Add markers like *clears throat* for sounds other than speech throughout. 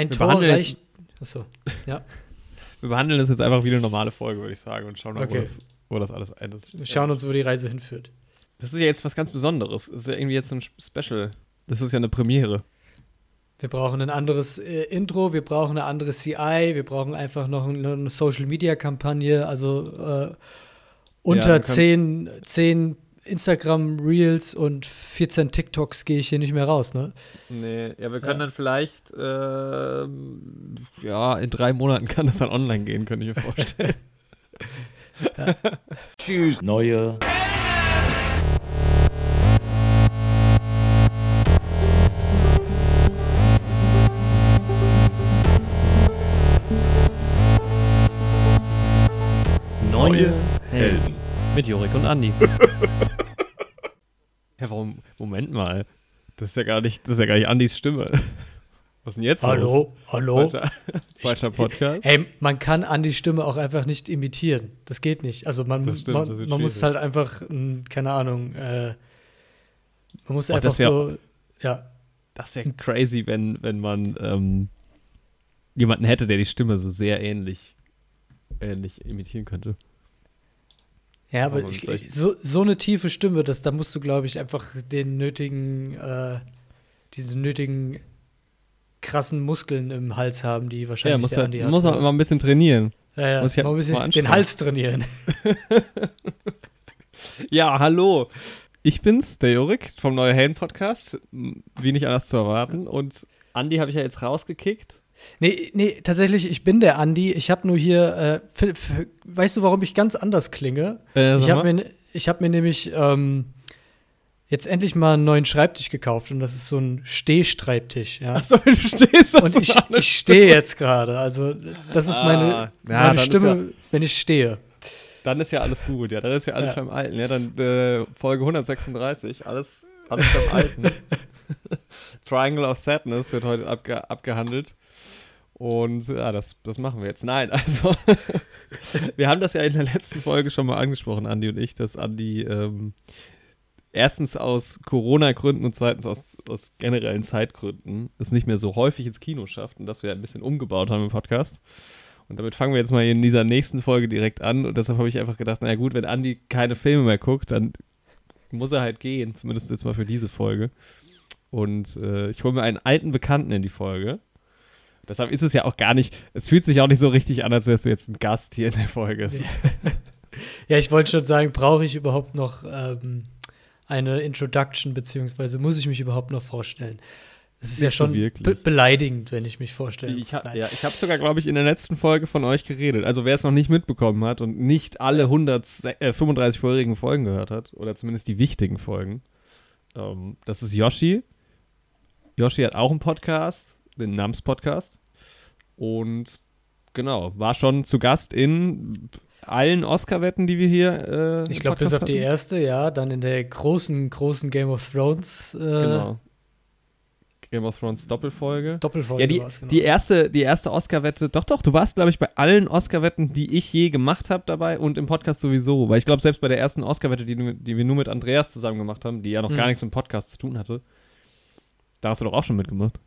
Ein Wir Tor behandeln reicht. Achso, *laughs* ja. Wir behandeln das jetzt einfach wie eine normale Folge, würde ich sagen, und schauen Okay. wo, das, wo das alles endet. Wir schauen uns, wo die Reise hinführt. Das ist ja jetzt was ganz Besonderes. Das ist ja irgendwie jetzt ein Special. Das ist ja eine Premiere. Wir brauchen ein anderes äh, Intro, wir brauchen eine andere CI, wir brauchen einfach noch ein- eine Social-Media-Kampagne. Also äh, unter wir können- 10, 10 Instagram-Reels und 14 TikToks gehe ich hier nicht mehr raus, ne? Nee, ja, wir können dann vielleicht, ähm, ja, in drei Monaten kann das dann online gehen, könnte ich mir vorstellen. *laughs* Tschüss. Neue Neue Helden. mit Jorik und Andi. *laughs* ja, warum? Moment mal. Das ist ja gar nicht, das ist ja gar nicht Andis Stimme. Was denn jetzt los? Hallo, hallo. Falscher, falscher Podcast. Ey, man kann Andys Stimme auch einfach nicht imitieren. Das geht nicht. Also man, stimmt, man, man muss halt einfach, keine Ahnung, äh, man muss Oh, einfach so, ja. Das wäre crazy, wenn, wenn man ähm, jemanden hätte, der die Stimme so sehr ähnlich, ähnlich imitieren könnte. Ja, aber ich, vielleicht- so, so eine tiefe Stimme, das, da musst du, glaube ich, einfach den nötigen, äh, diese nötigen krassen Muskeln im Hals haben, die Ja, wahrscheinlich muss, der Andi hat. muss man mal ein bisschen trainieren. ja, ja, muss ich mal ein bisschen mal den. Hals trainieren. *laughs* Ja, hallo. Ich bin's, der Jorik vom Neue Helden Podcast. Wie nicht anders zu erwarten. Und Andi habe ich ja jetzt rausgekickt. Nee, nee, tatsächlich, ich bin der Andi. Ich habe nur hier, äh, weißt du, warum ich ganz anders klinge? Äh, Ich habe mir, ich hab mir nämlich ähm, jetzt endlich mal einen neuen Schreibtisch gekauft und das ist so ein Stehschreibtisch. Ja? Achso, du stehst das Und ich, ich stehe jetzt gerade. Also, das ist meine, Ah, ja, meine Stimme, wenn ich stehe. Dann ist ja alles gut, ja. Dann ist ja alles Ja. beim Alten. Ja, dann äh, Folge 136, alles, alles beim Alten. *laughs* Triangle of Sadness wird heute abge abgehandelt. Und ja, das, das machen wir jetzt. Nein, *laughs* also wir haben das ja in der letzten Folge schon mal angesprochen, Andi und ich, dass Andi ähm, erstens aus Corona-Gründen und zweitens aus, aus generellen Zeitgründen es nicht mehr so häufig ins Kino schafft und dass wir ein bisschen umgebaut haben im Podcast. Und damit fangen wir jetzt mal in dieser nächsten Folge direkt an. Und deshalb habe ich einfach gedacht, naja gut, wenn Andi keine Filme mehr guckt, dann muss er halt gehen, zumindest jetzt mal für diese Folge. Und äh, ich hole mir einen alten Bekannten in die Folge. Deshalb ist es ja auch gar nicht, es fühlt sich auch nicht so richtig an, als wärst du jetzt ein Gast hier in der Folge. Ist- Ja, ich wollte schon sagen, brauche ich überhaupt noch ähm, eine Introduction, beziehungsweise muss ich mich überhaupt noch vorstellen? Es ist ja Nicht schon be beleidigend, wenn ich mich vorstelle. Ich, ha ja, ich habe sogar, glaube ich, in der letzten Folge von euch geredet. Also wer es noch nicht mitbekommen hat und nicht alle 135 vorherigen Folgen gehört hat, oder zumindest die wichtigen Folgen, ähm, das ist Yoshi. Yoshi hat auch einen Podcast, den Nams-Podcast. Und genau, war schon zu Gast in allen Oscar-Wetten, die wir hier äh, Ich glaube, bis auf die hatten. erste, ja. Dann in der großen, großen Game of Thrones äh, Genau. Game of Thrones Doppelfolge. Doppelfolge Ja, die, genau. die erste, die erste Oscar-Wette, doch, doch, du warst, glaube ich, bei allen Oscar-Wetten, die ich je gemacht habe dabei und im Podcast sowieso. Weil ich glaube, selbst bei der ersten Oscar-Wette, die, die wir nur mit Andreas zusammen gemacht haben, die ja noch Mhm. gar nichts mit dem Podcast zu tun hatte, da hast du doch auch schon mitgemacht.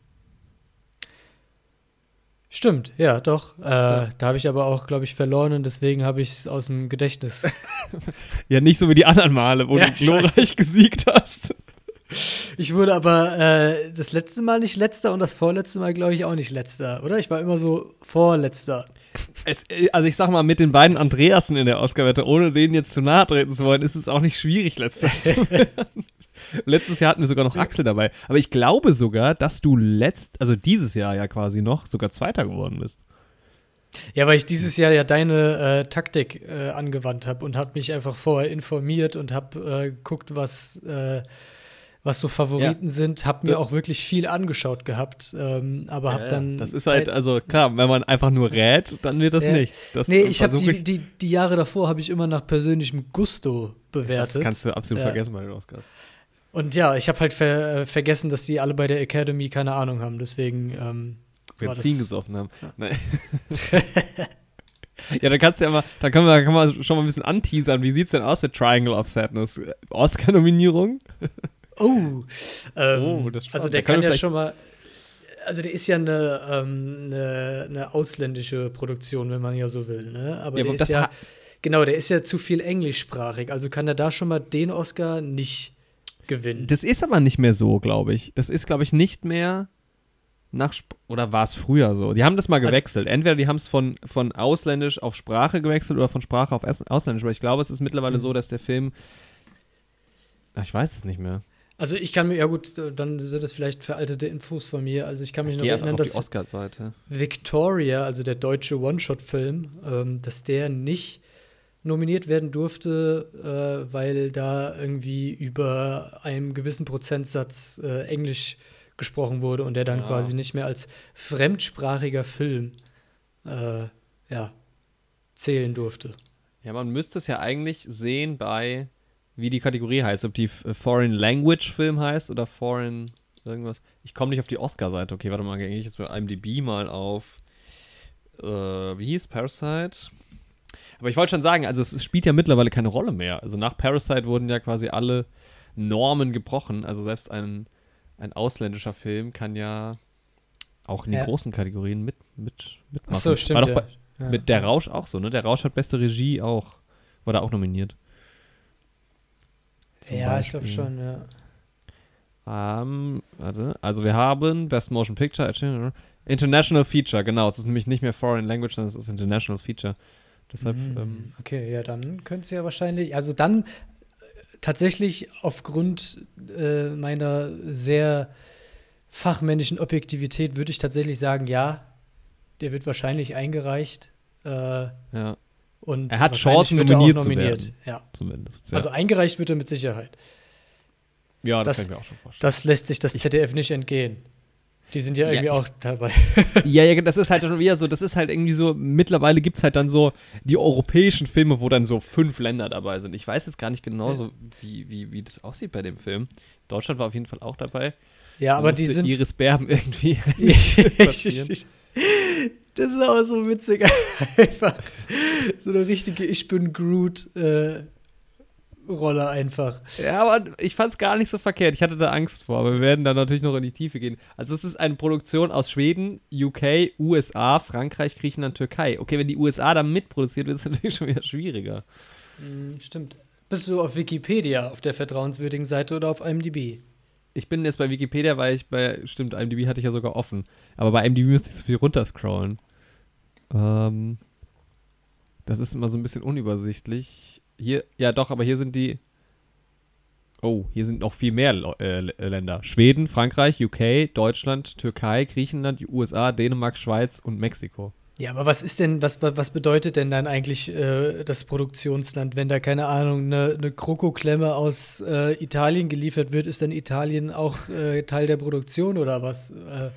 Stimmt, ja, doch. Äh, Da habe ich aber auch, glaube ich, verloren und deswegen habe ich es aus dem Gedächtnis. *laughs* Ja, nicht so wie die anderen Male, wo Ja, du ich glorreich gesiegt hast. ich wurde aber äh, das letzte Mal nicht letzter und das vorletzte Mal, glaube ich, auch nicht letzter, oder? Ich war immer so vorletzter. Es, äh, also ich sag mal, mit den beiden Andreasen in der Oscar-Wette, ohne denen jetzt zu nahe treten zu wollen, ist es auch nicht schwierig, letzter zu *laughs* werden. Letztes Jahr hatten wir sogar noch Axel dabei. Aber ich glaube sogar, dass du letzt, also dieses Jahr ja quasi noch, sogar Zweiter geworden bist. Ja, weil ich dieses Jahr ja deine äh, Taktik äh, angewandt habe und habe mich einfach vorher informiert und habe äh, geguckt, was, äh, was so Favoriten sind. Habe mir Ja. auch wirklich viel angeschaut gehabt, ähm, aber habe dann. das ist halt, also klar, wenn man einfach nur rät, dann wird das Ja. nichts. Das Nee, ich habe die, die, die Jahre davor habe ich immer nach persönlichem Gusto bewertet. Das kannst du absolut Ja. vergessen bei den Oscars. Und ja, ich habe halt ver äh, vergessen, dass die alle bei der Academy keine Ahnung haben. Deswegen ähm, Benzin das, gesoffen haben. Nein. *laughs* ja, dann kannst du ja mal, da können wir, kann man schon mal ein bisschen anteasern. Wie sieht's denn aus mit Triangle of Sadness? Oscar-Nominierung? Oh, *laughs* ähm, Oh, also der kann wir ja schon mal. also der ist ja eine, ähm, eine, eine ausländische Produktion, wenn man ja so will, ne? Aber Ja, der aber ist ja, genau, der ist ja zu viel englischsprachig. Also kann er da schon mal den Oscar nicht gewinnen. Das ist aber nicht mehr so, glaube ich. Das ist, glaube ich, nicht mehr nach Sp oder war es früher so? Die haben das mal Also- gewechselt. Entweder die haben es von, von ausländisch auf Sprache gewechselt oder von Sprache auf Aus- ausländisch. Aber ich glaube, es ist mittlerweile Mhm. so, dass der Film. Ach, ich weiß es nicht mehr. Also ich kann mir, ja gut, dann sind das vielleicht veraltete Infos von mir. Also ich kann mich Ich noch erinnern, die dass Oscar-Seite. Victoria, also der deutsche One-Shot-Film, ähm, dass der nicht nominiert werden durfte, äh, weil da irgendwie über einem gewissen Prozentsatz äh, Englisch gesprochen wurde und der dann Ah. quasi nicht mehr als fremdsprachiger Film äh, ja, zählen durfte. Ja, man müsste es ja eigentlich sehen bei, wie die Kategorie heißt. Ob die äh, Foreign Language Film heißt oder Foreign irgendwas. Ich komme nicht auf die Oscar-Seite. Okay, warte mal, gehe ich jetzt bei IMDb mal auf. Äh, wie hieß Parasite? Aber ich wollte schon sagen, also es, spielt ja mittlerweile keine Rolle mehr. Also nach Parasite wurden ja quasi alle Normen gebrochen. Also selbst ein, ein ausländischer Film kann ja auch in den Ja. großen Kategorien mit, mit, mitmachen. Ach so, War stimmt. doch Ja. bei, Ja. mit der Rausch auch so, ne? Der Rausch hat beste Regie auch. War da auch nominiert. Zum ja, ich glaube Beispiel. schon, ja. Ähm, warte. Also wir haben Best Motion Picture, International Feature, genau. Es ist nämlich nicht mehr Foreign Language, sondern es ist International Feature. Deshalb, Mhm. ähm, Okay, ja, dann könnte es ja wahrscheinlich, also dann äh, tatsächlich aufgrund äh, meiner sehr fachmännischen Objektivität würde ich tatsächlich sagen, ja, der wird wahrscheinlich eingereicht. Äh, ja, und Er hat Chancen, wird er auch nominiert zu nominiert. werden. Ja. zumindest. Ja, Also eingereicht wird er mit Sicherheit. ja das, das- kann ich mir auch schon vorstellen. Das lässt sich das ZDF nicht entgehen. Die sind ja Ja, irgendwie ich- auch dabei. *laughs* ja, ja, das ist halt schon wieder so, das ist halt irgendwie so, mittlerweile gibt es halt dann so die europäischen Filme, wo dann so fünf Länder dabei sind. Ich weiß jetzt gar nicht genau Ja. so, wie, wie, wie das aussieht bei dem Film. Deutschland war auf jeden Fall auch dabei. Ja, aber die sind. Iris Berben irgendwie. *laughs* *laughs* das ist aber so witzig. Einfach so eine richtige Ich bin Groot äh, Rolle einfach. Ja, aber ich fand es gar nicht so verkehrt. Ich hatte da Angst vor, aber wir werden da natürlich noch in die Tiefe gehen. Also es ist eine Produktion aus Schweden, UK, USA, Frankreich, Griechenland, Türkei. Okay, wenn die USA da mitproduziert wird, ist es natürlich schon wieder schwieriger. Hm, stimmt. Bist du auf Wikipedia auf der vertrauenswürdigen Seite oder auf IMDb? Ich bin jetzt bei Wikipedia, weil ich bei, stimmt, IMDb hatte ich ja sogar offen. Aber bei IMDb müsste ich so viel runterscrollen. Ähm, das ist immer so ein bisschen unübersichtlich. Hier, ja doch, aber hier sind die. Oh, hier sind noch viel mehr äh, äh, Länder. Schweden, Frankreich, UK, Deutschland, Türkei, Griechenland, die USA, Dänemark, Schweiz und Mexiko. Ja, aber was ist denn, was, was bedeutet denn dann eigentlich äh, das Produktionsland, wenn da, keine Ahnung, eine, eine Krokoklemme aus äh, Italien geliefert wird, ist dann Italien auch äh, Teil der Produktion oder was? Äh,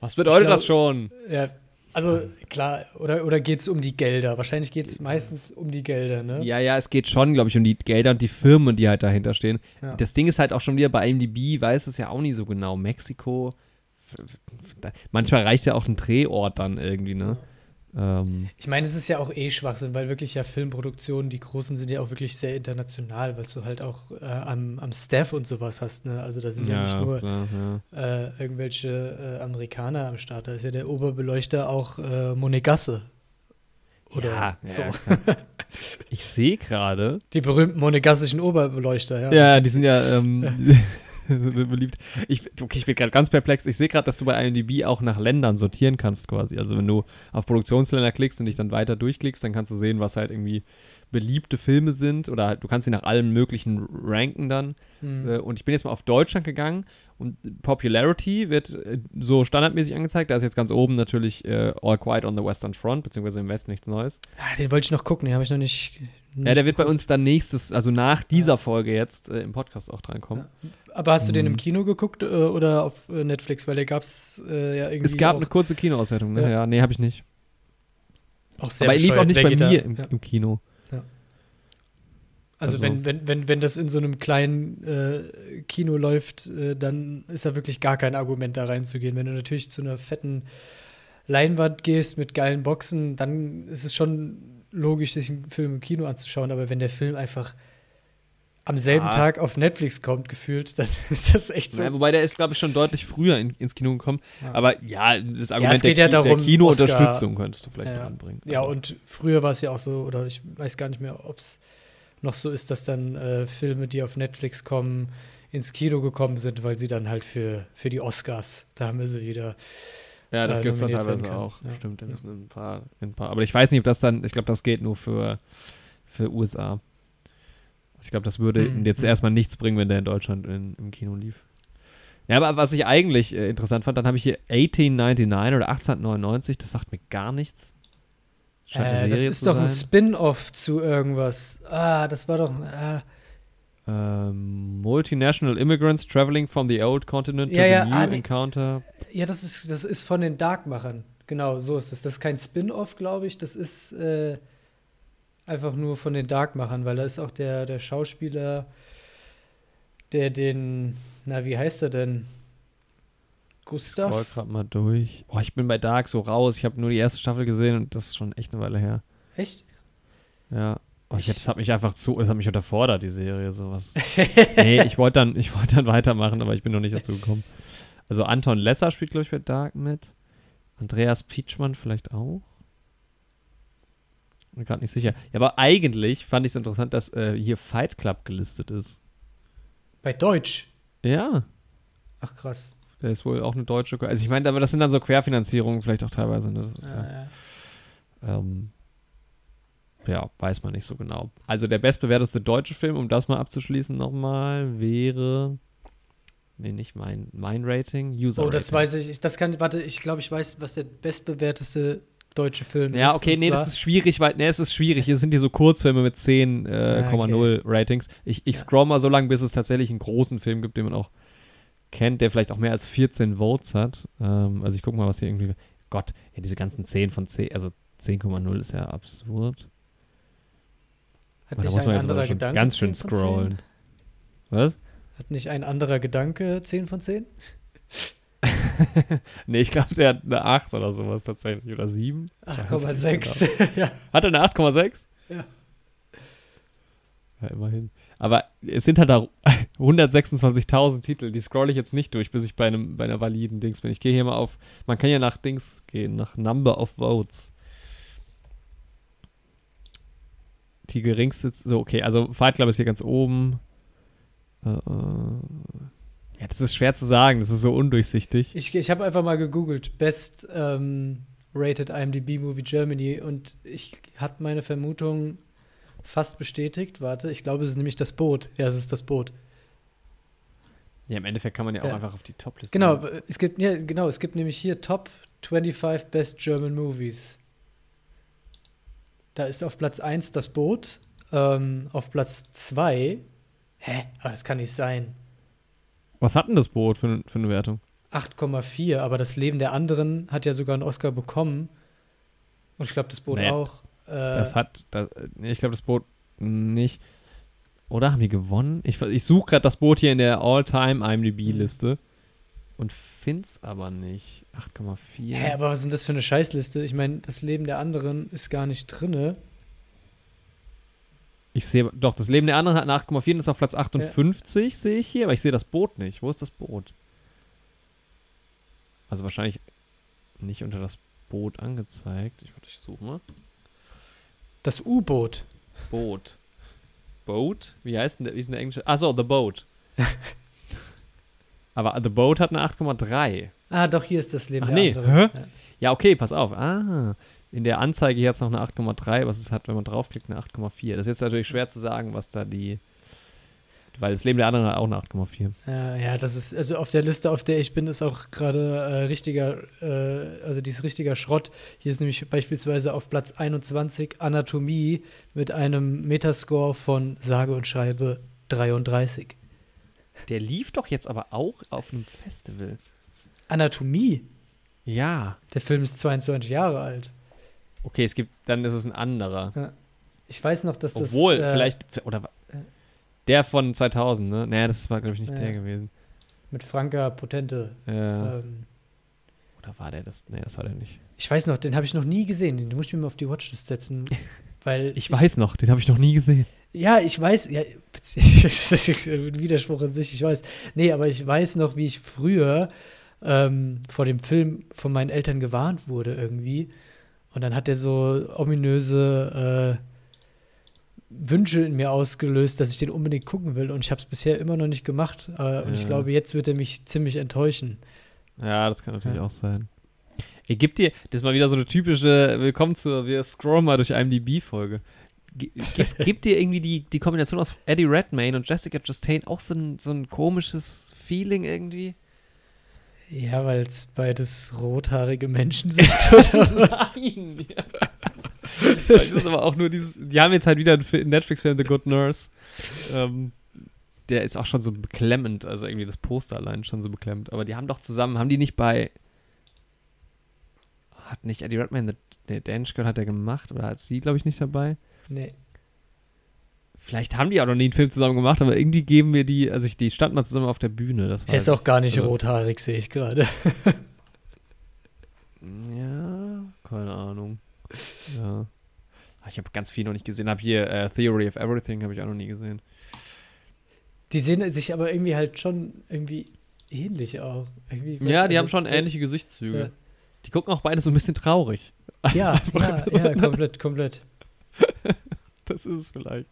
Was bedeutet glaub- das schon? ja, also klar, oder, oder geht es um die Gelder? Wahrscheinlich geht es meistens um die Gelder, ne? Ja, ja, es geht schon, glaube ich, um die Gelder und die Firmen, die halt dahinter stehen. Ja. Das Ding ist halt auch schon wieder bei IMDb, weiß es ja auch nicht so genau. Mexiko, manchmal reicht ja auch ein Drehort dann irgendwie, ne? Ähm, Ich meine, es ist ja auch eh Schwachsinn, weil wirklich ja Filmproduktionen, die großen sind ja auch wirklich sehr international, weil du halt auch äh, am, am Staff und sowas hast, ne? Also da sind ja, nicht nur klar, ja. äh, irgendwelche äh, Amerikaner am Start. Da ist ja der Oberbeleuchter auch äh, Monegasse. Oder ja, so. ja, ich sehe gerade, Die berühmten monegassischen Oberbeleuchter, ja. ja, die sind ja ähm, *laughs* *laughs* beliebt. Ich, okay, ich bin gerade ganz perplex. Ich sehe gerade, dass du bei IMDb auch nach Ländern sortieren kannst quasi. Also wenn du auf Produktionsländer klickst und dich dann weiter durchklickst, dann kannst du sehen, was halt irgendwie beliebte Filme sind oder halt, du kannst sie nach allem möglichen ranken dann. Hm. Äh, und ich bin jetzt mal auf Deutschland gegangen und Popularity wird äh, so standardmäßig angezeigt. Da ist jetzt ganz oben natürlich äh, All Quiet on the Western Front, beziehungsweise im Westen nichts Neues. Ah, den wollte ich noch gucken, den habe ich noch nicht. Ja, der wird bei uns dann nächstes, also nach dieser Folge jetzt äh, im Podcast auch drankommen. Aber hast du den im Mhm. Kino geguckt äh, oder auf äh, Netflix? Weil der gab es äh, ja irgendwie. Es gab auch, eine kurze Kinoauswertung, ne? Ja. Ja, nee, habe ich nicht. auch sehr Aber er lief auch nicht bei mir im, ja. im Kino. Also, Also- wenn, wenn, wenn, wenn das in so einem kleinen äh, Kino läuft, äh, dann ist da wirklich gar kein Argument, da reinzugehen. Wenn du natürlich zu einer fetten Leinwand gehst mit geilen Boxen, dann ist es schon logisch, sich einen Film im Kino anzuschauen. Aber wenn der Film einfach am selben Ah. Tag auf Netflix kommt, gefühlt, dann *laughs* ist das echt so. Ja, wobei der ist, glaube ich, schon deutlich früher in, ins Kino gekommen. Ja. Aber ja, das Argument es geht der, ja darum, der Kinounterstützung könntest du vielleicht Ja. anbringen. Ja, Also, und früher war es ja auch so, oder ich weiß gar nicht mehr, ob es noch so ist, dass dann äh, Filme, die auf Netflix kommen, ins Kino gekommen sind, weil sie dann halt für, für die Oscars, da haben wir sie wieder. Ja, das äh, gibt es dann teilweise auch. Ja. Stimmt, in ein, paar, in ein paar. Aber ich weiß nicht, ob das dann, ich glaube, das geht nur für, für USA. Ich glaube, das würde Hm, jetzt hm. erstmal nichts bringen, wenn der in Deutschland in, im Kino lief. Ja, aber was ich eigentlich äh, interessant fand, dann habe ich hier 1899 oder 1899, das sagt mir gar nichts. Äh, das ist doch ein sein. Spin-off zu irgendwas. Ah, das war doch. Ah, Ähm, multinational immigrants traveling from the old continent to Ja, the ja, new ah, encounter. ja, das ist, das ist von den Darkmachern. Genau, so ist es. Das ist kein Spin-off, glaube ich. Das ist äh, einfach nur von den Darkmachern, weil da ist auch der, der Schauspieler, der den. Na, wie heißt er denn? Gustav? grad mal durch. Oh, ich bin bei Dark so raus. Ich habe nur die erste Staffel gesehen und das ist schon echt eine Weile her. Echt? Ja. Oh, ich, das hat mich einfach zu, das hat mich unterfordert, die Serie, sowas. *laughs* nee, ich wollte dann, ich wollte dann weitermachen, aber ich bin noch nicht dazu gekommen. Also Anton Lesser spielt, glaube ich, bei Dark mit. Andreas Pietschmann vielleicht auch. Bin gerade nicht sicher. Ja, aber eigentlich fand ich es interessant, dass äh, hier Fight Club gelistet ist. Bei Deutsch. Ja, Ach krass. der ist wohl auch eine deutsche. Also ich meine, aber das sind dann so Querfinanzierungen vielleicht auch teilweise. Ne? Das ist ja, Ja, ja. ähm, ja, weiß man nicht so genau. Also der bestbewerteste deutsche Film, um das mal abzuschließen nochmal, wäre. Nee, nicht mein, mein Rating. User Oh, das weiß ich. Das kann, warte, ich glaube, ich weiß, was der bestbewerteste deutsche Film ist. Ja, okay, nee, das ist schwierig, weil, nee, es ist schwierig. Hier sind hier so Kurzfilme mit 10,0 äh, 0 Ratings. Ich, ich Ja. scroll mal so lange, bis es tatsächlich einen großen Film gibt, den man auch kennt, der vielleicht auch mehr als 14 Votes hat. Ähm, also ich gucke mal, was hier irgendwie. Gott, ja, diese ganzen 10 von 10, also 10,0 ist ja absurd. Hat nicht ein anderer Gedanke. ganz schön 10 von 10? scrollen. Was? Hat nicht ein anderer Gedanke 10 von 10? *laughs* nee, ich glaube, der hat eine 8 oder sowas tatsächlich. Oder 7. 8,6. *laughs* ja. Hat er eine 8,6? Ja. Ja, immerhin. Aber es sind halt da 126.000 Titel. Die scroll ich jetzt nicht durch, bis ich bei, einem, bei einer validen Dings bin. Ich gehe hier mal auf. Man kann ja nach Dings gehen, nach Number of Votes. Die geringste. So, okay, also Fight Club ist hier ganz oben. Äh, äh, ja, das ist schwer zu sagen. Das ist so undurchsichtig. Ich, ich habe einfach mal gegoogelt, Best ähm, Rated IMDb Movie Germany und ich hatte meine Vermutung fast bestätigt. Warte, ich glaube, es ist nämlich das Boot. Ja, es ist das Boot. Ja, im Endeffekt kann man ja auch Ja. einfach auf die Topliste. Genau, es gibt, ja, genau, es gibt nämlich hier Top 25 Best German Movies. Da ist auf Platz 1 das Boot, ähm, auf Platz 2, hä, aber das kann nicht sein. Was hat denn das Boot für, für eine Wertung? 8,4, aber das Leben der anderen hat ja sogar einen Oscar bekommen. Und ich glaube, das Boot Nee, auch. Äh, Das hat, das, ich glaube, das Boot nicht. Oder haben die gewonnen? Ich, ich suche gerade das Boot hier in der All-Time IMDb-Liste und find's aber nicht. 8,4. hä, aber was ist denn das für eine Scheißliste? Ich meine, das Leben der anderen ist gar nicht drinne. Ich sehe, doch, das Leben der anderen hat eine 8,4 und ist auf Platz 58, sehe ich hier, aber ich sehe das Boot nicht. Wo ist das Boot? Also wahrscheinlich nicht unter das Boot angezeigt. Ich, ich suche mal. Das U-Boot. Boot. Boat? Wie heißt denn der, wie ist denn der englische? Achso, The Boat. *laughs* Aber The Boat hat eine 8,3. Ah, doch, hier ist das Leben Ach, der nee? Ja. Ja, okay, pass auf. Ah, in der Anzeige hier hat es noch eine 8,3, was es hat, wenn man draufklickt, eine 8,4. Das ist jetzt natürlich schwer zu sagen, was da die. Weil das Leben der anderen hat auch eine 8,4. Ja, ja, das ist, also auf der Liste, auf der ich bin, ist auch gerade äh, richtiger, äh, also die ist richtiger Schrott. Hier ist nämlich beispielsweise auf Platz 21 Anatomie mit einem Metascore von sage und schreibe 33. Der lief doch jetzt aber auch auf einem Festival. Anatomie? Ja. Der Film ist 22 Jahre alt. Okay, es gibt, dann ist es ein anderer. Ich weiß noch, dass das. Obwohl, äh, vielleicht, oder wa- der von 2000, ne? Naja, das war, glaube ich, nicht Ja. der gewesen. Mit Franka Potente. Ja. Ähm, Oder war der das? Nee, das war der nicht. ich weiß noch, den habe ich noch nie gesehen. Den muss ich mir mal auf die Watchlist setzen. *laughs* Weil Ich weiß noch, den habe ich noch nie gesehen. Ja, ich weiß, ja, das ist ein Widerspruch in sich, ich weiß. Nee, aber ich weiß noch, wie ich früher ähm, vor dem Film von meinen Eltern gewarnt wurde irgendwie. Und dann hat er so ominöse äh, Wünsche in mir ausgelöst, dass ich den unbedingt gucken will. Und ich habe es bisher immer noch nicht gemacht. Äh, und ich Ja. glaube, jetzt wird er mich ziemlich enttäuschen. Ja, das kann natürlich Ja. auch sein. Ey, gib dir, das ist mal wieder so eine typische, willkommen zur, wir scrollen mal durch IMDb-Folge. Gib, gib, gib dir irgendwie die, die Kombination aus Eddie Redmayne und Jessica Chastain auch so ein, so ein komisches Feeling irgendwie? Ja, weil es beides rothaarige Menschen *laughs* sind oder was? Nein! Ja. das ist aber auch nur dieses, die haben jetzt halt wieder einen Fi- einen Netflix-Film, The Good Nurse. Ähm, der ist auch schon so beklemmend, also irgendwie das Poster allein schon so beklemmend. Aber die haben doch zusammen, haben die nicht bei. Hat nicht Eddie Redmayne, nee, Danish Girl hat er gemacht, oder hat sie, glaube ich, nicht dabei? Nee. Vielleicht haben die auch noch nie einen Film zusammen gemacht, aber irgendwie geben wir die, also ich, die standen mal zusammen auf der Bühne. Das war Er ist auch gar nicht also- rothaarig, sehe ich gerade. *laughs* Ja, keine Ahnung. Ja. Ah, Ich habe ganz viel noch nicht gesehen. Habe hier äh, Theory of Everything habe ich auch noch nie gesehen. Die sehen sich aber irgendwie halt schon irgendwie ähnlich auch. Irgendwie, Ja, die also- haben schon ähnliche Gesichtszüge. Ja. Die gucken auch beide so ein bisschen traurig. Ja, *laughs* ja, ja, komplett, komplett. Das ist es vielleicht.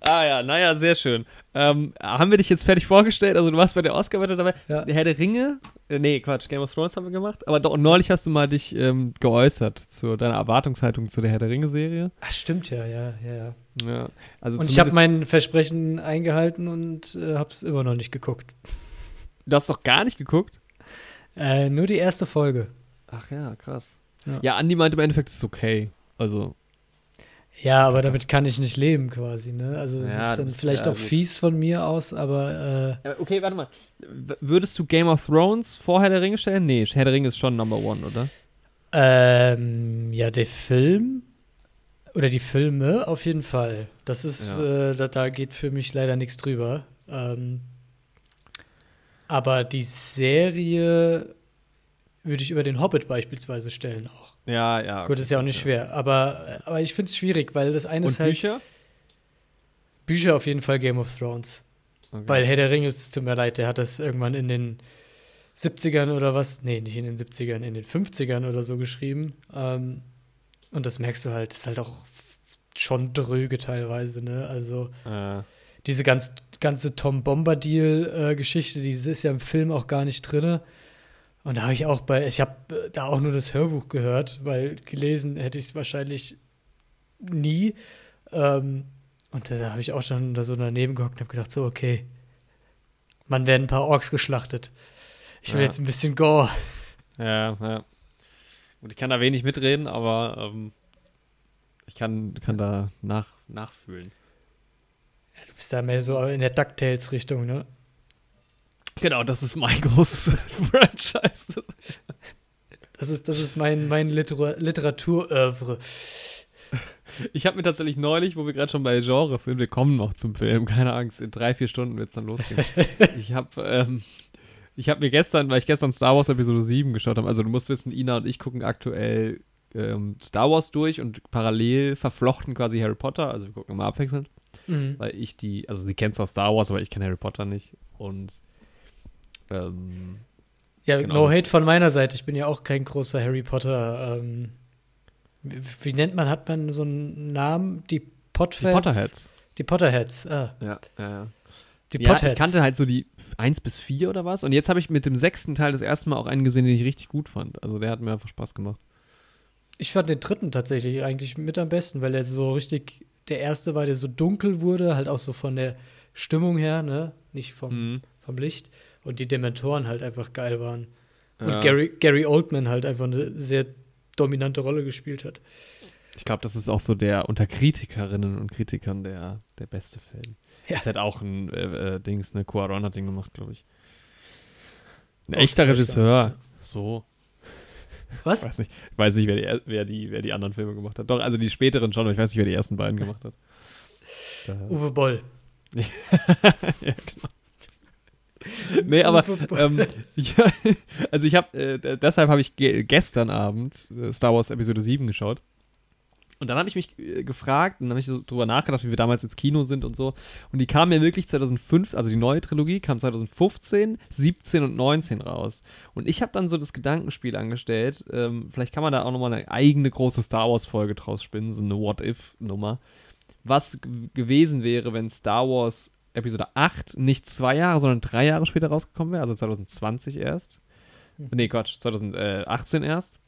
Ah ja, naja, sehr schön. Ähm, haben wir dich jetzt fertig vorgestellt? Also du warst bei der Oscar-Wette dabei. Ja. Der Herr der Ringe? Äh, nee, Quatsch, Game of Thrones haben wir gemacht. Aber doch, neulich hast du mal dich ähm, geäußert zu deiner Erwartungshaltung zu der Herr der Ringe-Serie. Ach, stimmt ja, ja, ja, ja. Ja, also Und ich habe mein Versprechen eingehalten und äh, habe es immer noch nicht geguckt. Du hast doch gar nicht geguckt? Äh, nur die erste Folge. Ach ja, krass. Ja. Ja, Andi meinte im Endeffekt, es ist okay. Also, Ja, aber Das- damit kann ich nicht leben quasi, ne? Also das Ja, ist dann bist- vielleicht ja, auch gut. fies von mir aus, aber äh, Äh, Okay, warte mal. W- Würdest du Game of Thrones vor Herr der Ringe stellen? Nee, Herr der Ringe ist schon Number One, oder? ähm, ja, der Film oder die Filme auf jeden Fall. Das ist, Ja. äh, da, da geht für mich leider nichts drüber. Ähm, aber die Serie würde ich über den Hobbit beispielsweise stellen auch. Ja, ja. Gut, ist ja auch nicht schwer, aber, aber ich finde es schwierig, weil das eine Und ist halt Bücher? Bücher auf jeden Fall Game of Thrones. Okay. Weil Herr der Ringe, es tut mir leid, der hat das irgendwann in den 70ern oder was, nee, nicht in den 70ern, in den 50ern oder so geschrieben. Ähm, und das merkst du halt, ist halt auch schon dröge teilweise, ne? Also Äh, diese ganz, ganze Tom Bombadil-Geschichte, die ist ja im Film auch gar nicht drin. Und da habe ich auch bei, ich habe äh, da auch nur das Hörbuch gehört, weil gelesen hätte ich es wahrscheinlich nie. Ähm, und da habe ich auch schon da so daneben gehockt und habe gedacht, so, okay, man werden ein paar Orks geschlachtet. Ich will Ja. jetzt ein bisschen Gore. ja, ja. Gut, ich kann da wenig mitreden, aber ähm, ich kann, kann da nach, nachfühlen. Du bist da mehr so in der DuckTales-Richtung, ne? Genau, das ist mein großes *laughs* Franchise. Das ist, das ist mein, mein Litera Literaturövre. Ich habe mir tatsächlich neulich, wo wir gerade schon bei Genres sind, wir kommen noch zum Film, keine Angst, in drei, vier Stunden wird es dann losgehen. *laughs* ich habe ähm, ich hab mir gestern, weil ich gestern Star Wars Episode 7 geschaut habe, also du musst wissen, Ina und ich gucken aktuell ähm, Star Wars durch und parallel verflochten quasi Harry Potter, also wir gucken immer abwechselnd, Mhm. weil ich die, also sie kennt zwar Star Wars, aber ich kenne Harry Potter nicht und ähm, Ja, Genau. no hate von meiner Seite. Ich bin ja auch kein großer Harry Potter. Ähm, wie, wie nennt man, hat man so einen Namen? Die die? Potterheads. Die Potterheads, ah. Ja, ja, ja. Die Ja, Potheads. ich kannte halt so die 1 bis 4 oder was. Und jetzt habe ich mit dem sechsten Teil das erste Mal auch einen gesehen, den ich richtig gut fand. Also der hat mir einfach Spaß gemacht. Ich fand den dritten tatsächlich eigentlich mit am besten, weil er so richtig der erste war, der so dunkel wurde, halt auch so von der Stimmung her, ne? Nicht vom, Mhm. vom Licht. Und die Dementoren halt einfach geil waren. Und Ja. Gary, Gary Oldman halt einfach eine sehr dominante Rolle gespielt hat. Ich glaube, das ist auch so der unter Kritikerinnen und Kritikern der, der beste Film. Ja. Ist halt auch ein äh, äh, Dings, ne, Cuarón hat den gemacht, glaube ich. Ein Oh, echter das Regisseur. So. Was? Ich weiß nicht, ich weiß nicht wer, die, er- wer, die, wer die anderen Filme gemacht hat. Doch, also die späteren schon, aber ich weiß nicht, wer die ersten beiden gemacht hat. Da, Uwe Boll. *laughs* ja, genau. *laughs* Nee, aber ähm, *laughs* ja, also ich habe, äh, deshalb habe ich ge gestern Abend äh, Star Wars Episode 7 geschaut. Und dann habe ich mich äh, gefragt und dann habe ich so drüber nachgedacht, wie wir damals ins Kino sind und so. Und die kam ja wirklich 2005, also die neue Trilogie kam 2015, 17 und 19 raus. Und ich habe dann so das Gedankenspiel angestellt. Ähm, vielleicht kann man da auch nochmal eine eigene große Star Wars-Folge draus spinnen, so eine What-If-Nummer. Was gewesen wäre, wenn Star Wars Episode 8 nicht zwei Jahre, sondern drei Jahre später rausgekommen wäre, also 2020 erst. Mhm. Nee, Quatsch, 2018 erst.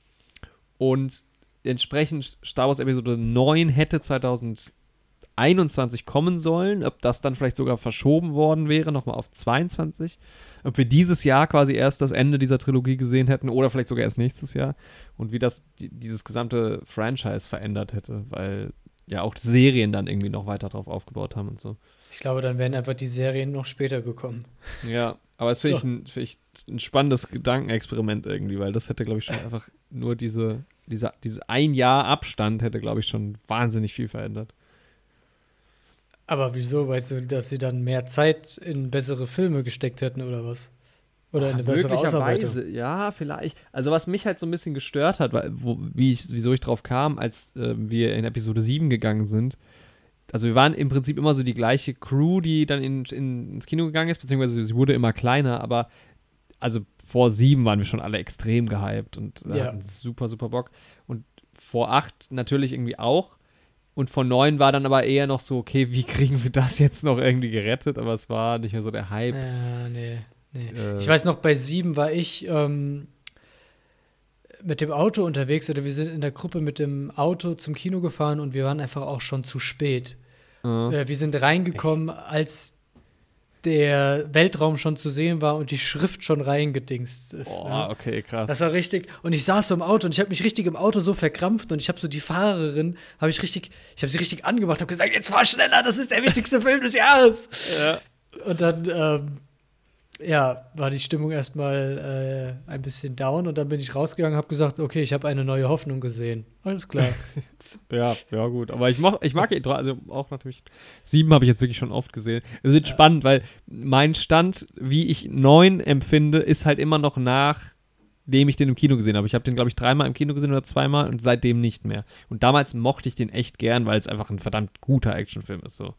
Und entsprechend Star Wars Episode 9 hätte 2021 kommen sollen, ob das dann vielleicht sogar verschoben worden wäre, nochmal auf 22. Ob wir dieses Jahr quasi erst das Ende dieser Trilogie gesehen hätten oder vielleicht sogar erst nächstes Jahr und wie das die, dieses gesamte Franchise verändert hätte, weil ja auch Serien dann irgendwie noch weiter drauf aufgebaut haben und so. Ich glaube, dann wären einfach die Serien noch später gekommen. Ja, aber das finde so. ich, ein, find ich ein spannendes Gedankenexperiment irgendwie, weil das hätte, glaube ich, schon einfach nur diese dieser, dieses ein Jahr Abstand hätte, glaube ich, schon wahnsinnig viel verändert. Aber wieso? Weißt du, dass sie dann mehr Zeit in bessere Filme gesteckt hätten oder was? Oder in eine bessere Ausarbeitung? Ja, vielleicht. Also was mich halt so ein bisschen gestört hat, weil, wo, wie ich, wieso ich drauf kam, als äh, wir in Episode 7 gegangen sind. Also wir waren im Prinzip immer so die gleiche Crew, die dann in, in, ins Kino gegangen ist, beziehungsweise sie wurde immer kleiner, aber also vor sieben waren wir schon alle extrem gehypt und ja. hatten super, super Bock. Und vor acht natürlich irgendwie auch. Und vor neun war dann aber eher noch so, okay, wie kriegen sie das jetzt noch irgendwie gerettet? Aber es war nicht mehr so der Hype. Ja, nee, nee. Äh, ich weiß noch, bei sieben war ich ähm, mit dem Auto unterwegs oder wir sind in der Gruppe mit dem Auto zum Kino gefahren und wir waren einfach auch schon zu spät. Äh, wir sind reingekommen, als der Weltraum schon zu sehen war und die Schrift schon reingedingst ist. Oh, ne? okay, krass. Das war richtig. Und ich saß so im Auto und ich habe mich richtig im Auto so verkrampft und ich habe so die Fahrerin, habe ich richtig, ich habe sie richtig angemacht, habe gesagt, jetzt fahr schneller, das ist der wichtigste *laughs* Film des Jahres. Ja. Und dann ähm, ja, war die Stimmung erstmal äh, ein bisschen down und dann bin ich rausgegangen und habe gesagt, okay, ich habe eine neue Hoffnung gesehen. Alles klar. *laughs* ja, ja, gut. Aber ich, mach, ich mag ihn also auch natürlich. Sieben habe ich jetzt wirklich schon oft gesehen. Es wird ja. spannend, weil mein Stand, wie ich neun empfinde, ist halt immer noch nachdem ich den im Kino gesehen habe. Ich habe den, glaube ich, dreimal im Kino gesehen oder zweimal und seitdem nicht mehr. Und damals mochte ich den echt gern, weil es einfach ein verdammt guter Actionfilm ist. So.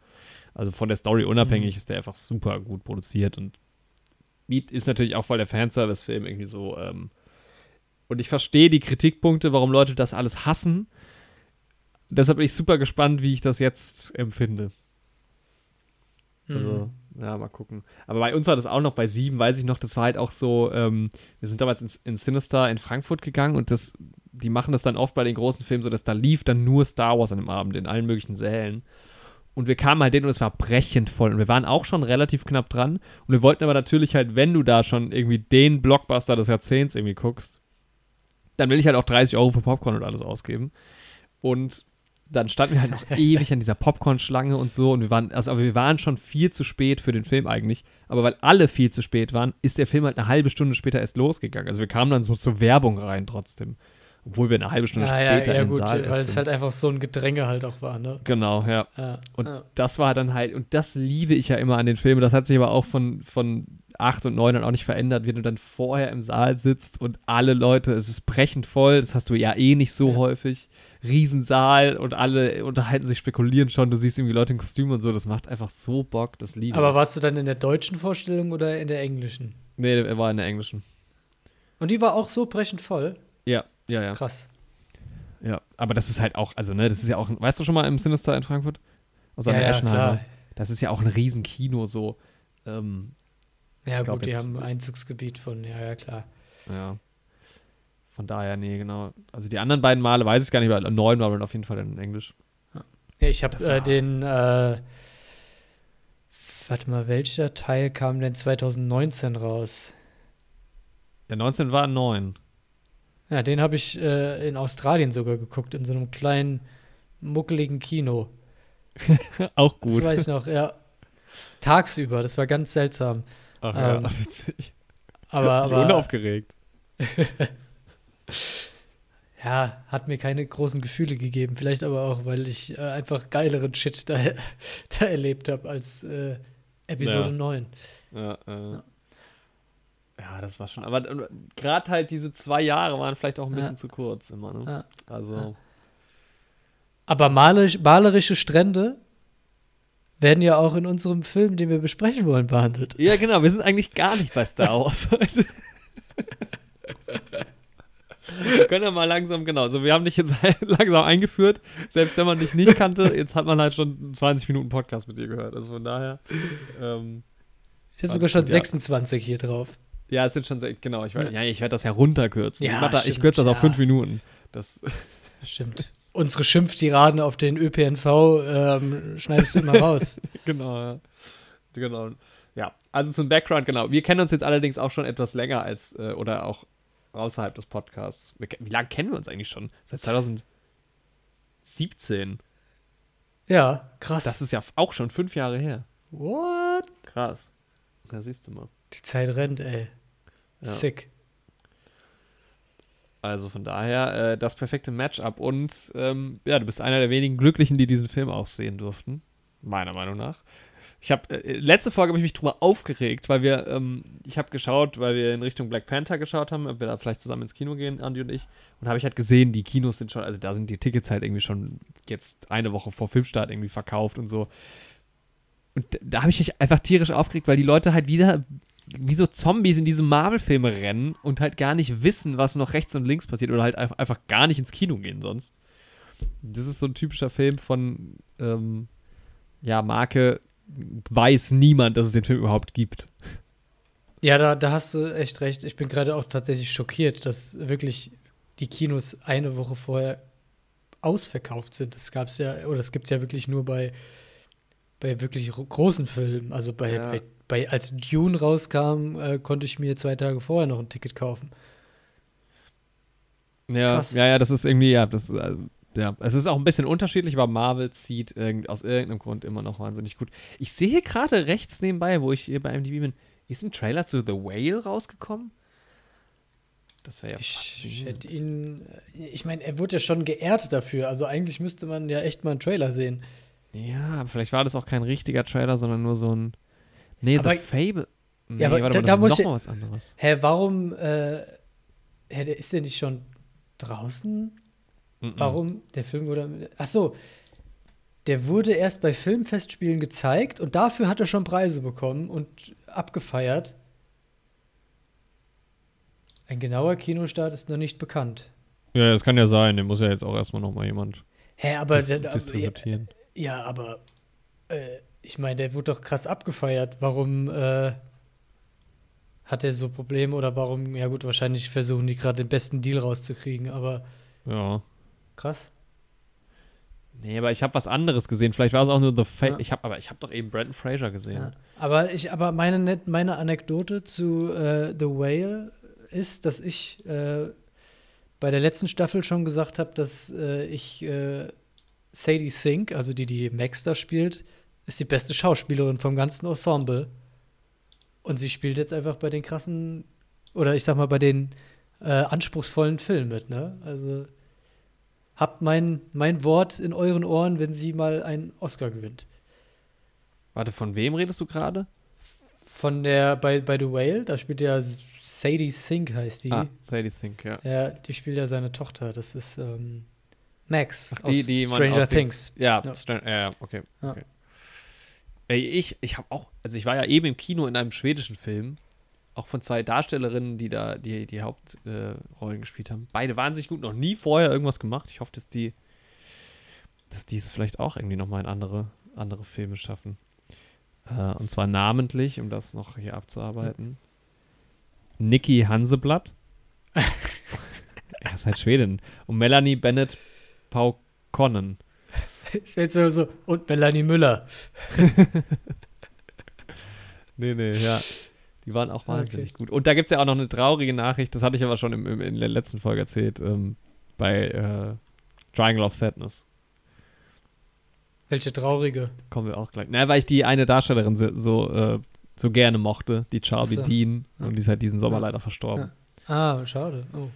Also von der Story unabhängig mhm. ist der einfach super gut produziert und ist natürlich auch voll der Fanservice-Film irgendwie so. Ähm, und ich verstehe die Kritikpunkte, warum Leute das alles hassen. Deshalb bin ich super gespannt, wie ich das jetzt empfinde. Also, mhm. ja, mal gucken. Aber bei uns war das auch noch bei sieben, weiß ich noch, das war halt auch so, ähm, wir sind damals ins, in Sinister in Frankfurt gegangen und das, die machen das dann oft bei den großen Filmen so, dass da lief dann nur Star Wars an dem Abend in allen möglichen Sälen. Und wir kamen halt hin und es war brechend voll. Und wir waren auch schon relativ knapp dran. Und wir wollten aber natürlich halt, wenn du da schon irgendwie den Blockbuster des Jahrzehnts irgendwie guckst, dann will ich halt auch 30 Euro für Popcorn und alles ausgeben. Und dann standen wir halt noch *laughs* ewig an dieser Popcorn-Schlange und so. Und wir waren, also aber wir waren schon viel zu spät für den Film eigentlich. Aber weil alle viel zu spät waren, ist der Film halt eine halbe Stunde später erst losgegangen. Also wir kamen dann so zur Werbung rein trotzdem. Obwohl wir eine halbe Stunde ja, später ja, ja, den gut, Saal weil es halt einfach so ein Gedränge halt auch war, ne? Genau, ja. ja und das war dann halt, und das liebe ich ja immer an den Filmen. Das hat sich aber auch von, von 8 und 9 dann auch nicht verändert, wenn du dann vorher im Saal sitzt und alle Leute, es ist brechend voll, das hast du ja eh nicht so häufig. Riesensaal und alle unterhalten sich, spekulieren schon. Du siehst irgendwie Leute in Kostümen und so. Das macht einfach so Bock, das liebe Aber warst du dann in der deutschen Vorstellung oder in der englischen? Nee, er war in der englischen. Und die war auch so brechend voll? Ja, ja, ja. Krass. Ja, aber das ist halt auch, also ne, das ist ja auch, weißt du schon mal im Sinister in Frankfurt? Aus ja, ja, klar. Das ist ja auch ein Riesenkino so. Ähm, ja, gut, die haben ein Einzugsgebiet von, ja, ja, klar. Ja. Von daher, nee, genau. Also die anderen beiden Male weiß ich gar nicht, weil neun war auf jeden Fall in Englisch. Ja, ich habe äh, den, äh, warte mal, welcher Teil kam denn 2019 raus? Ja, 19 war neun. Ja, den habe ich äh, in Australien sogar geguckt, in so einem kleinen, muckeligen Kino. *laughs* Auch gut. Das weiß ich noch, ja. Tagsüber, das war ganz seltsam. Ach ähm, ja, *laughs* witzig. Aber, aber unaufgeregt. *laughs* ja, hat mir keine großen Gefühle gegeben. Vielleicht aber auch, weil ich äh, einfach geileren Shit da, da erlebt habe als äh, Episode ja. 9. Ja, ja. Ja, das war schon. Aber gerade halt diese zwei Jahre waren vielleicht auch ein bisschen ja. zu kurz immer, ne? Ja. Also. Aber malerisch, malerische Strände werden ja auch in unserem Film, den wir besprechen wollen, behandelt. Ja, genau, wir sind eigentlich gar nicht bei Star *laughs* Wars heute. wir können ja mal langsam, genau, so wir haben dich jetzt *laughs* langsam eingeführt, selbst wenn man dich nicht kannte, jetzt hat man halt schon 20 Minuten Podcast mit dir gehört, also von daher. Ähm, ich habe sogar schon 26 hier drauf. Ja, es sind schon, sehr, genau, ich, ja. ich werde das ja runterkürzen. Ja, ich, ich kürze das auf fünf Minuten. Das stimmt. Unsere Schimpftiraden auf den ÖPNV ähm, schneidest du immer *laughs* raus. genau, ja. Genau. Ja, also zum Background, genau. Wir kennen uns jetzt allerdings auch schon etwas länger als, äh, oder auch außerhalb des Podcasts. Wir, wie lange kennen wir uns eigentlich schon? Seit 2017. Ja, krass. Das ist ja auch schon fünf Jahre her. What? Krass. Da siehst du mal. Die Zeit rennt, ey. Ja. Sick. Also von daher äh, das perfekte Matchup. Und ähm, ja, du bist einer der wenigen Glücklichen, die diesen Film auch sehen durften. Meiner Meinung nach. Ich habe äh, letzte Folge habe ich mich drüber aufgeregt, weil wir, ähm, ich habe geschaut, weil wir in Richtung Black Panther geschaut haben, ob wir da vielleicht zusammen ins Kino gehen, Andi und ich. Und habe ich halt gesehen, die Kinos sind schon, also da sind die Tickets halt irgendwie schon jetzt eine Woche vor Filmstart irgendwie verkauft und so. Und da habe ich mich einfach tierisch aufgeregt, weil die Leute halt wieder wie so Zombies in diese Marvel-Filme rennen und halt gar nicht wissen, was noch rechts und links passiert oder halt einfach gar nicht ins Kino gehen sonst. Das ist so ein typischer Film von, ähm, ja, Marke, weiß niemand, dass es den Film überhaupt gibt. Ja, da, da hast du echt recht. Ich bin gerade auch tatsächlich schockiert, dass wirklich die Kinos eine Woche vorher ausverkauft sind. Das gab es ja, oder das gibt es ja wirklich nur bei, bei wirklich großen Filmen. Also bei, ja. bei bei, als Dune rauskam, äh, konnte ich mir zwei Tage vorher noch ein Ticket kaufen. Ja, Krass. ja, ja, das ist irgendwie, ja, das also, ja, es ist auch ein bisschen unterschiedlich, aber Marvel zieht irgend, aus irgendeinem Grund immer noch wahnsinnig gut. Ich sehe hier gerade rechts nebenbei, wo ich hier bei MDB bin, ist ein Trailer zu The Whale rausgekommen? Das wäre ja ich, ich hätte ihn, ich meine, er wurde ja schon geehrt dafür, also eigentlich müsste man ja echt mal einen Trailer sehen. Ja, vielleicht war das auch kein richtiger Trailer, sondern nur so ein Nee, aber, The Fable. Nee, ja, aber warte da, mal, das da ist noch was anderes. Hä, warum, äh, hä, der ist der nicht schon draußen? Mm -mm. Warum? Der Film wurde. Ach so. Der wurde erst bei Filmfestspielen gezeigt und dafür hat er schon Preise bekommen und abgefeiert. Ein genauer Kinostart ist noch nicht bekannt. Ja, das kann ja sein. Den muss ja jetzt auch erstmal noch mal jemand Hä, aber dis distributieren. Ja, aber äh, ich meine, der wurde doch krass abgefeiert. Warum äh, hat er so Probleme oder warum, ja gut, wahrscheinlich versuchen die gerade den besten Deal rauszukriegen, aber ja. krass. Nee, aber ich habe was anderes gesehen. Vielleicht war es auch nur The Fa ja. Ich habe aber ich habe doch eben Brandon Fraser gesehen. Ja. Aber ich aber meine meine Anekdote zu äh, The Whale ist, dass ich äh, bei der letzten Staffel schon gesagt habe, dass äh, ich äh, Sadie Sink, also die die Max da spielt, ist die beste Schauspielerin vom ganzen Ensemble. Und sie spielt jetzt einfach bei den krassen, oder ich sag mal, bei den äh, anspruchsvollen Filmen mit, ne? Also habt mein, mein Wort in euren Ohren, wenn sie mal einen Oscar gewinnt. Warte, von wem redest du gerade? Von der, bei, bei The Whale, da spielt ja Sadie Sink, heißt die. Ah, Sadie Sink, ja. Ja, die spielt ja seine Tochter. Das ist ähm, Max Ach, die, aus die Stranger aus Things. Ja, ja. Str ja okay. Ja. okay. Ey, ich, ich habe auch, also ich war ja eben im Kino in einem schwedischen Film, auch von zwei Darstellerinnen, die da die, die Hauptrollen äh, gespielt haben. Beide wahnsinnig gut, noch nie vorher irgendwas gemacht. Ich hoffe, dass die, dass die es vielleicht auch irgendwie nochmal in andere, andere Filme schaffen. Äh, und zwar namentlich, um das noch hier abzuarbeiten. Niki Hanseblatt. *laughs* er ist halt Schwedin. Und Melanie Bennett Paukonnen. Es wird so, so, und Melanie Müller. *laughs* nee, nee, ja. Die waren auch wahnsinnig okay. gut. Und da gibt es ja auch noch eine traurige Nachricht, das hatte ich aber schon im, im, in der letzten Folge erzählt, ähm, bei äh, Triangle of Sadness. Welche traurige? Kommen wir auch gleich. Na, weil ich die eine Darstellerin so, so, äh, so gerne mochte, die Charlie so. Dean. Und die ist halt diesen Sommer ja. leider verstorben. Ja. Ah, schade. Oh.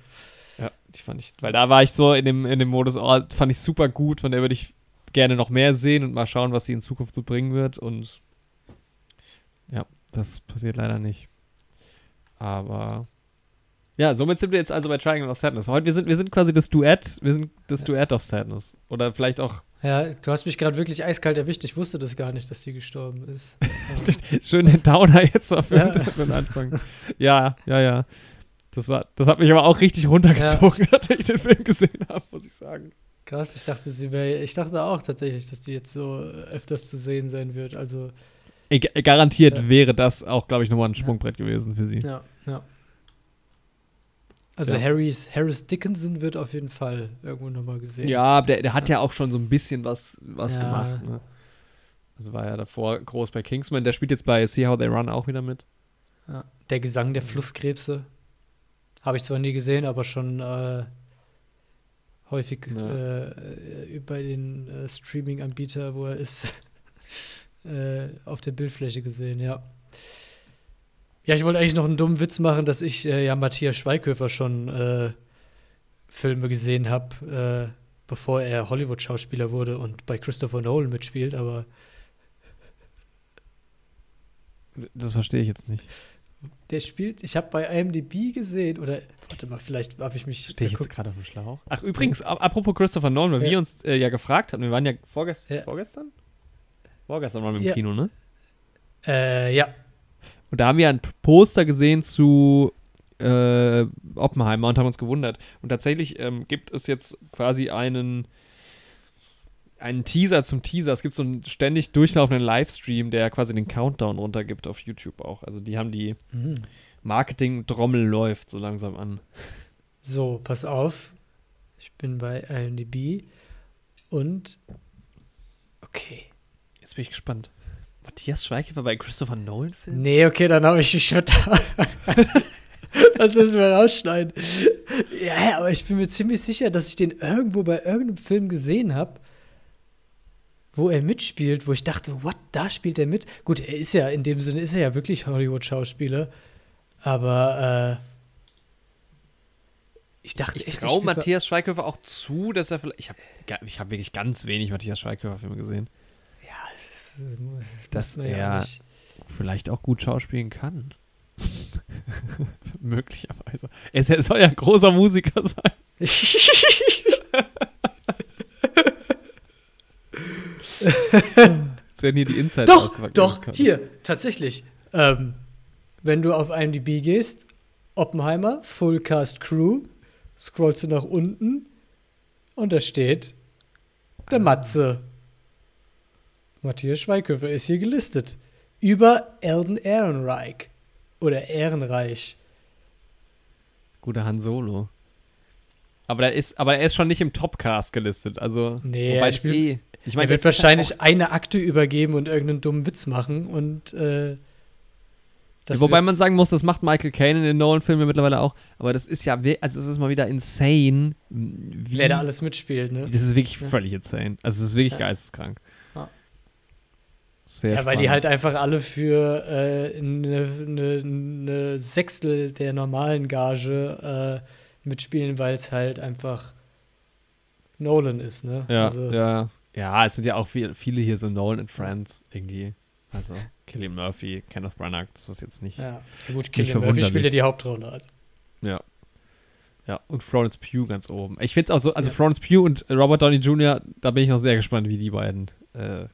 Ja, die fand ich, weil da war ich so in dem, in dem Modus, oh, fand ich super gut, von der würde ich gerne noch mehr sehen und mal schauen, was sie in Zukunft so bringen wird. Und ja, das passiert leider nicht. Aber Ja, somit sind wir jetzt also bei Triangle of Sadness. Heute, wir sind, wir sind quasi das Duett, wir sind das Duett of Sadness. Oder vielleicht auch, Ja, du hast mich gerade wirklich eiskalt erwischt. Ich wusste das gar nicht, dass die gestorben ist. *laughs* schön den Downer jetzt auf Ja. den Anfang. Ja, ja, ja. Das, war, das hat mich aber auch richtig runtergezogen, *laughs* als ich den Film gesehen habe, muss ich sagen. Krass, ich dachte, sie wäre. Ich dachte auch tatsächlich, dass die jetzt so öfters zu sehen sein wird. Also, Eg garantiert Ja. wäre das auch, glaube ich, nochmal ein Sprungbrett gewesen für sie. ja, ja. Also Ja. Harrys, Harris Dickinson wird auf jeden Fall irgendwo nochmal gesehen. Ja, der, der hat ja auch schon so ein bisschen was, was Ja. gemacht. Ne? Also war ja davor groß bei Kingsman. Der spielt jetzt bei See How They Run auch wieder mit. Ja. Der Gesang der Flusskrebse. Habe ich zwar nie gesehen, aber schon äh, häufig Ja. äh, bei den äh, Streaming-Anbieter, wo er ist, *laughs* äh, auf der Bildfläche gesehen, ja. Ja, ich wollte eigentlich noch einen dummen Witz machen, dass ich äh, ja Matthias Schweighöfer schon äh, Filme gesehen habe, äh, bevor er Hollywood-Schauspieler wurde und bei Christopher Nolan mitspielt, aber Das verstehe ich jetzt nicht. der spielt, ich habe bei IMDb gesehen, oder warte mal, vielleicht habe ich mich Stehe ich jetzt gerade auf dem Schlauch? Ach, übrigens, ap- apropos Christopher Nolan, weil Ja. wir uns äh, ja gefragt hatten, wir waren ja vorgestern, Ja. vorgestern? Vorgestern waren wir im Ja. Kino, ne? Äh, ja. Und da haben wir ein Poster gesehen zu äh, Oppenheimer und haben uns gewundert. Und tatsächlich ähm, gibt es jetzt quasi einen, einen Teaser zum Teaser. Es gibt so einen ständig durchlaufenden Livestream, der quasi den Countdown runtergibt auf YouTube auch. Also die haben die Mhm. Marketing-Trommel läuft so langsam an. So, pass auf. Ich bin bei IMDb und okay. Jetzt bin ich gespannt. Matthias Schweighöfer bei Christopher Nolan-Film? Nee, okay, dann habe ich mich vertan. *laughs* das müssen wir rausschneiden. Ja, ja, aber ich bin mir ziemlich sicher, dass ich den irgendwo bei irgendeinem Film gesehen habe, wo er mitspielt, wo ich dachte, what, da spielt er mit? Gut, er ist ja, in dem Sinne ist er ja wirklich Hollywood-Schauspieler, aber äh, ich dachte Ich echt, bei- Matthias Schweighöfer auch zu, dass er vielleicht. Ich habe ich hab wirklich ganz wenig Matthias Schweighöfer-Filme gesehen. Ja, das, Dass man ja er- nicht. Vielleicht auch gut schauspielen kann. *laughs* Möglicherweise. Er, ist, er soll ja ein großer Musiker sein. *laughs* Jetzt werden hier die Insights doch, doch, hier, tatsächlich. Ähm, wenn du auf IMDb gehst, Oppenheimer, Full Cast Crew, scrollst du nach unten und da steht der Matze. Matthias Schweighöfer ist hier gelistet. Über Elden Ehrenreich. Oder Ehrenreich. Guter Han Solo. Aber er ist, aber er ist schon nicht im Topcast gelistet. Also, Nee, wobei er eh, ich Er meine, wird das ist ja wahrscheinlich eine Akte übergeben und irgendeinen dummen Witz machen und äh, das Wobei man sagen muss, das macht Michael Caine in den Nolan-Filmen mittlerweile auch. Aber das ist ja, also es ist mal wieder insane, wie. wer da alles mitspielt, ne? Das ist wirklich Ja. völlig insane. Also es ist wirklich Ja. geisteskrank. Ja. Sehr Ja, weil die spannend. halt einfach alle für äh, eine, eine, eine Sechstel der normalen Gage äh, mitspielen, weil es halt einfach Nolan ist, ne? Ja, also, ja. Ja, es sind ja auch viel, viele hier so Nolan and Friends irgendwie. Also Killian Murphy, Kenneth Branagh, das ist jetzt nicht. ja. Gut, Killian Murphy spielt ja die Hauptrolle. Also. Ja. Ja, und Florence Pugh ganz oben. Ich finde es auch so, also Ja. Florence Pugh und Robert Downey Jr., da bin ich noch sehr gespannt, wie die beiden. Äh,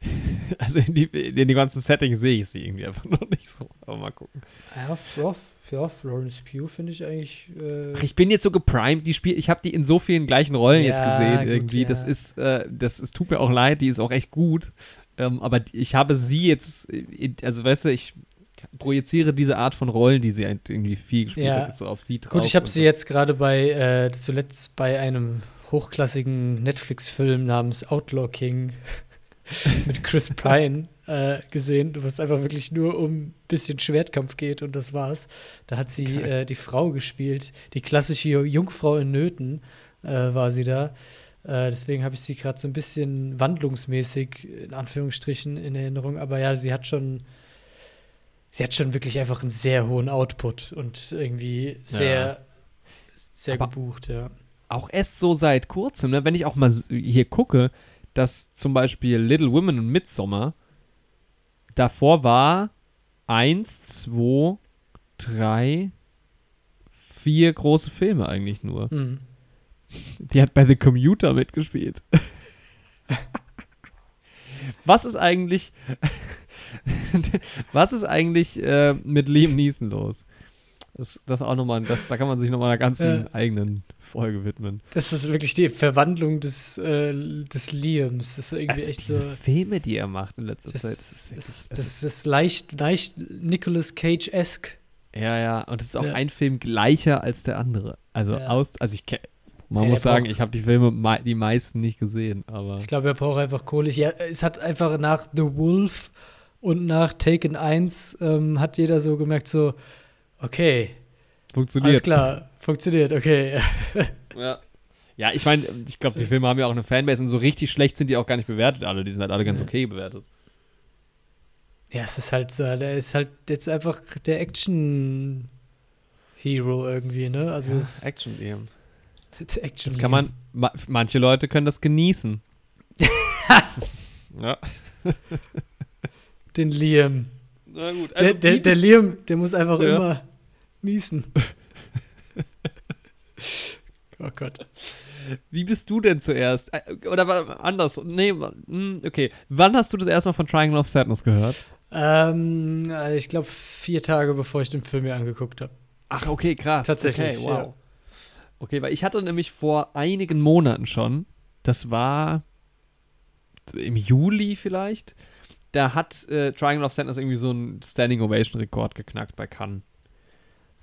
*laughs* also in, die, in dem ganzen Setting sehe ich sie irgendwie einfach *laughs* noch nicht so. Aber mal gucken. Ja, ja, ja, Florence Pugh finde ich eigentlich. Äh, Ach, ich bin jetzt so geprimed, die Spiel, ich habe die in so vielen gleichen Rollen jetzt Ja, gesehen gut, irgendwie. Das ist, äh, das es tut mir auch leid, die ist auch echt gut. Ähm, aber ich habe sie jetzt, in, also weißt du, ich projiziere diese Art von Rollen, die sie halt irgendwie viel gespielt Ja. hat, so auf sie drauf. Gut, ich habe sie so. jetzt gerade bei, äh, zuletzt bei einem hochklassigen Netflix-Film namens Outlaw King *laughs* mit Chris *laughs* Pine äh, gesehen, wo es einfach wirklich nur um ein bisschen Schwertkampf geht und das war's. Da hat sie äh, die Frau gespielt, die klassische Jungfrau in Nöten äh, war sie da. Äh, deswegen habe ich sie gerade so ein bisschen wandlungsmäßig in Anführungsstrichen in Erinnerung. Aber ja, sie hat schon, sie hat schon wirklich einfach einen sehr hohen Output und irgendwie sehr, sehr Aber- gebucht, ja. auch erst so seit kurzem, ne, wenn ich auch mal hier gucke, dass zum Beispiel Little Women und Midsommar davor war eins, zwei, drei, vier große Filme eigentlich nur. Mhm. Die hat bei The Commuter mitgespielt. was ist eigentlich, was ist eigentlich äh, mit Liam Neeson los? Das, das auch nochmal, das, da kann man sich nochmal einer ganzen Ja. eigenen Folge widmen. Das ist wirklich die Verwandlung des, äh, des Liams. Das ist irgendwie Also echt diese so. Filme, die er macht in letzter Das, Zeit. das, ist das, also- ist leicht, leicht Nicolas Cage-esque. Ja, ja, und es ist auch Ja. ein Film gleicher als der andere. Also Ja. aus, also ich man Ja, muss sagen, ich habe die Filme die meisten nicht gesehen, aber Ich glaube, er braucht einfach Kohle. Ja, es hat einfach nach The Wolf und nach Taken 1 ähm, hat jeder so gemerkt, so, okay, alles funktioniert. klar, funktioniert, okay. *laughs* Ja. Ja, ich meine, ich glaube, die Filme haben ja auch eine Fanbase und so richtig schlecht sind die auch gar nicht bewertet alle. Die sind halt alle ganz Ja. okay bewertet. Ja, es ist halt so, der ist halt jetzt einfach der Action-Hero irgendwie, ne? Also es, Action eben. der Action Das kann man, ma manche Leute können das genießen. *laughs* ja. Den Liam. Na gut, der, der, der Liam, der muss einfach Ja. immer niesen. *laughs* oh Gott. Wie bist du denn zuerst? Äh, Oder anders? Nee, hm, okay. Wann hast du das erstmal von Triangle of Sadness gehört? Ähm, äh, ich glaube, vier Tage bevor ich den Film mir angeguckt habe. Ach, okay, krass. Tatsächlich, okay, ja. Okay, weil ich hatte nämlich vor einigen Monaten schon, das war im Juli vielleicht, da hat äh, Triangle of Sadness irgendwie so einen Standing Ovation Rekord geknackt bei Cannes.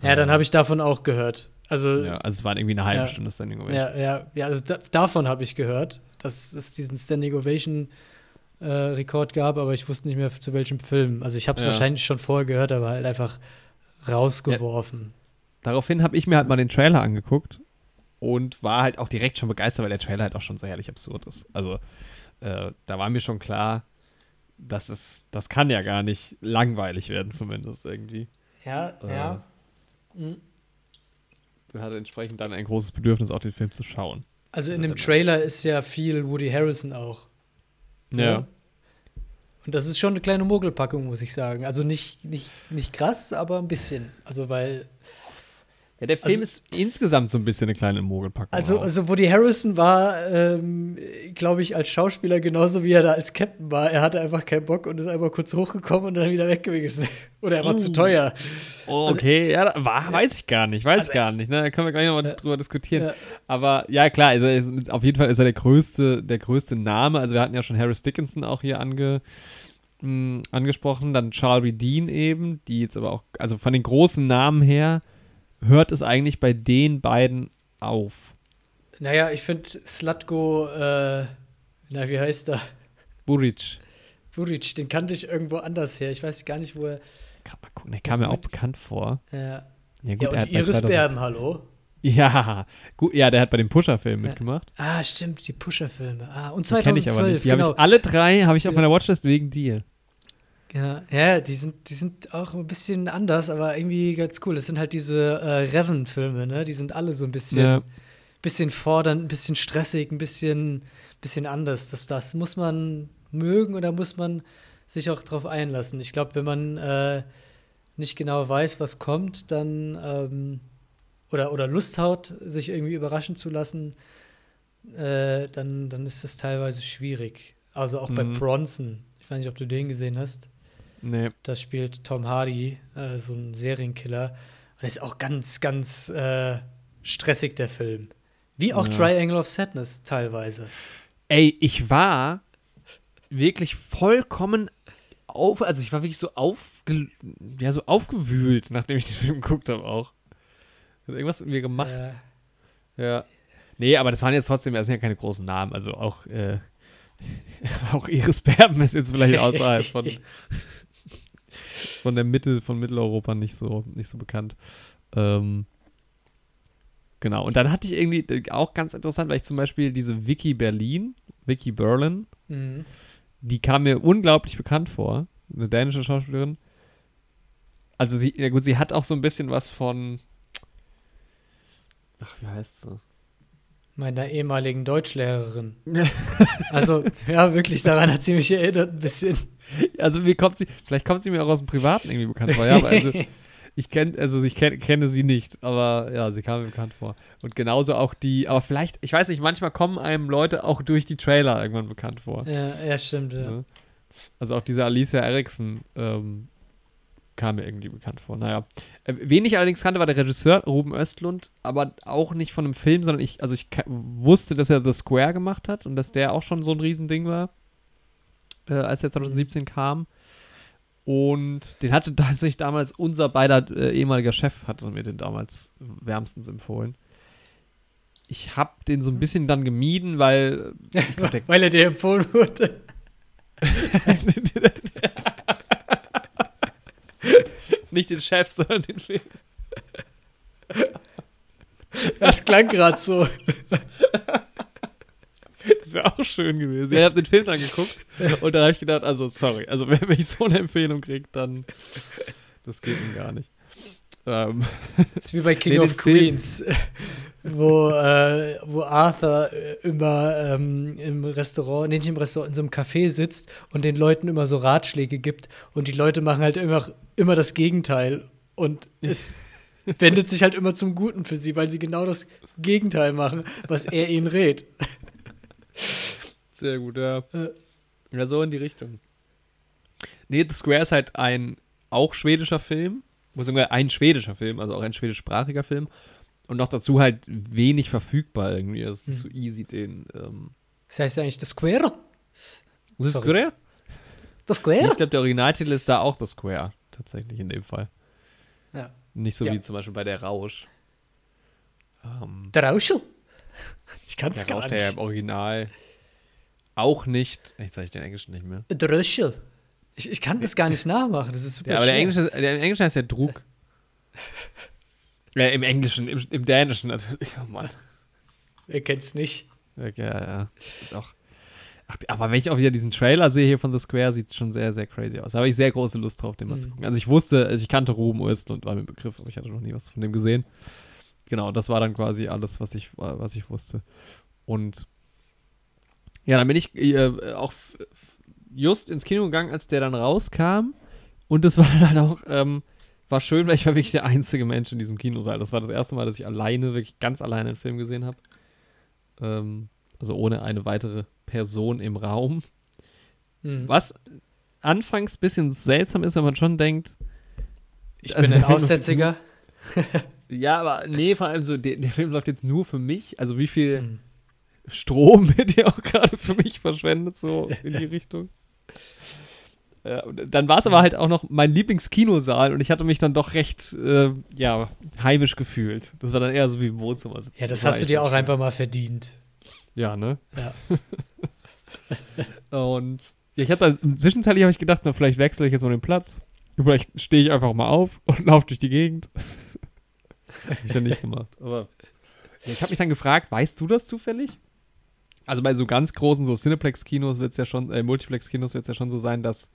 Ja, dann habe ich davon auch gehört. Also, Ja, also es waren irgendwie eine halbe Ja. Stunde Standing Ovation. ja, ja, ja also da, davon habe ich gehört, dass es diesen Standing Ovation äh, Rekord gab, aber ich wusste nicht mehr zu welchem Film. Also ich habe es Ja. wahrscheinlich schon vorher gehört, aber halt einfach rausgeworfen. Daraufhin habe ich mir halt mal den Trailer angeguckt und war halt auch direkt schon begeistert, weil der Trailer halt auch schon so herrlich absurd ist. Also äh, da war mir schon klar, dass es, das kann ja gar nicht langweilig werden, zumindest irgendwie. Ja, Äh, ja. Mhm. Hatte entsprechend dann ein großes Bedürfnis, auch den Film zu schauen. Also in dem Trailer ist ja viel Woody Harrison auch. Ja. Und das ist schon eine kleine Mogelpackung, muss ich sagen. Also nicht, nicht, nicht krass, aber ein bisschen. Also weil Ja, der Film Also- ist insgesamt so ein bisschen eine kleine Mogelpackung. Also, auch. also Woody Harrison war, ähm, glaube ich, als Schauspieler genauso wie er da als Captain war. Er hatte einfach keinen Bock und ist einfach kurz hochgekommen und dann wieder weg gewesen. *laughs* Oder er war zu Uh. teuer. Oh, okay, ja, da- war, weiß ich gar nicht, weiß Also- ich gar nicht. Ne? Da können wir gleich nochmal Ja. drüber diskutieren. Ja. Aber ja, klar, also ist, auf jeden Fall ist er der größte, der größte Name. Also wir hatten ja schon Harris Dickinson auch hier ange, mh, angesprochen, dann Charlie Dean eben, die jetzt aber auch, also von den großen Namen her, hört es eigentlich bei den beiden auf. Naja, ich finde Slatko, äh, na, wie heißt er? Buric. Buric, den kannte ich irgendwo anders her. Ich weiß gar nicht, wo er. Kann mal gucken, der kam mir auch bekannt vor. Ja, Ja, ja er und hat bei Iris 2000 Berben, hallo. Ja, gut, ja, der hat bei dem Pusher-Film Ja. mitgemacht. Ah, stimmt, die Pusher-Filme. Ah, und Die kenn ich 2012, aber nicht. Die genau. ich alle drei habe ich auf Ja. meiner Watchlist wegen dir. Ja, ja, die sind, die sind auch ein bisschen anders, aber irgendwie ganz cool. Das sind halt diese äh, Reven-Filme, ne? Die sind alle so ein bisschen, Ja. bisschen fordernd, ein bisschen stressig, ein bisschen, bisschen anders. Das, das muss man mögen oder muss man sich auch drauf einlassen. Ich glaube, wenn man äh, nicht genau weiß, was kommt, dann ähm, oder, oder Lust hat, sich irgendwie überraschen zu lassen, äh, dann, dann ist das teilweise schwierig. Also auch bei Mhm. Bronson. Ich weiß nicht, ob du den gesehen hast. Nee. Da spielt Tom Hardy, äh, so ein Serienkiller. Und ist auch ganz, ganz äh, stressig, der Film. Wie auch Ja. Triangle of Sadness teilweise. Ey, ich war wirklich vollkommen auf, also ich war wirklich so aufge, ja, so aufgewühlt, nachdem ich den Film geguckt habe auch. Hat irgendwas mit mir gemacht. Äh, Ja. Nee, aber das waren jetzt trotzdem, das sind ja keine großen Namen, also auch, äh, *laughs* auch Iris Berben ist jetzt vielleicht *laughs* außerhalb von, *laughs* von der Mitte, von Mitteleuropa nicht so, nicht so bekannt. Ähm, genau, und dann hatte ich irgendwie äh, auch ganz interessant, weil ich zum Beispiel diese Vicky Berlin, Vicky Berlin, mhm. die kam mir unglaublich bekannt vor. Eine dänische Schauspielerin. Also sie, ja gut, sie hat auch so ein bisschen was von. Ach, wie heißt sie? Meiner ehemaligen Deutschlehrerin. *laughs* Also, ja, wirklich, daran hat sie mich erinnert ein bisschen. Also mir kommt sie, vielleicht kommt sie mir auch aus dem Privaten irgendwie bekannt vor. Ja, aber also, *laughs* Ich kenne, also ich kenn, kenne sie nicht, aber ja, sie kam mir bekannt vor. Und genauso auch die, aber vielleicht, ich weiß nicht, manchmal kommen einem Leute auch durch die Trailer irgendwann bekannt vor. Ja, ja stimmt. Ja. Ne? Also auch diese Alicia Erickson ähm, kam mir irgendwie bekannt vor. Naja. Äh, wen ich allerdings kannte, war der Regisseur Ruben Östlund, aber auch nicht von einem Film, sondern ich, also ich wusste, dass er The Square gemacht hat und dass der auch schon so ein Riesending war, äh, als er 2017 kam. Und den hatte tatsächlich damals unser beider äh, ehemaliger Chef, hatte mir den damals wärmstens empfohlen. Ich habe den so ein bisschen dann gemieden, weil glaub, *laughs* der- Weil er dir empfohlen wurde. *laughs* *laughs* nicht den Chef, sondern den Film. Das klang gerade so. Das wäre auch schön gewesen. Ich habe den Film dann geguckt und dann habe ich gedacht, also sorry, also wenn, ich so eine Empfehlung kriege, dann das geht mir gar nicht. Ähm, Das ist wie bei King Nee, of den Film. Wo, äh, wo Arthur äh, immer ähm, im Restaurant, nee, nicht im Restaurant, in so einem Café sitzt und den Leuten immer so Ratschläge gibt und die Leute machen halt immer, immer das Gegenteil und es *laughs* wendet sich halt immer zum Guten für sie, weil sie genau das Gegenteil machen, was er ihnen rät. sehr gut, ja. Äh. Ja, so in die Richtung. Nee, The Square ist halt ein auch schwedischer Film, muss sogar ein schwedischer Film, also auch ein schwedischsprachiger Film. Und noch dazu halt wenig verfügbar irgendwie. Es ist nicht so easy, den. Ähm, Das heißt eigentlich The Square? Ist Sorry. Square? The Ich Square? glaube, der Originaltitel ist da auch The Square, tatsächlich in dem Fall. Ja. Nicht so Ja. wie zum Beispiel bei der Rausch. Ähm, Der Rauschel? Ich kann es der gar Rausch, der ja nicht. im Original auch nicht. Jetzt sage ich den Englischen nicht mehr. Der Rauschel. Ich, ich kann das gar nicht *laughs* nachmachen, das ist super Ja, aber der. Englische, der im Englischen heißt der Drug. Ja, im Englischen, im, im Dänischen natürlich. Oh Mann. Wer kennt's nicht? Ja, ja, Auch, ach, aber wenn ich auch wieder diesen Trailer sehe hier von The Square, sieht es schon sehr, sehr crazy aus. Da habe ich sehr große Lust drauf, den mal Mhm. zu gucken. Also ich wusste, also ich kannte Ruben Östlund, war mir ein Begriff, aber ich hatte noch nie was von dem gesehen. Genau, das war dann quasi alles, was ich, was ich wusste. Und ja, dann bin ich äh, auch just ins Kino gegangen, als der dann rauskam. Und das war dann halt auch, ähm, war schön, weil ich war wirklich der einzige Mensch in diesem Kinosaal. Das war das erste Mal, dass ich alleine, wirklich ganz alleine einen Film gesehen habe. Ähm, also ohne eine weitere Person im Raum. Hm. Was anfangs ein bisschen seltsam ist, wenn man schon denkt, Ich Also bin ein Aussätziger. *laughs* ja, aber nee, vor allem so, der, der Film läuft jetzt nur für mich. Also wie viel Hm. Strom *laughs* wird ja auch gerade für mich verschwendet, so in die *laughs* Richtung. Ja, und dann war es aber halt auch noch mein Lieblingskinosaal und ich hatte mich dann doch recht, äh, ja, heimisch gefühlt. Das war dann eher so wie im Wohnzimmer. Ja, das hast du dir auch einfach mal verdient. Ja, ne? Ja. *laughs* Und ja, ich hatte dann, zwischenzeitlich habe ich gedacht, na, vielleicht wechsle ich jetzt mal den Platz. Vielleicht stehe ich einfach mal auf *laughs* und laufe durch die Gegend. *laughs* Hab ich dann nicht gemacht. Aber ja, ich habe mich dann gefragt, weißt du das zufällig? Also bei so ganz großen so Cineplex-Kinos wird es ja schon, äh, Multiplex-Kinos wird es ja schon so sein, dass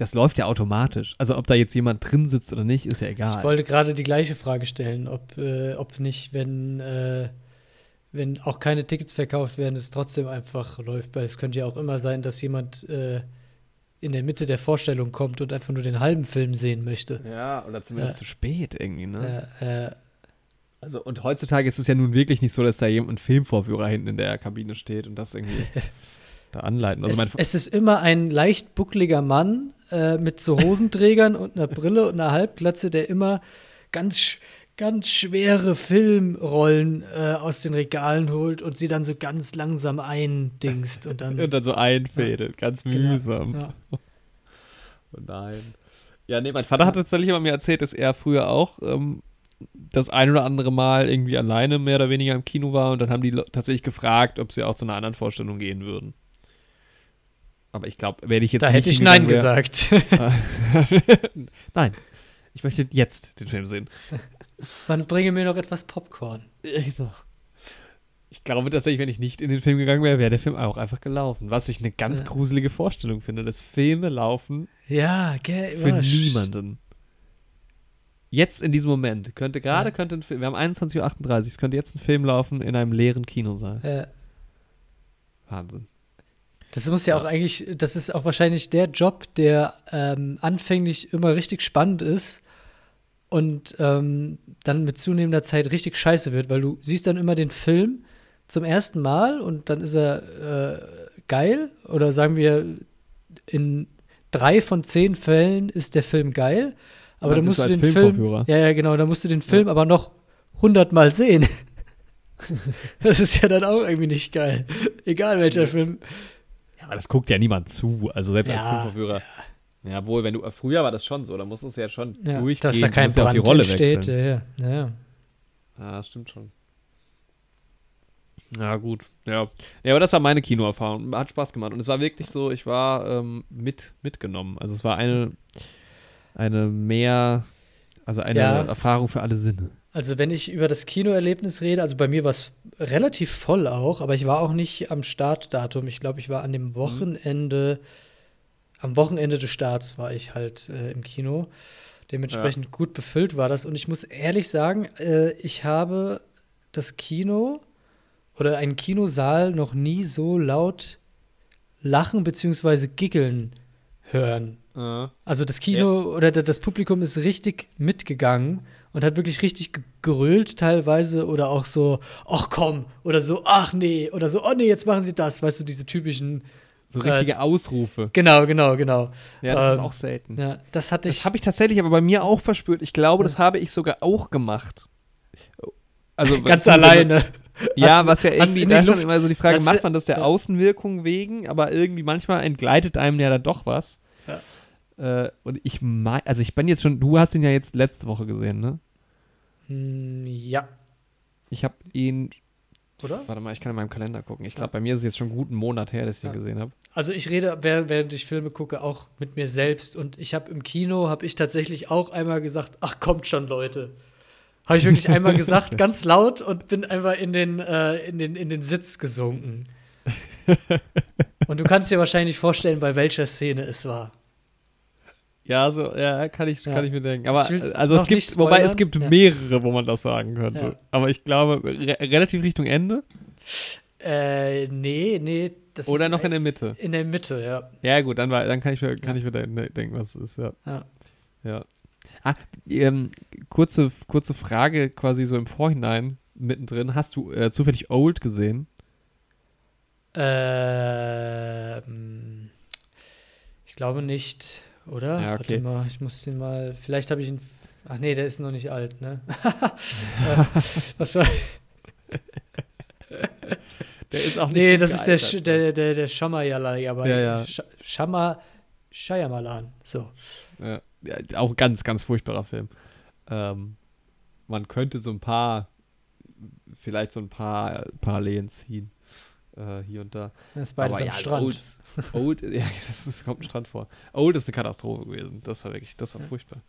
das läuft ja automatisch. Also ob da jetzt jemand drin sitzt oder nicht, ist ja egal. Ich wollte gerade die gleiche Frage stellen, ob, äh, ob nicht, wenn, äh, wenn auch keine Tickets verkauft werden, es trotzdem einfach läuft, weil es könnte ja auch immer sein, dass jemand äh, in der Mitte der Vorstellung kommt und einfach nur den halben Film sehen möchte. ja, oder zumindest zu spät irgendwie, ne? Äh, äh, Also, und heutzutage ist es ja nun wirklich nicht so, dass da jemand ein Filmvorführer hinten in der Kabine steht und das irgendwie *laughs* da anleiten. Also es, es ist immer ein leicht buckliger Mann äh, mit so Hosenträgern *laughs* und einer Brille und einer Halbglatze, der immer ganz, ganz schwere Filmrollen äh, aus den Regalen holt und sie dann so ganz langsam eindingst und dann. *laughs* und dann so einfädelt, ganz Genau, mühsam. ja. *laughs* Oh nein. Ja, nee, mein Vater hat tatsächlich immer mir erzählt, dass er früher auch ähm, das ein oder andere Mal irgendwie alleine mehr oder weniger im Kino war und dann haben die tatsächlich gefragt, ob sie auch zu einer anderen Vorstellung gehen würden. Aber ich glaube, werde ich jetzt Da nicht hätte ich Nein wär- gesagt. *laughs* Nein. Ich möchte jetzt den Film sehen. *laughs* Man bringe mir noch etwas Popcorn. Ich glaube tatsächlich, wenn ich nicht in den Film gegangen wäre, wäre der Film auch einfach gelaufen. Was ich eine ganz Ja. gruselige Vorstellung finde, dass Filme laufen Ja, gell, für sch- niemanden. Jetzt in diesem Moment könnte gerade Ja. könnte ein Film, wir haben 21.38 Uhr, es könnte jetzt ein Film laufen in einem leeren Kinosaal. Äh, Wahnsinn. Das muss ja auch eigentlich, das ist auch wahrscheinlich der Job, der ähm, anfänglich immer richtig spannend ist und ähm, dann mit zunehmender Zeit richtig scheiße wird, weil du siehst dann immer den Film zum ersten Mal und dann ist er äh, geil oder sagen wir in drei von zehn Fällen ist der Film geil, aber Dann dann bist musst du den Film, ja ja genau, dann musst du den Film aber noch hundertmal sehen. *laughs* das ist ja dann auch irgendwie nicht geil, egal welcher Film. Aber das guckt ja niemand zu. Also selbst als Ja, Filmverführer. Ja, wohl, wenn du früher war das schon so, da musstest du ja schon Ja, durchgehen. dass da kein musst Brand die Rolle entsteht. Ja, ja. ja. Stimmt schon. Ja, gut. Ja. ja, aber das war meine Kinoerfahrung. Hat Spaß gemacht. Und es war wirklich so, ich war ähm, mit, mitgenommen. Also es war eine, eine mehr, also eine Ja. Erfahrung für alle Sinne. Also wenn ich über das Kinoerlebnis rede, also bei mir war es relativ voll auch, aber ich war auch nicht am Startdatum. Ich glaube, ich war an dem Wochenende, am Wochenende des Starts war ich halt äh, im Kino. Dementsprechend gut befüllt war das. Und ich muss ehrlich sagen, äh, ich habe das Kino oder einen Kinosaal noch nie so laut lachen bzw. giggeln hören. Also das Kino oder da- das Publikum ist richtig mitgegangen und hat wirklich richtig gegrölt teilweise oder auch so, ach komm, oder so, ach nee, oder so, oh nee, jetzt machen sie das, weißt du, diese typischen. So Äh, richtige Ausrufe. Genau, genau, genau. Ja, das ist ähm, auch selten. Ja, das hatte ich. Das habe ich tatsächlich aber bei mir auch verspürt. Ich glaube, das habe ich sogar auch gemacht. Also *laughs* ganz alleine. Ja, du- was ja irgendwie in Luft- immer so die Frage, macht man das der ja. Außenwirkung wegen, aber irgendwie manchmal entgleitet einem ja dann doch was. Äh, und ich mein, also ich bin jetzt schon, du hast ihn ja jetzt letzte Woche gesehen, ne? Hm, ja, Ich habe ihn, oder? warte mal, ich kann in meinem Kalender gucken. Ich glaube, bei mir ist es jetzt schon einen guten Monat her, dass ich Ja. ihn gesehen habe. Also ich rede, während, während ich Filme gucke, auch mit mir selbst. Und ich habe im Kino, habe ich tatsächlich auch einmal gesagt, ach kommt schon, Leute. Habe ich wirklich einmal gesagt, *laughs* ganz laut und bin einfach in den, äh, in den, in den Sitz gesunken. *laughs* und du kannst dir wahrscheinlich vorstellen, bei welcher Szene es war. Ja, so, ja, kann ich, Ja. kann ich mir denken. Aber will's also es gibt, wobei es gibt Ja. mehrere, wo man das sagen könnte. Ja. Aber ich glaube, re relativ Richtung Ende Äh, nee, nee. Das oder noch in der Mitte. in der Mitte, ja. Ja, gut, dann, war, dann kann ich mir, kann ich mir de- denken, was es ist, ja. Ja. Ja. Ah, ähm, kurze, kurze Frage quasi so im Vorhinein mittendrin. Hast du äh, zufällig Old gesehen? Ähm, ich glaube nicht, oder? Ja, okay. Warte mal, ich muss den mal. Vielleicht habe ich ihn. Ach nee, der ist noch nicht alt, ne? *laughs* Äh, Was war. Der ist auch nicht Nee, gut das ist der. Sch- der, der, der Shamayala, aber Ja, ja. Sh- Shama, Shyamalan, so. Ja, auch ganz, ganz furchtbarer Film. Ähm, man könnte so ein paar, vielleicht so ein paar Parallelen ziehen. Äh, hier und da. Das ist beides Aber am ja, Strand. Old, Old, *laughs* ja, das, ist, kommt ein Strand vor. Old ist eine Katastrophe gewesen. Das war wirklich, das war Ja. furchtbar.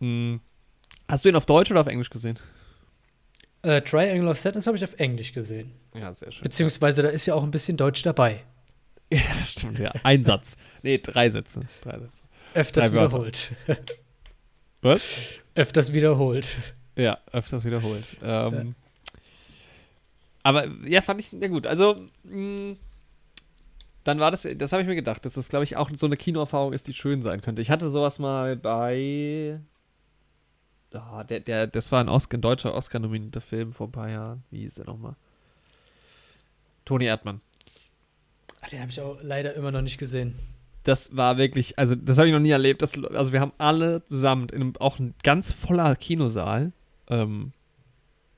Hm. Hast du ihn auf Deutsch oder auf Englisch gesehen? Äh, Triangle of Sadness habe ich auf Englisch gesehen. Ja, sehr schön. Beziehungsweise da ist ja auch ein bisschen Deutsch dabei. *laughs* Ja, das stimmt, ja. Ein Satz. Nee, drei Sätze. Drei Sätze. Öfters Drei wiederholt. *laughs* Was? Öfters wiederholt. Ja, öfters wiederholt. Ähm, Aber ja, fand ich, ja gut. Also, mh, dann war das, das habe ich mir gedacht, dass das, glaube ich, auch so eine Kinoerfahrung ist, die schön sein könnte. Ich hatte sowas mal bei. Ah, der, der, das war ein, Oscar, ein deutscher Oscar-nominierter Film vor ein paar Jahren. Wie hieß der nochmal? Toni Erdmann. Ach, den habe ich auch leider immer noch nicht gesehen. Das war wirklich, also das habe ich noch nie erlebt. Das, also wir haben alle zusammen in einem, auch ein ganz voller Kinosaal. Ähm,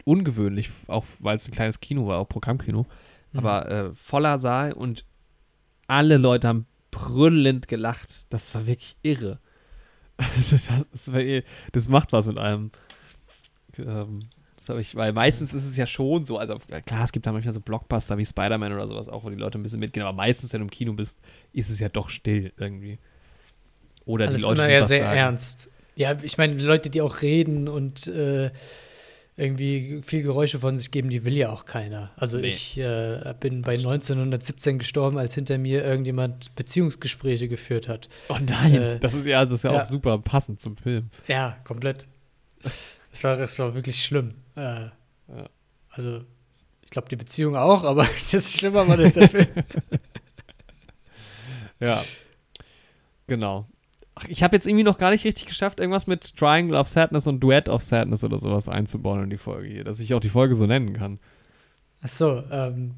ungewöhnlich, auch weil es ein kleines Kino war, auch Programmkino. Mhm. Aber äh, voller Saal und alle Leute haben brüllend gelacht. Das war wirklich irre. *laughs* Also das, das, war, eh- das macht was mit einem. Ähm, das hab ich, weil meistens ist es ja schon so, also klar, es gibt da manchmal so Blockbuster wie Spider-Man oder sowas, auch wo die Leute ein bisschen mitgehen, aber meistens, wenn du im Kino bist, ist es ja doch still irgendwie. Oder Alles die Leute, immer die ja was sehr sagen. ernst. Ja, ich meine, Leute, die auch reden und äh, irgendwie viel Geräusche von sich geben, die will ja auch keiner. Also Nee. ich äh, bin bei 1917 gestorben, als hinter mir irgendjemand Beziehungsgespräche geführt hat. Oh nein, Äh, das ist ja, das ist ja, ja. auch super passend zum Film. Ja, komplett. Das war, das war wirklich schlimm. Äh, Ja. Also, ich glaube, die Beziehung auch, aber *laughs* das Schlimmer war das der Film. *laughs* Ja. Genau. Ach, ich habe jetzt irgendwie noch gar nicht richtig geschafft, irgendwas mit Triangle of Sadness und Duet of Sadness oder sowas einzubauen in die Folge hier, dass ich auch die Folge so nennen kann. Ach so, ähm,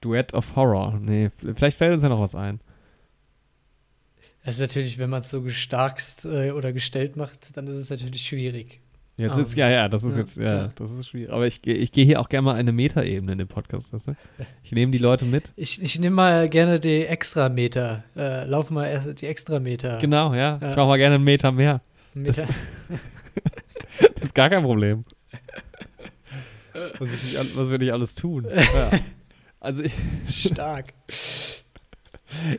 Duet of Horror. Nee, vielleicht fällt uns ja noch was ein. das ist natürlich, wenn man es so gestarkst äh, oder gestellt macht, dann ist es natürlich schwierig. Jetzt Ah, ist, ja, ja, das ist ja, jetzt, ja, klar. das ist schwierig. Aber ich, gehe- ich gehe hier auch gerne mal eine Metaebene in den Podcast, weißt du? Ich nehme die Leute mit. Ich, ich nehme mal gerne die Extrameter. Äh, lauf mal erst die Extrameter. Genau, ja. Ja. Ich mache mal gerne einen Meter mehr. Meter. *laughs* Das ist gar kein Problem. Was, ich nicht, was wir nicht alles tun. Ja. Also ich, *laughs* Stark.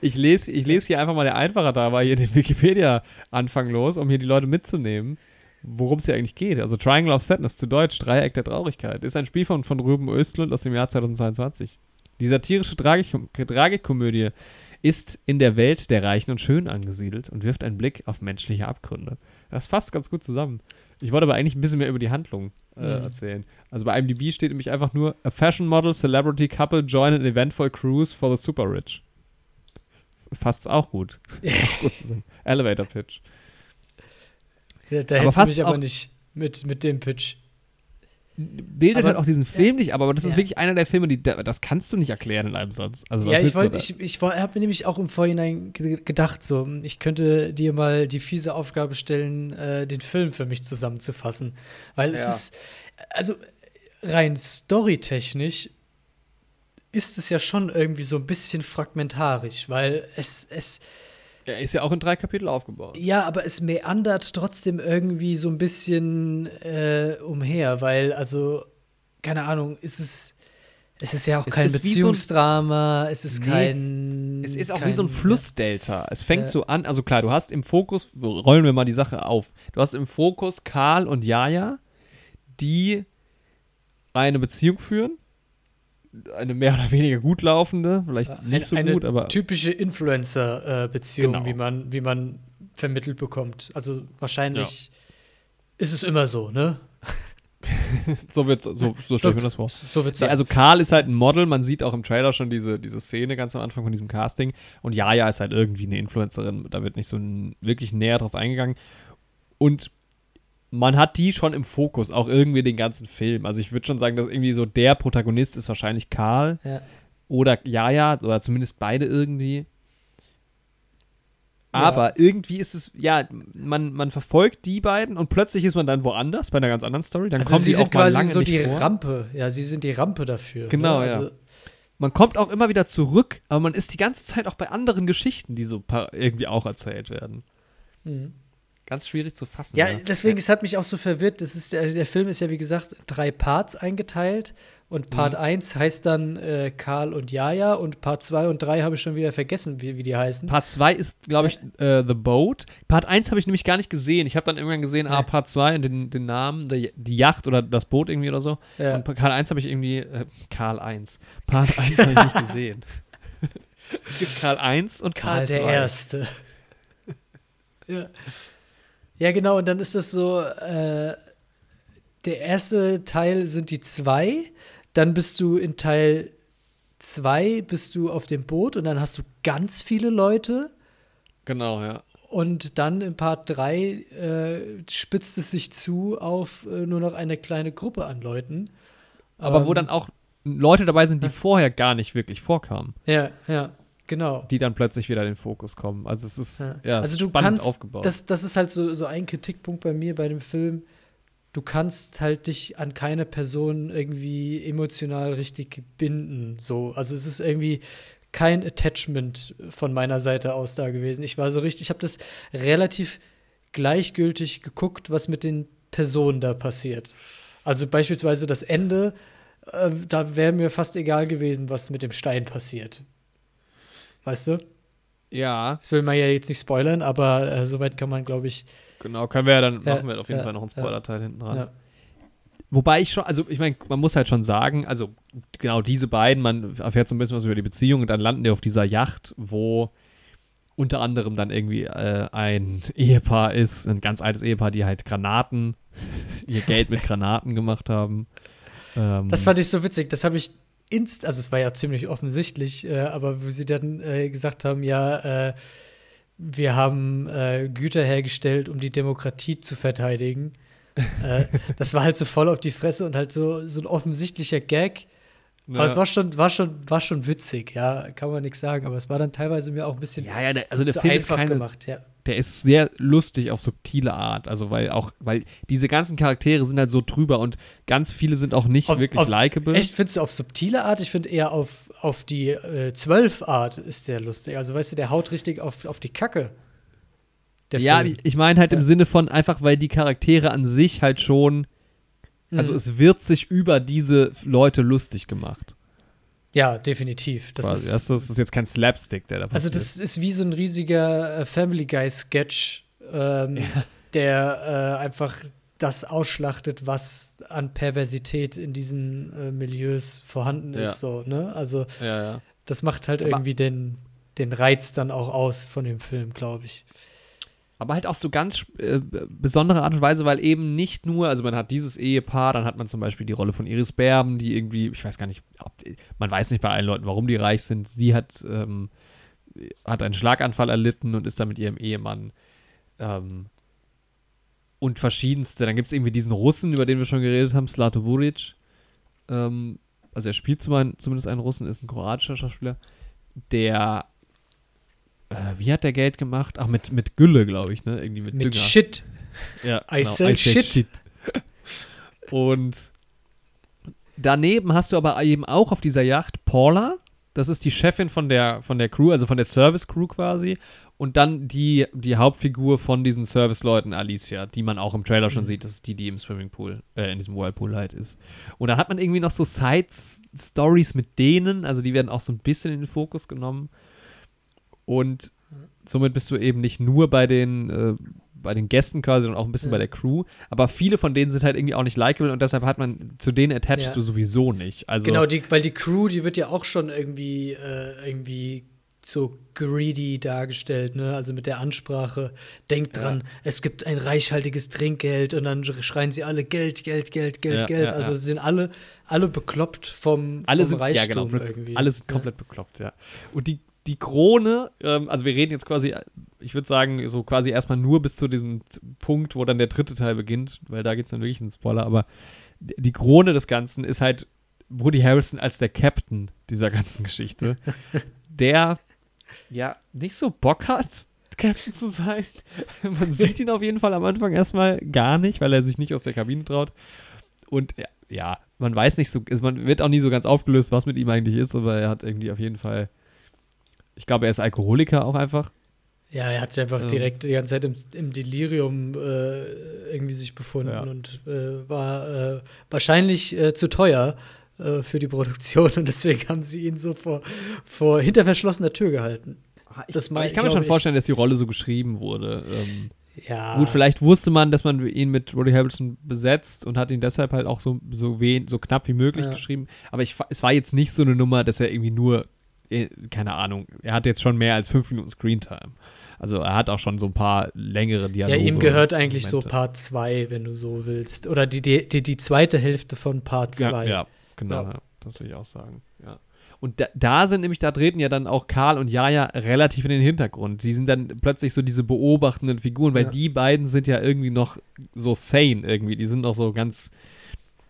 ich lese ich lese hier einfach mal der Einfacher da, war hier den Wikipedia-Anfang los, um hier die Leute mitzunehmen, worum es hier eigentlich geht. Also Triangle of Sadness, zu Deutsch, Dreieck der Traurigkeit, ist ein Spiel von, von Ruben Östlund aus dem Jahr 2022. Die satirische Tragikom Tragikkomödie ist in der Welt der Reichen und Schönen angesiedelt und wirft einen Blick auf menschliche Abgründe. Das fasst ganz gut zusammen. Ich wollte aber eigentlich ein bisschen mehr über die Handlung äh, Mhm. erzählen. Also bei IMDb steht nämlich einfach nur A fashion model, celebrity couple join an eventful cruise for the super rich. Fasst's auch gut. *laughs* auch gut zusammen. Elevator Pitch. Ja, da Aber hättest mich aber nicht mit, mit dem Pitch. Bildet Aber- halt auch diesen Film nicht, aber das ist Ja. wirklich einer der Filme, die das kannst du nicht erklären in einem Satz. Also was ja, ich da? ich, ich habe mir nämlich auch im Vorhinein ge- gedacht, so, ich könnte dir mal die fiese Aufgabe stellen, äh, den Film für mich zusammenzufassen. Weil es Ja. ist, also rein storytechnisch ist es ja schon irgendwie so ein bisschen fragmentarisch, weil es, es, Er ist ja auch in drei Kapitel aufgebaut. ja, aber es meandert trotzdem irgendwie so ein bisschen äh, umher, weil, also, keine Ahnung, ist es, es ist ja auch Es kein wie so ein- Beziehungsdrama, es ist Nee, kein. Es ist auch kein, wie so ein Flussdelta. Es fängt Ja. so an, also klar, du hast im Fokus, rollen wir mal die Sache auf. Du hast im Fokus Karl und Jaja, die eine Beziehung führen. Eine mehr oder weniger gut laufende, vielleicht Ja, nicht so eine gut, aber typische Influencer-Beziehung, Genau. wie, man, wie man vermittelt bekommt. Also wahrscheinlich ist es immer so, ne? *laughs* so wird so, so stelle ich mir das vor. So wird es Nee, also Karl ist halt ein Model, man sieht auch im Trailer schon diese, diese Szene ganz am Anfang von diesem Casting. Und Jaja ist halt irgendwie eine Influencerin, da wird nicht so wirklich näher drauf eingegangen. Und man hat die schon im Fokus, auch irgendwie den ganzen Film. Also ich würde schon sagen, dass irgendwie so der Protagonist ist wahrscheinlich Karl ja. oder Jaja, oder zumindest beide irgendwie. Ja. Aber irgendwie ist es, ja, man, man verfolgt die beiden und plötzlich ist man dann woanders, bei einer ganz anderen Story. Dann Also kommen sie die sind auch mal quasi lange so die vor. Rampe. Ja, sie sind die Rampe dafür. Genau, ne? ja. also, man kommt auch immer wieder zurück, aber man ist die ganze Zeit auch bei anderen Geschichten, die so irgendwie auch erzählt werden. mhm. Ganz schwierig zu fassen. Ja, deswegen, es hat mich auch so verwirrt. Das ist, der, der Film ist ja, wie gesagt, drei Parts eingeteilt. Und Part Mhm. 1 heißt dann äh, Karl und Jaja und Part 2 und 3 habe ich schon wieder vergessen, wie, wie die heißen. Part 2 ist, glaube ich, äh, The Boat. Part 1 habe ich nämlich gar nicht gesehen. Ich habe dann irgendwann gesehen, Ja. ah, Part 2 und den, den Namen, die, die Yacht oder das Boot irgendwie oder so. Ja. Und Karl 1 habe ich irgendwie, äh, Karl 1. Part 1 habe ich nicht gesehen. *laughs* es gibt Karl 1 und Karl Karl 2. der Erste. *laughs* ja. Ja, genau, und dann ist das so, äh, der erste Teil sind die zwei, dann bist du in Teil zwei, bist du auf dem Boot und dann hast du ganz viele Leute Genau, ja. und dann in Part 3 äh, spitzt es sich zu auf äh, nur noch eine kleine Gruppe an Leuten. Aber wo Ähm, dann auch Leute dabei sind, die vorher gar nicht wirklich vorkamen. Ja, ja, genau. die dann plötzlich wieder in den Fokus kommen. Also es ist Ja. ja, also du spannend kannst, aufgebaut. Das, das ist halt so, so ein Kritikpunkt bei mir bei dem Film. Du kannst halt dich an keine Person irgendwie emotional richtig binden. So. Also es ist irgendwie kein Attachment von meiner Seite aus da gewesen. Ich war so richtig, ich habe das relativ gleichgültig geguckt, was mit den Personen da passiert. Also beispielsweise das Ende, äh, da wäre mir fast egal gewesen, was mit dem Stein passiert. Weißt du? ja, Das will man ja jetzt nicht spoilern, aber äh, soweit kann man, glaube ich. genau, können wir ja dann machen wir auf jeden Fall noch einen. Spoiler-Teil hinten dran. Wobei ich schon, also ich meine, man muss halt schon sagen, also genau diese beiden, man erfährt so ein bisschen was über die Beziehung und dann landen die auf dieser Yacht, wo unter anderem dann irgendwie äh, ein Ehepaar ist, ein ganz altes Ehepaar, die halt Granaten, *laughs* ihr Geld mit Granaten gemacht haben. Ähm, Das fand ich so witzig. Das habe ich inst, also es war ja ziemlich offensichtlich, äh, aber wo sie dann äh, gesagt haben, ja, äh, wir haben äh, Güter hergestellt, um die Demokratie zu verteidigen. äh, *laughs* das war halt so voll auf die Fresse und halt so, so ein offensichtlicher Gag. Ja. Aber es war schon, war, schon, war schon witzig, ja, kann man nichts sagen. Aber es war dann teilweise mir auch ein bisschen Ja, ja, also zu der Film ist einfach keine, gemacht, ja. Der ist sehr lustig auf subtile Art. Also weil auch, weil diese ganzen Charaktere sind halt so drüber und ganz viele sind auch nicht Auf- wirklich auf- likable. Echt, findest du auf subtile Art? Ich finde eher auf, auf die äh, 12 Art ist der lustig. Also weißt du, der haut richtig auf, auf die Kacke. Ja, Film. ich, meine halt im Ja. Sinne von einfach, weil die Charaktere an sich halt schon, also Mhm. es wird sich über diese Leute lustig gemacht. Ja, definitiv. Das quasi. ist, Das, das ist jetzt kein Slapstick, der da also passiert. das ist wie so ein riesiger äh, Family Guy Sketch, ähm, der äh, einfach das ausschlachtet, was an Perversität in diesen äh, Milieus vorhanden Ja. ist. So, ne? Also ja, ja. das macht halt Aber- irgendwie den, den Reiz dann auch aus von dem Film, glaube ich. Aber halt auf so ganz äh, besondere Art und Weise, weil eben nicht nur, also man hat dieses Ehepaar, dann hat man zum Beispiel die Rolle von Iris Berben, die irgendwie, ich weiß gar nicht, ob, man weiß nicht bei allen Leuten, warum die reich sind. Sie hat, ähm, hat einen Schlaganfall erlitten und ist dann mit ihrem Ehemann ähm, und verschiedenste. Dann gibt es irgendwie diesen Russen, über den wir schon geredet haben, Slato Buric. Ähm, also er spielt zum- zumindest einen Russen, ist ein kroatischer Schauspieler, der äh, wie hat der Geld gemacht? Ach, mit, mit Gülle, glaube ich, ne? Irgendwie mit, Mit Dünger. Shit. Ja, I sell shit. Und daneben hast du aber eben auch auf dieser Yacht Paula. Das ist die Chefin von der, von der Crew, also von der Service-Crew quasi. Und dann die, die Hauptfigur von diesen Service-Leuten, Alicia, die man auch im Trailer schon Mhm. sieht. Das ist die, die im Swimmingpool, äh, in diesem Whirlpool halt ist. Und dann hat man irgendwie noch so Side-Stories mit denen. Also die werden auch so ein bisschen in den Fokus genommen. Und somit bist du eben nicht nur bei den, äh, bei den Gästen quasi, sondern auch ein bisschen Ja. bei der Crew. Aber viele von denen sind halt irgendwie auch nicht likable und deshalb hat man, zu denen attachst Ja. du sowieso nicht. Also, Genau, die, weil die Crew, die wird ja auch schon irgendwie, äh, irgendwie so greedy dargestellt, ne? Also mit der Ansprache, denkt Ja. dran, es gibt ein reichhaltiges Trinkgeld und dann schreien sie alle Geld, Geld, Geld, Geld, Ja, Geld. ja, also ja. sie sind alle, alle bekloppt vom, alle vom sind, ja, Reichtum genau, irgendwie. alle sind komplett bekloppt, ja. Und die, die Krone, ähm, also wir reden jetzt quasi, ich würde sagen, so quasi erstmal nur bis zu diesem Punkt, wo dann der dritte Teil beginnt, weil da geht es dann wirklich in Spoiler, aber die Krone des Ganzen ist halt Woody Harrelson als der Captain dieser ganzen Geschichte, *laughs* der ja nicht so Bock hat, Captain zu sein. Man sieht ihn auf jeden Fall am Anfang erstmal gar nicht, weil er sich nicht aus der Kabine traut. Und ja, man weiß nicht so, man wird auch nie so ganz aufgelöst, was mit ihm eigentlich ist, aber er hat irgendwie auf jeden Fall, ich glaube, er ist Alkoholiker auch einfach. Ja, er hat sich einfach Ähm. direkt die ganze Zeit im, im Delirium äh, irgendwie sich befunden Ja. und äh, war äh, wahrscheinlich äh, zu teuer äh, für die Produktion und deswegen haben sie ihn so vor, vor hinter verschlossener Tür gehalten. Das Aber mein- ich kann mir schon vorstellen, dass die Rolle so geschrieben wurde. Ähm, Ja. Gut, vielleicht wusste man, dass man ihn mit Woody Harrelson besetzt und hat ihn deshalb halt auch so, so, wen, so knapp wie möglich Ja. geschrieben. Aber ich, es war jetzt nicht so eine Nummer, dass er irgendwie nur, keine Ahnung, er hat jetzt schon mehr als fünf Minuten Screentime. Also er hat auch schon so ein paar längere Ja, Dialoge. ihm gehört eigentlich so Momente. Part 2, wenn du so willst. Oder die, die, die, die zweite Hälfte von Part 2. Ja, ja genau, Ja. ja. das will ich auch sagen. Ja. Und da, da sind nämlich, da treten ja dann auch Karl und Jaja relativ in den Hintergrund. Sie sind dann plötzlich so diese beobachtenden Figuren, weil Ja. die beiden sind ja irgendwie noch so sane irgendwie. Die sind noch so ganz,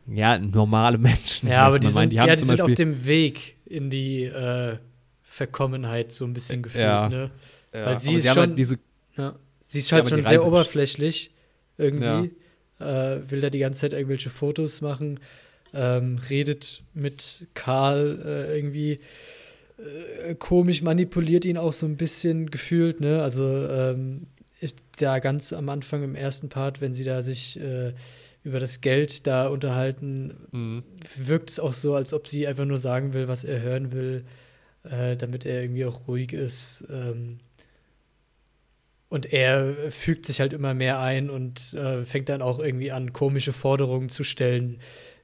ja, normale Menschen. Ja, aber die man meinen. sind, haben ja, die sind auf dem Weg in die äh, Verkommenheit so ein bisschen gefühlt. Ja. Ne? ja, weil sie aber ist schon- halt diese, Ja. Sie ist halt schon sehr Reise- oberflächlich irgendwie. Äh, will da die ganze Zeit irgendwelche Fotos machen. Ähm, redet mit Karl äh, irgendwie äh, komisch, manipuliert ihn auch so ein bisschen gefühlt. Ne? Also ähm, da ganz am Anfang im ersten Part, wenn sie da sich äh, über das Geld da unterhalten, mh, wirkt es auch so, als ob sie einfach nur sagen will, was er hören will, äh, damit er irgendwie auch ruhig ist. Ähm, und er fügt sich halt immer mehr ein und äh, fängt dann auch irgendwie an, komische Forderungen zu stellen,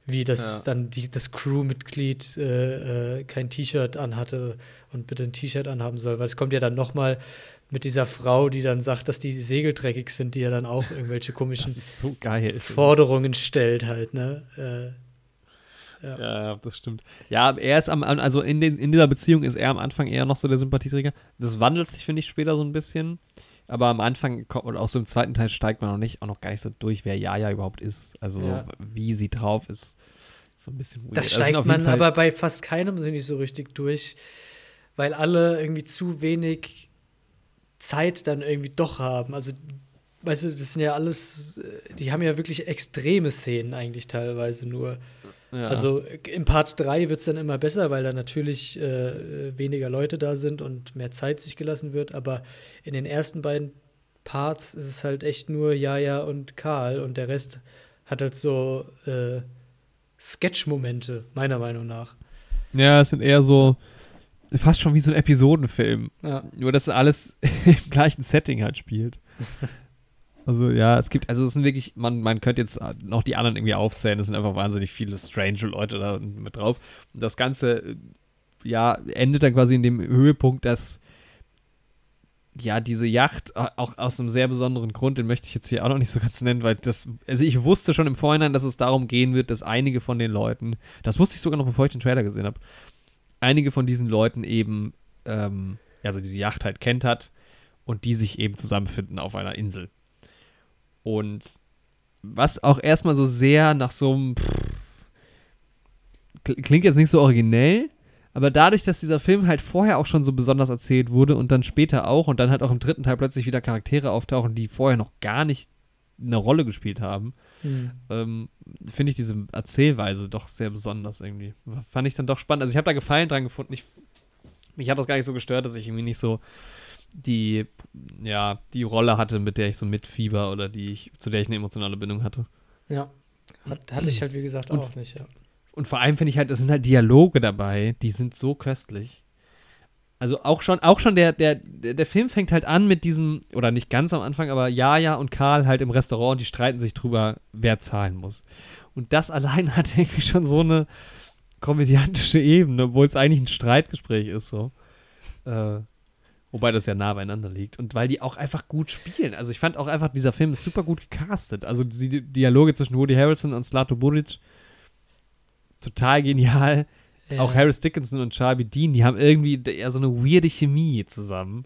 wie dass Ja. dann die, das Crewmitglied äh, äh, kein T-Shirt anhatte und bitte ein T-Shirt anhaben soll. Weil es kommt ja dann noch mal mit dieser Frau, die dann sagt, dass die Segel dreckig sind, die ja dann auch irgendwelche komischen so geil. Forderungen stellt halt, ne? Äh, Ja. Ja, das stimmt. Ja, er ist am, also in, den, in dieser Beziehung ist er am Anfang eher noch so der Sympathieträger. Das wandelt sich, finde ich, später so ein bisschen. Aber am Anfang und auch so im zweiten Teil steigt man noch nicht, auch noch gar nicht so durch, wer Jaja überhaupt ist. Also Ja. wie sie drauf ist. So ein bisschen weird. Das Also steigt jeden man Fall- aber bei fast keinem so nicht so richtig durch, weil alle irgendwie zu wenig Zeit dann irgendwie doch haben. Also, weißt du, das sind ja alles, äh, die haben ja wirklich extreme Szenen eigentlich teilweise nur. ja. Also im Part 3 wird es dann immer besser, weil da natürlich äh, weniger Leute da sind und mehr Zeit sich gelassen wird. Aber in den ersten beiden Parts ist es halt echt nur Jaja und Karl und der Rest hat halt so äh, Sketch-Momente, meiner Meinung nach. ja, es sind eher so fast schon wie so ein Episodenfilm. Ja. Nur, dass alles *laughs* im gleichen Setting halt spielt. *laughs* Also ja, es gibt, also es sind wirklich, man, man könnte jetzt noch die anderen irgendwie aufzählen, es sind einfach wahnsinnig viele strange Leute da mit drauf. Und das Ganze, äh, ja, endet dann quasi in dem Höhepunkt, dass ja, diese Yacht, a- auch aus einem sehr besonderen Grund, den möchte ich jetzt hier auch noch nicht so ganz nennen, weil das, also ich wusste schon im Vorhinein, dass es darum gehen wird, dass einige von den Leuten, das wusste ich sogar noch, bevor ich den Trailer gesehen habe, einige von diesen Leuten eben, ähm, also diese Yacht halt kennt hat und die sich eben zusammenfinden auf einer Insel. Und was auch erstmal so sehr nach so einem, klingt jetzt nicht so originell, aber dadurch, dass dieser Film halt vorher auch schon so besonders erzählt wurde und dann später auch und dann halt auch im dritten Teil plötzlich wieder Charaktere auftauchen, die vorher noch gar nicht eine Rolle gespielt haben, Hm. ähm, finde ich diese Erzählweise doch sehr besonders irgendwie. Fand ich dann doch spannend. Also ich habe da Gefallen dran gefunden. Ich, mich hat das gar nicht so gestört, dass ich irgendwie nicht so die, ja, die Rolle hatte, mit der ich so mitfieber oder die ich, zu der ich eine emotionale Bindung hatte. Ja. Hat, hatte ich halt, wie gesagt, Und- auch nicht, ja. Und vor allem finde ich halt, es sind halt Dialoge dabei, die sind so köstlich. Also auch schon, auch schon der, der, der Film fängt halt an mit diesem, oder nicht ganz am Anfang, aber Jaja und Karl halt im Restaurant die streiten sich drüber, wer zahlen muss. Und das allein *laughs* hat irgendwie schon so eine komödiantische Ebene, obwohl es eigentlich ein Streitgespräch ist, so. Äh, wobei das ja nah beieinander liegt. Und weil die auch einfach gut spielen. Also ich fand auch einfach, dieser Film ist super gut gecastet. Also die die Dialoge zwischen Woody Harrelson und Slato Buric, total genial. Auch. Harris Dickinson und Charlie Dean, die haben irgendwie eher so eine weirde Chemie zusammen.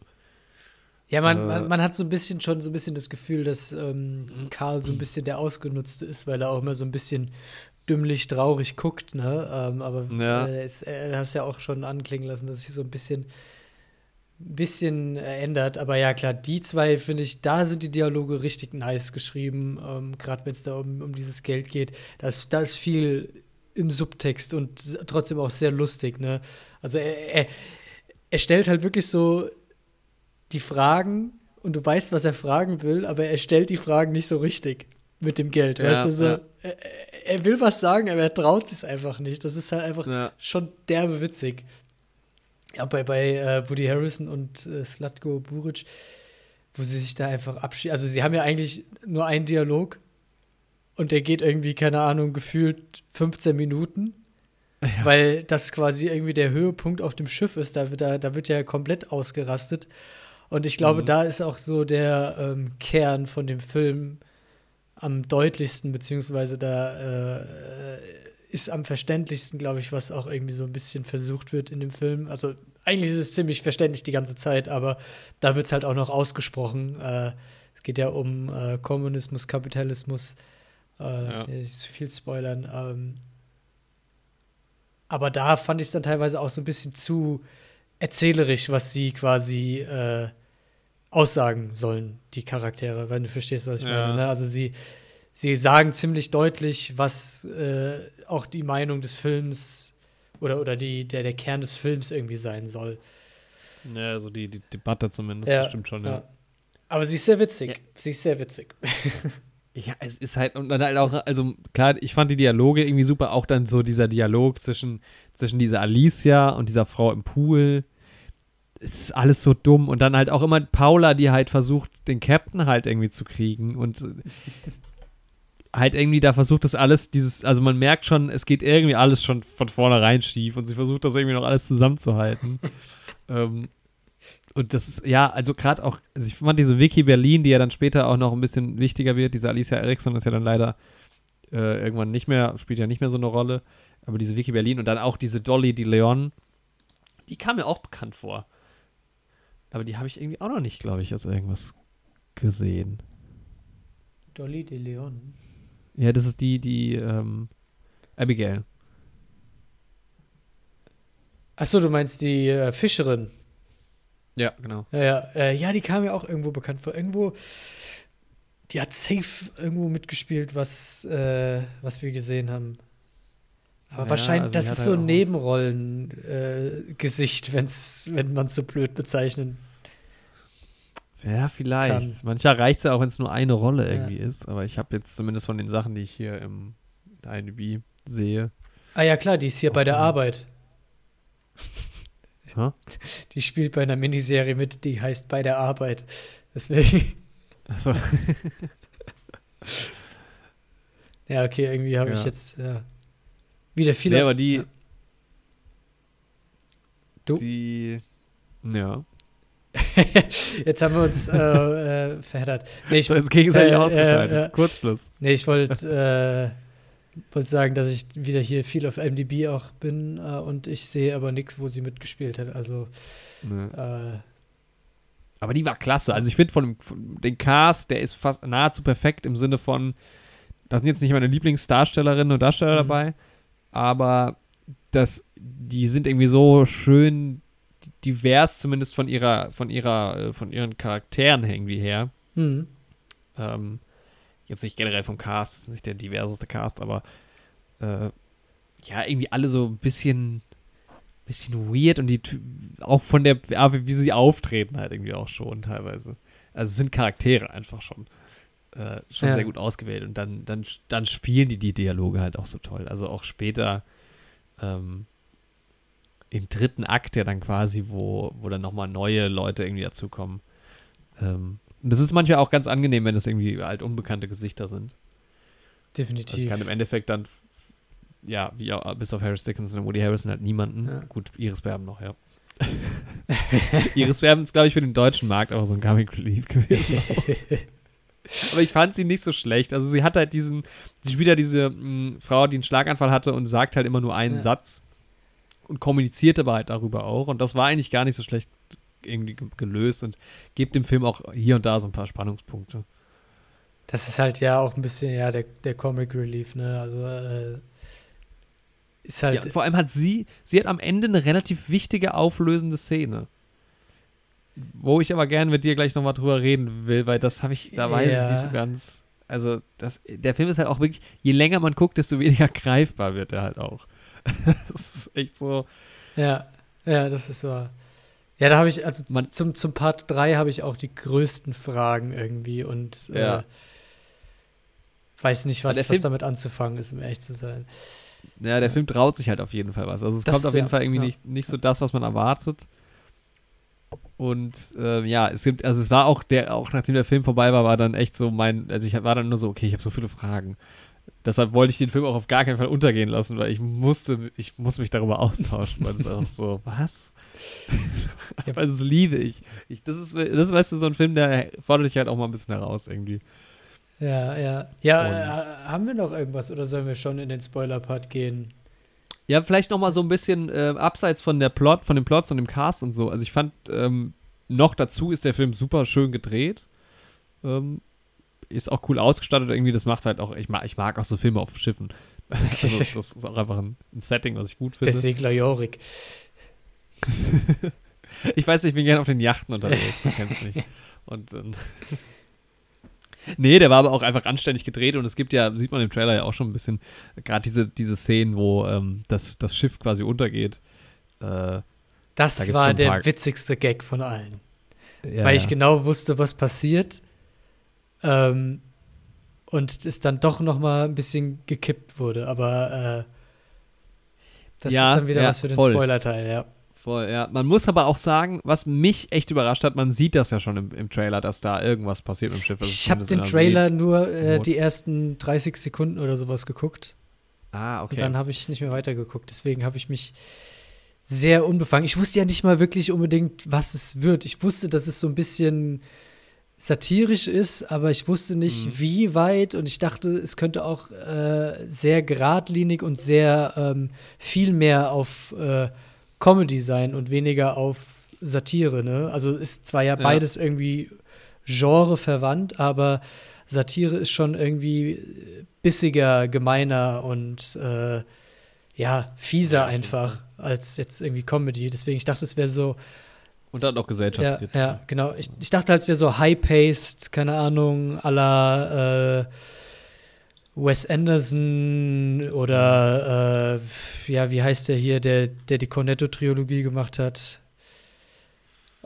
Ja, man, Äh, man, man hat so ein bisschen schon so ein bisschen das Gefühl, dass ähm, Karl so ein bisschen der Ausgenutzte ist, weil er auch immer so ein bisschen dümmlich traurig guckt, ne? Ähm, aber Ja. äh, es, er hast ja auch schon anklingen lassen, dass sich so ein bisschen bisschen äh, ändert. Aber ja, klar, die zwei finde ich, da sind die Dialoge richtig nice geschrieben, ähm, gerade wenn es da um, um dieses Geld geht. Da ist, da ist viel im Subtext und trotzdem auch sehr lustig, ne? Also er, er, er stellt halt wirklich so die Fragen und du weißt, was er fragen will, aber er stellt die Fragen nicht so richtig mit dem Geld. Ja, weißt du, so, ja. er, er will was sagen, aber er traut sich einfach nicht. Das ist halt einfach Ja. schon derbe witzig. Ja, bei, bei äh, Woody Harrison und äh, Slatko Buric, wo sie sich da einfach abschieden. Also, sie haben ja eigentlich nur einen Dialog und der geht irgendwie, keine Ahnung, gefühlt 15 Minuten, weil das quasi irgendwie der Höhepunkt auf dem Schiff ist. Da, wird- da, da wird ja komplett ausgerastet. Und ich glaube, Mhm. da ist auch so der ähm, Kern von dem Film am deutlichsten, beziehungsweise da äh, ist am verständlichsten, glaube ich, was auch irgendwie so ein bisschen versucht wird in dem Film. Also eigentlich ist es ziemlich verständlich die ganze Zeit, aber da wird es halt auch noch ausgesprochen. Äh, es geht ja um äh, Kommunismus, Kapitalismus. Äh, Ja. Nicht zu viel spoilern. Ähm, aber da fand ich es dann teilweise auch so ein bisschen zu erzählerisch, was sie quasi äh, aussagen sollen, die Charaktere, wenn du verstehst, was ich Ja. meine. Ne? Also sie, sie sagen ziemlich deutlich, was äh, auch die Meinung des Films oder, oder die, der, der Kern des Films irgendwie sein soll. Ja, also die, die Debatte zumindest, Ja, das stimmt schon, ja. Ja. Aber sie ist sehr witzig. Ja. Sie ist sehr witzig. *laughs* Ja, es ist halt, und dann halt auch, also klar, ich fand die Dialoge irgendwie super, auch dann so dieser Dialog zwischen, zwischen dieser Alicia und dieser Frau im Pool. Es ist alles so dumm. Und dann halt auch immer Paula, die halt versucht, den Captain halt irgendwie zu kriegen und *laughs* halt irgendwie da versucht das alles, dieses, also man merkt schon, es geht irgendwie alles schon von vornherein schief und sie versucht das irgendwie noch alles zusammenzuhalten. *laughs* ähm, und das ist, ja, also gerade auch, also ich fand diese Vicky Berlin, die ja dann später auch noch ein bisschen wichtiger wird, diese Alicia Eriksson ist ja dann leider äh, irgendwann nicht mehr, spielt ja nicht mehr so eine Rolle. Aber diese Vicky Berlin und dann auch diese Dolly de Leon, die kam mir auch bekannt vor. Aber die habe ich irgendwie auch noch nicht, glaube ich, als irgendwas gesehen. Dolly de Leon. Ja, das ist die, die, ähm, Abigail. Achso, du meinst die äh, Fischerin. Ja, genau. Ja, ja, äh, ja, die kam mir auch irgendwo bekannt vor. Irgendwo, die hat safe irgendwo mitgespielt, was, äh, was wir gesehen haben. Aber Ja, wahrscheinlich, also das ist so halt ein Nebenrollen-Gesicht, wenn's, wenn man es so blöd bezeichnen. Ja, vielleicht. Kann. Manchmal reicht es ja auch, wenn es nur eine Rolle Ja. irgendwie ist. Aber ich habe jetzt zumindest von den Sachen, die ich hier im IMDb sehe. Ah ja, klar, die ist hier bei der Mhm. *laughs* Arbeit. Hä? Die spielt bei einer Miniserie mit, die heißt Bei der Arbeit. Deswegen, Achso. *laughs* ja, okay, irgendwie habe ich Ja. jetzt ja, wieder viele. Nee, aber die. Ja. Du? Die. Ja. *laughs* Jetzt haben wir uns äh, äh, verheddert. Nee, ich, So, jetzt gegenseitig äh, ausgeschaltet. äh, äh, Kurzschluss. nee, ich wollte äh, wollt sagen, dass ich wieder hier viel auf MDB auch bin äh, und ich sehe aber nichts, wo sie mitgespielt hat. Also, Nee. äh, Aber die war klasse. Also ich finde von, dem- von den Cast, der ist fast nahezu perfekt im Sinne von, da sind jetzt nicht meine Lieblingsdarstellerinnen und Darsteller Mhm. dabei, aber das, die sind irgendwie so schön divers, zumindest von ihrer, von ihrer, äh, von ihren Charakteren irgendwie her. hm, Ähm, jetzt nicht generell vom Cast, nicht der diverseste Cast, aber äh, ja, irgendwie alle so ein bisschen, bisschen weird und die auch von der Art, wie sie auftreten halt irgendwie auch schon teilweise. Also es sind Charaktere einfach schon. Äh, schon Ja. sehr gut ausgewählt und dann, dann, dann spielen die die Dialoge halt auch so toll. Also auch später ähm, im dritten Akt ja dann quasi, wo, wo dann nochmal neue Leute irgendwie dazukommen. Ähm, und das ist manchmal auch ganz angenehm, wenn das irgendwie halt unbekannte Gesichter sind. Also definitiv. kann im Endeffekt dann, ja, wie auch, bis auf Harris Dickinson und Woody Harrison halt niemanden. Ja. Gut, Iris Berben noch, ja. *laughs* Iris Berben ist, glaube ich, für den deutschen Markt auch so ein Comic Relief gewesen. *laughs* Aber ich fand sie nicht so schlecht. Also sie hat halt diesen, sie spielt ja diese mh, Frau, die einen Schlaganfall hatte und sagt halt immer nur einen Ja. Satz und kommuniziert aber halt darüber auch. Und das war eigentlich gar nicht so schlecht irgendwie ge- gelöst und gibt dem Film auch hier und da so ein paar Spannungspunkte. Das ist halt ja auch ein bisschen, ja, der, der Comic Relief, ne? Also, äh, ist halt. Ja, vor allem hat sie, sie hat am Ende eine relativ wichtige auflösende Szene. Wo ich aber gerne mit dir gleich nochmal drüber reden will, weil das habe ich, da weiß Ja. ich nicht so ganz. Also, das, der Film ist halt auch wirklich, je länger man guckt, desto weniger *laughs* greifbar wird er halt auch. *laughs* das ist echt so. Ja, ja, das ist wahr. Ja, da habe ich, also Man- zum, zum Part 3 habe ich auch die größten Fragen irgendwie und äh, Ja. weiß nicht, was, was Film- damit anzufangen ist, um ehrlich zu sein. Ja, der Film traut sich halt auf jeden Fall was. Also, es Das kommt auf jeden ja- Fall irgendwie ja. nicht, nicht so das, was man erwartet. Und äh, ja, es gibt, also es war auch der, auch nachdem der Film vorbei war, war dann echt so mein, also ich war dann nur so, okay, ich habe so viele Fragen. Deshalb wollte ich den Film auch auf gar keinen Fall untergehen lassen, weil ich musste, ich muss mich darüber austauschen, weil es auch so, *laughs* was? *laughs* Ja. Aber das liebe ich. ich. Das ist, das weißt du, so ein Film, der fordert dich halt auch mal ein bisschen heraus irgendwie. Ja, ja. Ja, äh, haben wir noch irgendwas oder sollen wir schon in den Spoiler-Part gehen? Ja, vielleicht noch mal so ein bisschen äh, abseits von der Plot, von den Plots und dem Cast und so. Also ich fand, ähm, noch dazu ist der Film super schön gedreht. Ähm, ist auch cool ausgestattet irgendwie. Das macht halt auch, ich mag, ich mag auch so Filme auf Schiffen. *laughs* also *laughs* das ist auch einfach ein, ein Setting, was ich gut finde. Segler Jorik. *laughs* Ich weiß, ich bin gerne auf den Yachten unterwegs, du kennst mich. *laughs* Und ähm, *laughs* Nee, der war aber auch einfach anständig gedreht und es gibt ja, sieht man im Trailer ja auch schon ein bisschen, gerade diese, diese Szenen, wo ähm, das, das Schiff quasi untergeht. Äh, Das Da war der witzigste Gag von allen. ja, weil ich ja. genau wusste, was passiert. Ähm, und es dann doch noch mal ein bisschen gekippt wurde. Aber äh, das Ja, ist dann wieder was für den. Spoiler-Teil, ja. Voll, ja. Man muss aber auch sagen, was mich echt überrascht hat, man sieht das ja schon im, im Trailer, dass da irgendwas passiert im Schiff. also Ich habe den Trailer nur äh, die ersten 30 Sekunden oder sowas geguckt. Ah, okay. Und dann habe ich nicht mehr weitergeguckt. Deswegen habe ich mich sehr unbefangen. Ich wusste ja nicht mal wirklich unbedingt, was es wird. Ich wusste, dass es so ein bisschen satirisch ist, aber ich wusste nicht, Mhm. wie weit und ich dachte, es könnte auch äh, sehr geradlinig und sehr ähm, viel mehr auf äh, Comedy sein und weniger auf Satire. Ne? Also ist zwar ja Ja. beides irgendwie Genre verwandt, aber Satire ist schon irgendwie bissiger, gemeiner und äh, ja, fieser Ja, einfach als jetzt irgendwie Comedy. Deswegen, ich dachte, es wäre so Und dann auch ja, Gesellschaftskritik. ja, genau. Ich, ich dachte halt, es wäre so high-paced, keine Ahnung, äh, Wes Anderson oder äh, ja, wie heißt der hier, der, der die Cornetto-Trilogie gemacht hat?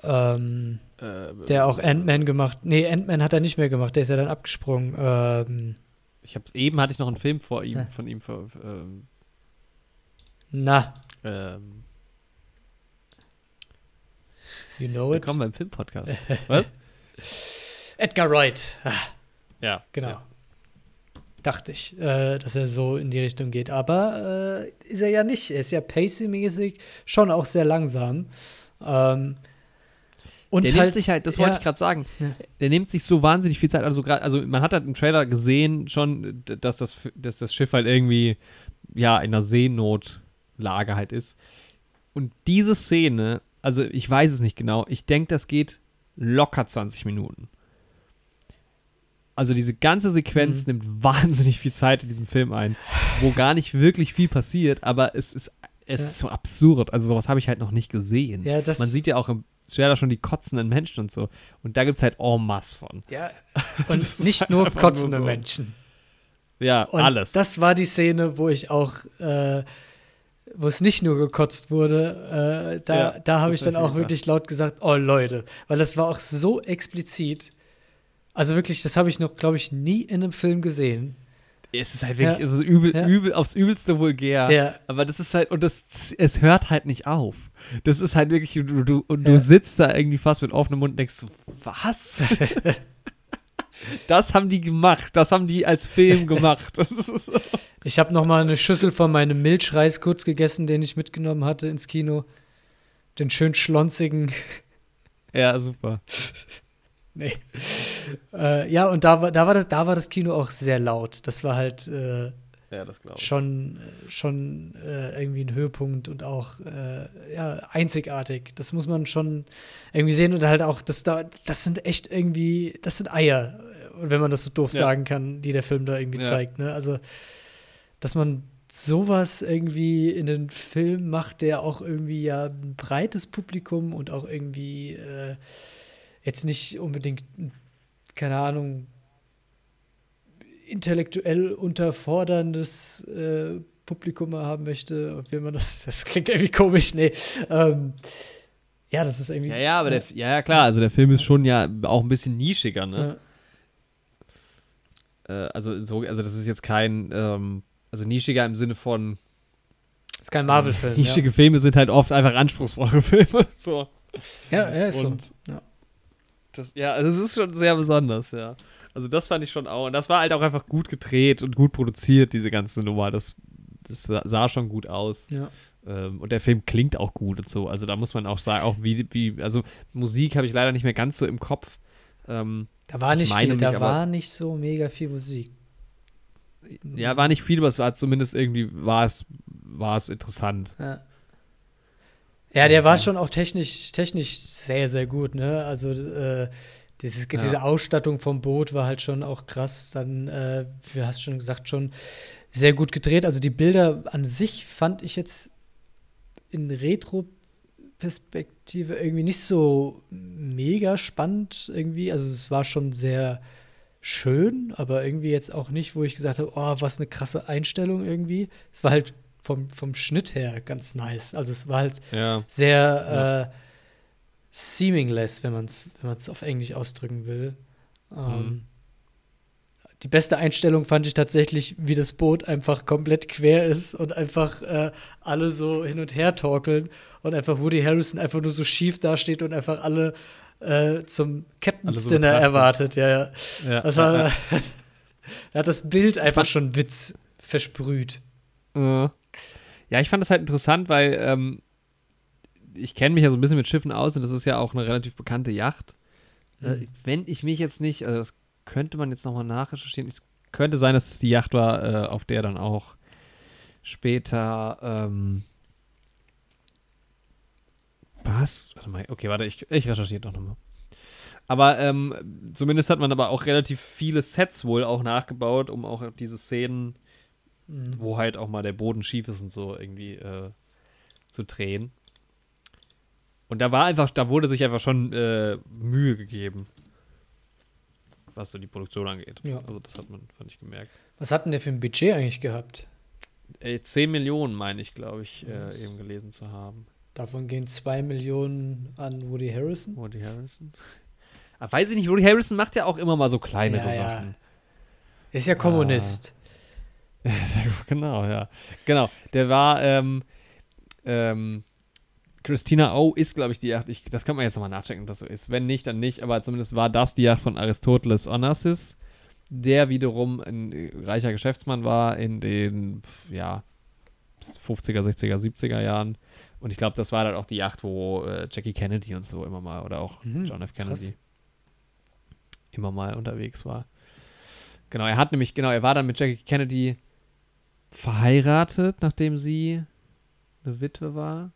Ähm, Äh, der auch Ant-Man gemacht. Nee, Ant-Man hat er nicht mehr gemacht, der ist ja dann abgesprungen. Ähm, Ich hab's, eben hatte ich noch einen Film vor ihm, Ja. von ihm ver, ähm, na, ähm, you know it. willkommen beim Filmpodcast. Was? *laughs* Edgar Wright. Ah, Ja. Genau. Ja. Dachte ich, äh, dass er so in die Richtung geht. Aber äh, ist er ja nicht. Er ist ja pacing-mäßig schon auch sehr langsam. Ähm, und der halt, nimmt sich halt, das wollte ja. ich gerade sagen, Ja. der nimmt sich so wahnsinnig viel Zeit. Also, grad, also man hat halt im Trailer gesehen schon, dass das, dass das Schiff halt irgendwie, ja, in einer Seenotlage halt ist. Und diese Szene, also ich weiß es nicht genau, ich denke, das geht locker 20 Minuten. Also diese ganze Sequenz Mhm. nimmt *laughs* wahnsinnig viel Zeit in diesem Film ein, wo gar nicht wirklich viel passiert, aber es ist, es Ja. ist so absurd. Also sowas habe ich halt noch nicht gesehen. ja, Man sieht ja auch im Trailer schon die kotzenden Menschen und so. Und da gibt es halt en masse von. ja, *laughs* und nicht halt nur einfach nur kotzende so. Menschen. Ja, Und alles. das war die Szene, wo ich auch, äh, wo es nicht nur gekotzt wurde, äh, da, Ja, da habe ich dann auch wirklich laut gesagt, oh Leute, weil das war auch so explizit. Also wirklich, das habe ich noch, glaube ich, nie in einem Film gesehen. es ist halt wirklich, Ja. es ist übel, Ja. übel, aufs übelste vulgär. Ja. Aber das ist halt, und das, es hört halt nicht auf. Das ist halt wirklich, du, du, und du sitzt da irgendwie fast mit offenem Mund und denkst so, was? *laughs* das haben die gemacht. Das haben die als Film gemacht. So. Ich habe noch mal eine Schüssel von meinem Milchreis kurz gegessen, den ich mitgenommen hatte ins Kino. Den schön schlonzigen. Ja, super. Nee. Äh, ja, und da war, da, war das, da war das Kino auch sehr laut. Das war halt äh, Ja, das schon, schon äh, irgendwie ein Höhepunkt und auch äh, ja, einzigartig. Das muss man schon irgendwie sehen und halt auch, das, da, das sind echt irgendwie, das sind Eier, äh, wenn man das so doof Ja. sagen kann, die der Film da irgendwie Ja. zeigt. Ne? Also, dass man sowas irgendwie in den Film macht, der auch irgendwie ja ein breites Publikum und auch irgendwie äh, jetzt nicht unbedingt, keine Ahnung, intellektuell unterforderndes äh, Publikum haben möchte, wenn man das, das klingt irgendwie komisch, nee. Ähm, ja, das ist irgendwie. Ja, ja, aber der, ja, ja, klar, also der Film ist schon ja auch ein bisschen nischiger, ne? Ja. Äh, also, so, also das ist jetzt kein, ähm, also nischiger im Sinne von ist kein Marvel-Film. *laughs* ja. nischige Filme sind halt oft einfach anspruchsvollere *laughs* Filme. so. Ja, ja, ist Und- so. Ja. Das, ja, also es ist schon sehr besonders, ja. Also das fand ich schon auch. Und das war halt auch einfach gut gedreht und gut produziert, diese ganze Nummer. Das, das sah schon gut aus. Ja. Ähm, und der Film klingt auch gut und so. Also da muss man auch sagen, auch wie, wie also Musik habe ich leider nicht mehr ganz so im Kopf. Ähm, Da war Ich nicht viel, da mich aber- war nicht so mega viel Musik. ja, war nicht viel, aber es war zumindest irgendwie, war es, war es interessant. Ja. Ja, der war schon auch technisch, technisch sehr, sehr gut, ne? Also äh, dieses, Ja. diese Ausstattung vom Boot war halt schon auch krass. Dann, äh, wie hast schon gesagt, schon sehr gut gedreht. Also die Bilder an sich fand ich jetzt in Retro-Perspektive irgendwie nicht so mega spannend irgendwie. Also es war schon sehr schön, aber irgendwie jetzt auch nicht, wo ich gesagt habe, oh, was eine krasse Einstellung irgendwie. Es war halt vom, vom Schnitt her ganz nice. Also es war halt Ja. sehr äh, seamingless, wenn man es wenn man's auf Englisch ausdrücken will. Ähm, Mhm. Die beste Einstellung fand ich tatsächlich, wie das Boot einfach komplett quer ist und einfach äh, alle so hin und her torkeln und einfach Woody Harrison einfach nur so schief dasteht und einfach alle äh, zum Captain's so Dinner erwartet. Ja, ja. ja Das ja, war, *laughs* da hat das Bild einfach schon Witz versprüht. Ja, ich fand das halt interessant, weil ähm, ich kenne mich ja so ein bisschen mit Schiffen aus und das ist ja auch eine relativ bekannte Yacht. Äh, Mhm. wenn ich mich jetzt nicht, also das könnte man jetzt nochmal nachrecherchieren. Es könnte sein, dass es die Yacht war, äh, auf der dann auch später, ähm, was? Warte mal, okay, warte, ich, ich recherchiere doch nochmal. Aber ähm, zumindest hat man aber auch relativ viele Sets wohl auch nachgebaut, um auch diese Szenen, Mhm. wo halt auch mal der Boden schief ist und so irgendwie äh, zu drehen. Und da war einfach, da wurde sich einfach schon äh, Mühe gegeben, was so die Produktion angeht. Ja. Also das hat man, fand ich gemerkt. Was hat denn der für ein Budget eigentlich gehabt? Äh, 10 Millionen, meine ich, glaube ich, äh, eben gelesen zu haben. Davon gehen 2 Millionen an Woody Harrison. Woody Harrison. Aber weiß ich nicht, Woody Harrison macht ja auch immer mal so kleinere Ja, ja. Sachen. Ist ja Kommunist. *laughs* Genau, ja. Genau, der war, ähm, ähm, Christina O ist, glaube ich, die Yacht. Ich, das kann man jetzt nochmal nachchecken, ob das so ist. Wenn nicht, dann nicht. Aber zumindest war das die Yacht von Aristoteles Onassis, der wiederum ein äh, reicher Geschäftsmann war in den, ja, 50er, 60er, 70er Jahren. Und ich glaube, das war dann auch die Yacht, wo äh, Jackie Kennedy und so immer mal, oder auch Mhm, John F. krass. Kennedy immer mal unterwegs war. Genau, er hat nämlich, genau, er war dann mit Jackie Kennedy verheiratet, nachdem sie eine Witwe war.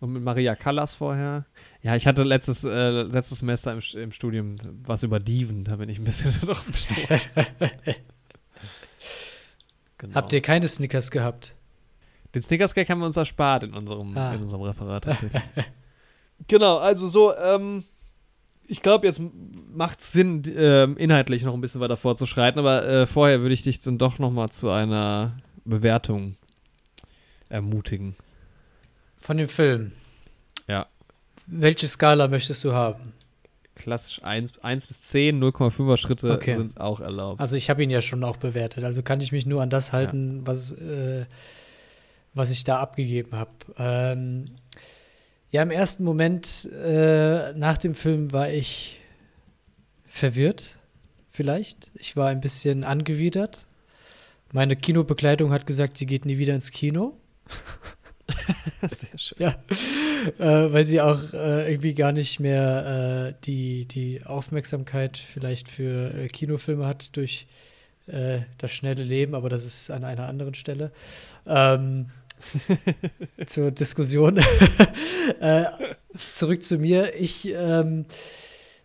Und mit Maria Callas vorher. Ja, ich hatte letztes, äh, letztes Semester im, im Studium was über Diven, da bin ich ein bisschen *laughs* drauf genau. Habt ihr keine Snickers gehabt? Den Snickers-Gag haben wir uns erspart in unserem, Ah. in unserem Referat. *laughs* genau, also so, ähm, ich glaube, jetzt macht es Sinn, ähm, inhaltlich noch ein bisschen weiter vorzuschreiten, aber äh, vorher würde ich dich dann doch noch mal zu einer Bewertung ermutigen. Von dem Film? Ja. Welche Skala möchtest du haben? Klassisch 1, 1 bis 10, 0,5er Schritte Okay. sind auch erlaubt. Also ich habe ihn ja schon auch bewertet. Also kann ich mich nur an das halten, was, äh, was ich da abgegeben habe. Ähm, ja, im ersten Moment äh, nach dem Film war ich verwirrt, vielleicht. Ich war ein bisschen angewidert. Meine Kinobegleitung hat gesagt, sie geht nie wieder ins Kino. *laughs* Sehr schön. Ja, äh, weil sie auch äh, irgendwie gar nicht mehr äh, die, die Aufmerksamkeit vielleicht für äh, Kinofilme hat durch äh, das schnelle Leben, aber das ist an einer anderen Stelle. Ähm, *laughs* zur Diskussion. *laughs* äh, zurück zu mir. Ich ähm,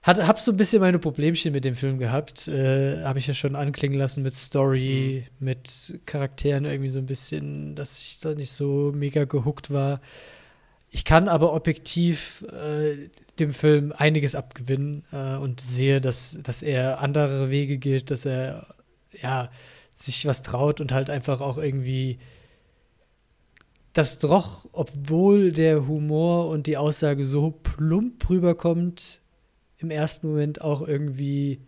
habe so ein bisschen meine Problemchen mit dem Film gehabt. Äh, habe ich ja schon anklingen lassen mit Story, mit Charakteren irgendwie so ein bisschen, dass ich da nicht so mega gehuckt war. Ich kann aber objektiv äh, dem Film einiges abgewinnen äh, und sehe, dass, dass er andere Wege geht, dass er ja sich was traut und halt einfach auch irgendwie das doch, obwohl der Humor und die Aussage so plump rüberkommt, im ersten Moment auch irgendwie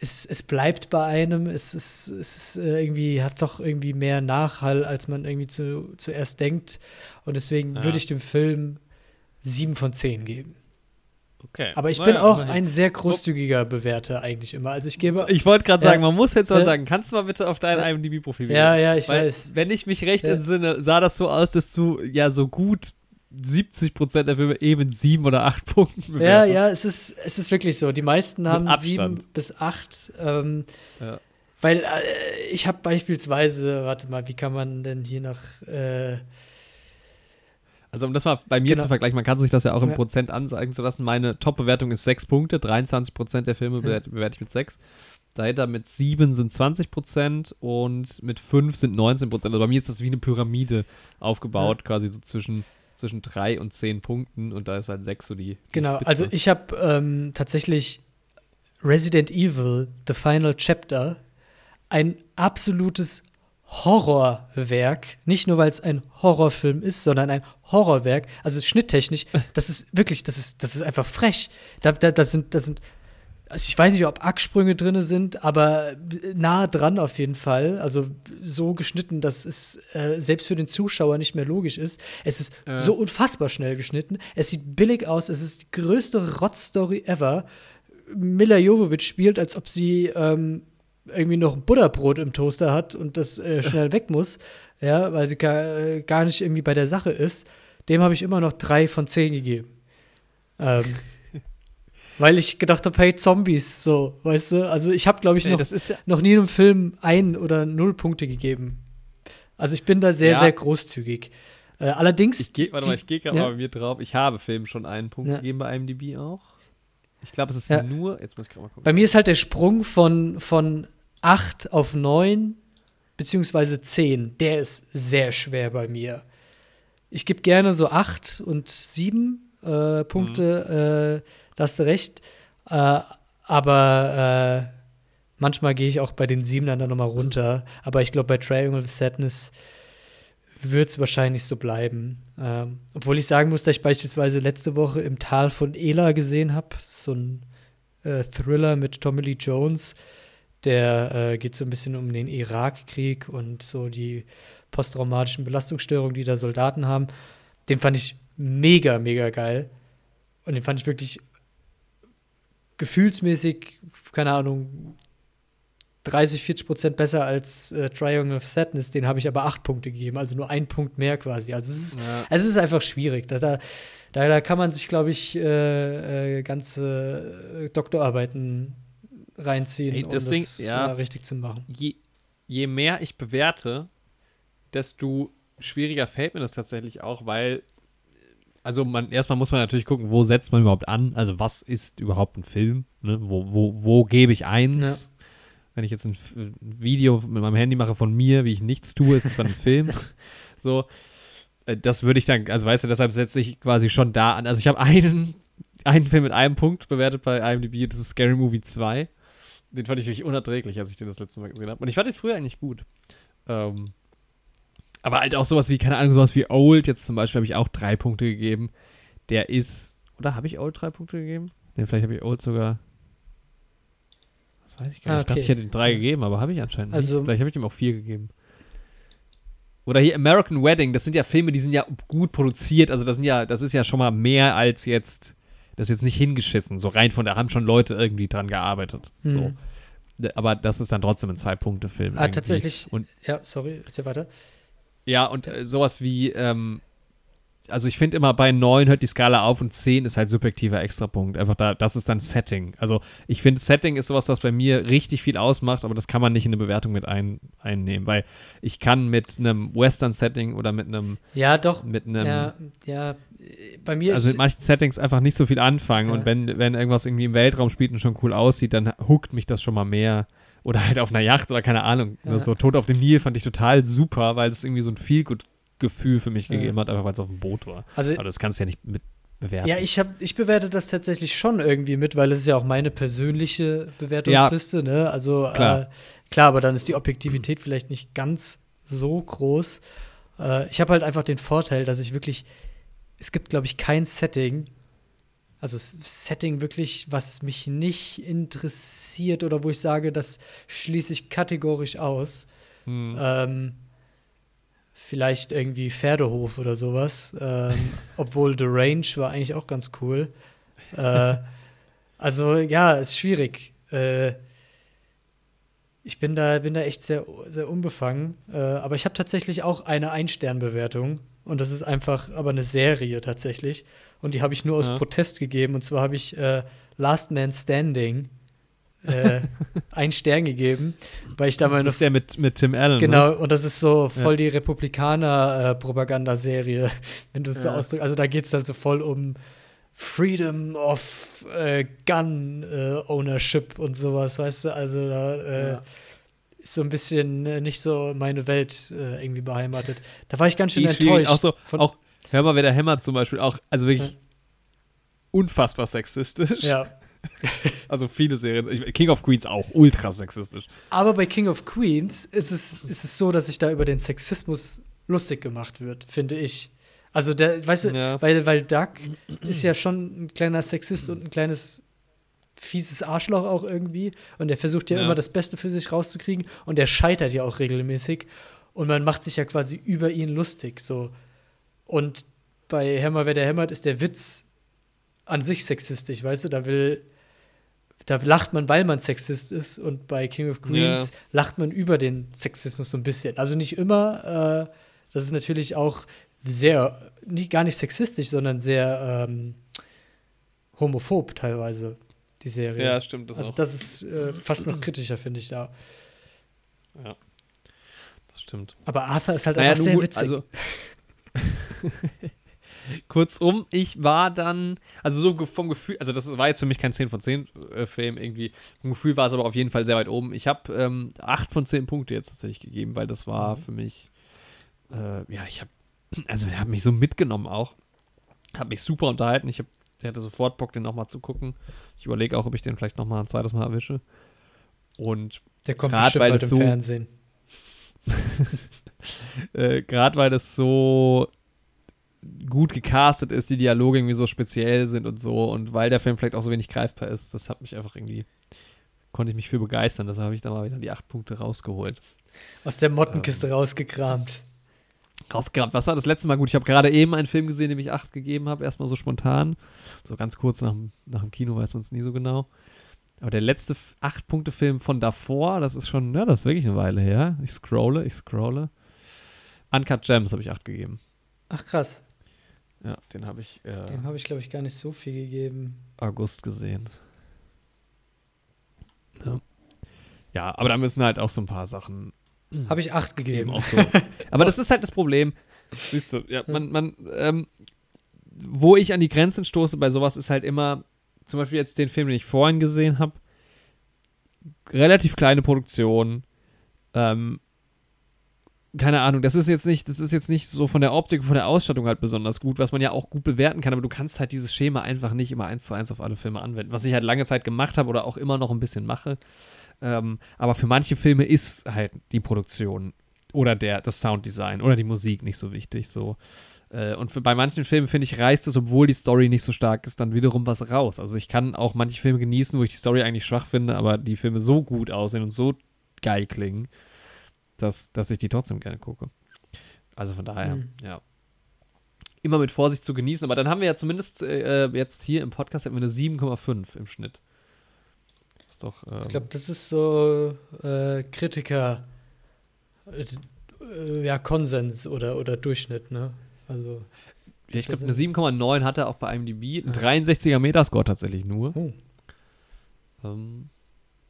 es, es bleibt bei einem, es es ist äh, irgendwie, hat doch irgendwie mehr Nachhall, als man irgendwie zu, zuerst denkt. Und deswegen Ja. würde ich dem Film sieben von zehn geben. Okay. Aber ich Naja, bin auch immerhin. ein sehr großzügiger Bewerter eigentlich immer. Also ich gebe. Ich wollte gerade Ja. sagen, man muss jetzt mal Ja. sagen, kannst du mal bitte auf dein Ja. IMDb-Profil ja, ja, ich Weil, weiß. wenn ich mich recht Ja. entsinne, sah das so aus, dass du ja so gut 70% der Filme eben sieben oder acht Punkten Ja, bewertest. ja, es ist, es ist wirklich so. Die meisten haben sieben bis acht. Ähm, Ja. Weil äh, ich habe beispielsweise, warte mal, wie kann man denn hier noch. Äh, Also um das mal bei mir Genau. zu vergleichen, man kann sich das ja auch im Ja. Prozent anzeigen zu lassen. Meine Top-Bewertung ist 6 Punkte, 23% der Filme Ja. bewerte, ich mit 6. Dahinter mit 7 sind 20% und mit 5 sind 19%. Also bei mir ist das wie eine Pyramide aufgebaut, quasi so zwischen, zwischen 3 und 10 Punkten und da ist halt 6 so die. die genau, Spitze. also ich habe ähm, tatsächlich Resident Evil, The Final Chapter, ein absolutes Horrorwerk. Nicht nur, weil es ein Horrorfilm ist, sondern ein Horrorwerk. Also schnitttechnisch, *laughs* das ist wirklich, das ist, das ist einfach frech. Da, da, das sind, das sind, also ich weiß nicht, ob Acksprünge drin sind, aber nah dran auf jeden Fall. Also so geschnitten, dass es äh, selbst für den Zuschauer nicht mehr logisch ist. Es ist Ja. so unfassbar schnell geschnitten. Es sieht billig aus. Es ist die größte Rotzstory ever. Mila Jovovich spielt, als ob sie ähm, irgendwie noch ein Butterbrot im Toaster hat und das äh, *laughs* schnell weg muss, ja, weil sie gar, äh, gar nicht irgendwie bei der Sache ist. Dem habe ich immer noch drei von zehn gegeben. Ähm, *laughs* weil ich gedacht habe, hey, Zombies, so, weißt du? Also ich habe, glaube ich, Nee, noch, ist ja, noch nie einem Film ein oder null Punkte gegeben. Also ich bin da sehr, Ja. sehr großzügig. Äh, allerdings. ich gehe, warte mal, ich gehe gerade ja. mal bei mir drauf. Ich habe Film schon einen Punkt gegeben bei IMDb auch. Ich glaube, es ist nur, jetzt muss ich gerade mal gucken. Bei mir ist halt der Sprung von, von 8 auf 9 beziehungsweise 10, der ist sehr schwer bei mir. Ich gebe gerne so 8 und 7 äh, Punkte, äh, da hast du recht. Äh, aber äh, manchmal gehe ich auch bei den 7 dann nochmal runter. Aber ich glaube, bei Triangle of Sadness wird es wahrscheinlich so bleiben. Ähm, obwohl ich sagen muss, dass ich beispielsweise letzte Woche im Tal von Ela gesehen habe. So ein äh, Thriller mit Tommy Lee Jones. Der äh, geht so ein bisschen um den Irakkrieg und so die posttraumatischen Belastungsstörungen, die da Soldaten haben. Den fand ich mega, mega geil. Und den fand ich wirklich gefühlsmäßig, keine Ahnung, 30, 40 Prozent besser als äh, Triangle of Sadness. Den habe ich aber acht Punkte gegeben, also nur ein Punkt mehr quasi. Also es ist, Ja. es ist einfach schwierig. Da, da, da, da kann man sich, glaube ich, äh, äh, ganze äh, Doktorarbeiten reinziehen, Ey, das um Ding- das ja. äh, richtig zu machen. je, je mehr ich bewerte, desto schwieriger fällt mir das tatsächlich auch, weil also man erstmal muss man natürlich gucken, wo setzt man überhaupt an? Also was ist überhaupt ein Film? Ne? Wo, wo, wo gebe ich eins? Wenn ich jetzt ein Video mit meinem Handy mache von mir, wie ich nichts tue, ist es dann ein *laughs* Film. so, äh, das würde ich dann, also weißt du, deshalb setze ich quasi schon da an. Also ich habe einen, einen Film mit einem Punkt bewertet bei IMDb, das ist Scary Movie 2. Den fand ich wirklich unerträglich, als ich den das letzte Mal gesehen habe. Und ich fand den früher eigentlich gut. Ähm, aber halt auch sowas wie, keine Ahnung, sowas wie Old, jetzt zum Beispiel habe ich auch drei Punkte gegeben. Der ist, oder habe ich Old drei Punkte gegeben? Ne, vielleicht habe ich Old sogar, das weiß ich gar Ah, nicht. Ich dachte, okay. ich hätte ihm drei gegeben, aber habe ich anscheinend Also- nicht. Vielleicht habe ich ihm auch vier gegeben. Oder hier American Wedding, das sind ja Filme, die sind ja gut produziert, also das sind ja, das ist ja schon mal mehr als jetzt, das ist jetzt nicht hingeschissen, so rein von, da haben schon Leute irgendwie dran gearbeitet. So. Mhm. Aber das ist dann trotzdem ein Zwei-Punkte-Film. Ah, irgendwie. tatsächlich. Und Ja, sorry, erzähl weiter. ja, und äh, sowas wie, ähm, also ich finde immer bei 9 hört die Skala auf und 10 ist halt subjektiver Extrapunkt. Einfach da, das ist dann Setting. Also ich finde, Setting ist sowas, was bei mir richtig viel ausmacht, aber das kann man nicht in eine Bewertung mit ein, einnehmen, weil ich kann mit einem Western-Setting oder mit einem, Ja, doch. mit einem, ja, ja, bei mir also ist mit manchen Settings einfach nicht so viel anfangen Ja. und wenn, wenn irgendwas irgendwie im Weltraum spielt und schon cool aussieht, dann huckt mich das schon mal mehr. Oder halt auf einer Yacht oder keine Ahnung. Ja. So Tod auf dem Nil fand ich total super, weil es irgendwie so ein Feel-Good-Gefühl für mich Ja. gegeben hat, einfach weil es auf dem Boot war. also Aber das kannst du ja nicht mit bewerten. Ja, ich, hab, ich bewerte das tatsächlich schon irgendwie mit, weil es ist ja auch meine persönliche Bewertungsliste, ne? Also Klar. Äh, klar, aber dann ist die Objektivität vielleicht nicht ganz so groß. Äh, ich habe halt einfach den Vorteil, dass ich wirklich, es gibt, glaube ich, kein Setting, also Setting wirklich, was mich nicht interessiert oder wo ich sage, das schließe ich kategorisch aus. Hm. Ähm, vielleicht irgendwie Pferdehof oder sowas. Ähm, *laughs* obwohl The Range war eigentlich auch ganz cool. Äh, also ja, ist schwierig. Äh, ich bin da, bin da echt sehr, sehr unbefangen. Äh, aber ich habe tatsächlich auch eine Ein-Stern-Bewertung. Und das ist einfach aber eine Serie tatsächlich. Und die habe ich nur aus Ja. Protest gegeben. Und zwar habe ich äh, Last Man Standing äh, *laughs* einen Stern gegeben, weil ich da meine das ist der mit, mit Tim Allen. Genau, Ne? und das ist so voll die Republikaner-Propagandaserie, *laughs* wenn du es so Ja. ausdrückst. Also da geht es dann so voll um Freedom of äh, Gun äh, Ownership und sowas, weißt du? Also da äh, Ja. Ist so ein bisschen äh, nicht so meine Welt äh, irgendwie beheimatet. Da war ich ganz schön Die enttäuscht. Auch so, von, auch, hör mal, wer der hämmert zum Beispiel, auch, also wirklich Ja. unfassbar sexistisch. ja. *laughs* Also viele Serien. King of Queens auch ultra sexistisch. Aber bei King of Queens ist es, ist es so, dass sich da über den Sexismus lustig gemacht wird, finde ich. Also der, weißt du, Ja. weil, weil Doug ist ja schon ein kleiner Sexist und ein kleines fieses Arschloch auch irgendwie. Und er versucht ja, Ja. immer das Beste für sich rauszukriegen. Und er scheitert ja auch regelmäßig. Und man macht sich ja quasi über ihn lustig. So. Und bei Hammer, wer der hämmert, ist der Witz an sich sexistisch, weißt du? Da will, da lacht man, weil man Sexist ist. Und bei King of Queens lacht man über den Sexismus so ein bisschen. Also nicht immer. Äh, das ist natürlich auch sehr, nicht, gar nicht sexistisch, sondern sehr ähm, homophob teilweise. Die Serie. Ja, stimmt. Das also auch. das ist äh, fast noch kritischer, finde ich da. ja. Das stimmt. Aber Arthur ist halt Naja, einfach sehr gut, witzig. Also, *laughs* kurzum, ich war dann, also so vom Gefühl, also das war jetzt für mich kein 10 von 10 äh, Film irgendwie. Vom Gefühl war es aber auf jeden Fall sehr weit oben. Ich habe ähm, 8 von 10 Punkte jetzt tatsächlich gegeben, weil das war Mhm. für mich, äh, ja, ich habe, *clears throat* also er hat mich so mitgenommen auch. Hat mich super unterhalten. Ich, hab, ich hatte sofort Bock, den nochmal zu gucken. Ich überlege auch, ob ich den vielleicht nochmal ein zweites Mal erwische. Und Der kommt bestimmt weil bald es im so- Fernsehen. *laughs* äh, gerade weil das so gut gecastet ist, die Dialoge irgendwie so speziell sind und so und weil der Film vielleicht auch so wenig greifbar ist, das hat mich einfach irgendwie, konnte ich mich für begeistern. Deshalb habe ich da mal wieder die acht Punkte rausgeholt. Aus der Mottenkiste rausgekramt. Rausgekramt. Was war das letzte Mal gut? Ich habe gerade eben einen Film gesehen, dem ich acht gegeben habe, erstmal so spontan. So ganz kurz nach, dem- nach dem Kino weiß man es nie so genau. Aber der letzte Acht-Punkte-Film von davor, das ist schon, ja, das ist wirklich eine Weile her. Ich scrolle, ich scrolle. Uncut Gems habe ich acht gegeben. Ach krass. Ja, den habe ich äh, Dem habe ich, glaube ich, gar nicht so viel gegeben. August gesehen. Ja. ja, aber da müssen halt auch so ein paar Sachen *clears throat* Habe ich acht eben gegeben. auch so. *laughs* aber das ist halt das Problem. Siehst du, ja, man, man, ähm, wo ich an die Grenzen stoße bei sowas ist halt immer, zum Beispiel jetzt den Film, den ich vorhin gesehen habe, relativ kleine Produktion, ähm, keine Ahnung, das ist jetzt nicht, das ist jetzt nicht so von der Optik, von der Ausstattung halt besonders gut, was man ja auch gut bewerten kann, aber du kannst halt dieses Schema einfach nicht immer eins zu eins auf alle Filme anwenden, was ich halt lange Zeit gemacht habe oder auch immer noch ein bisschen mache. Ähm, aber für manche Filme ist halt die Produktion oder der, das Sounddesign oder die Musik nicht so wichtig. So. Äh, und für, bei manchen Filmen, finde ich, reißt es, obwohl die Story nicht so stark ist, dann wiederum was raus. Also ich kann auch manche Filme genießen, wo ich die Story eigentlich schwach finde, aber die Filme so gut aussehen und so geil klingen, dass, dass ich die trotzdem gerne gucke. Also von daher, Mhm. ja. Immer mit Vorsicht zu genießen, aber dann haben wir ja zumindest äh, jetzt hier im Podcast hätten wir eine 7,5 im Schnitt. Ist doch. Ähm, Ich glaube, das ist so äh, Kritiker, äh, äh, ja, Konsens oder, oder Durchschnitt, ne? Also, Ja, ich glaube, eine 7,9 hat er auch bei IMDb. Ein 63er Metascore tatsächlich nur. oh. Ähm,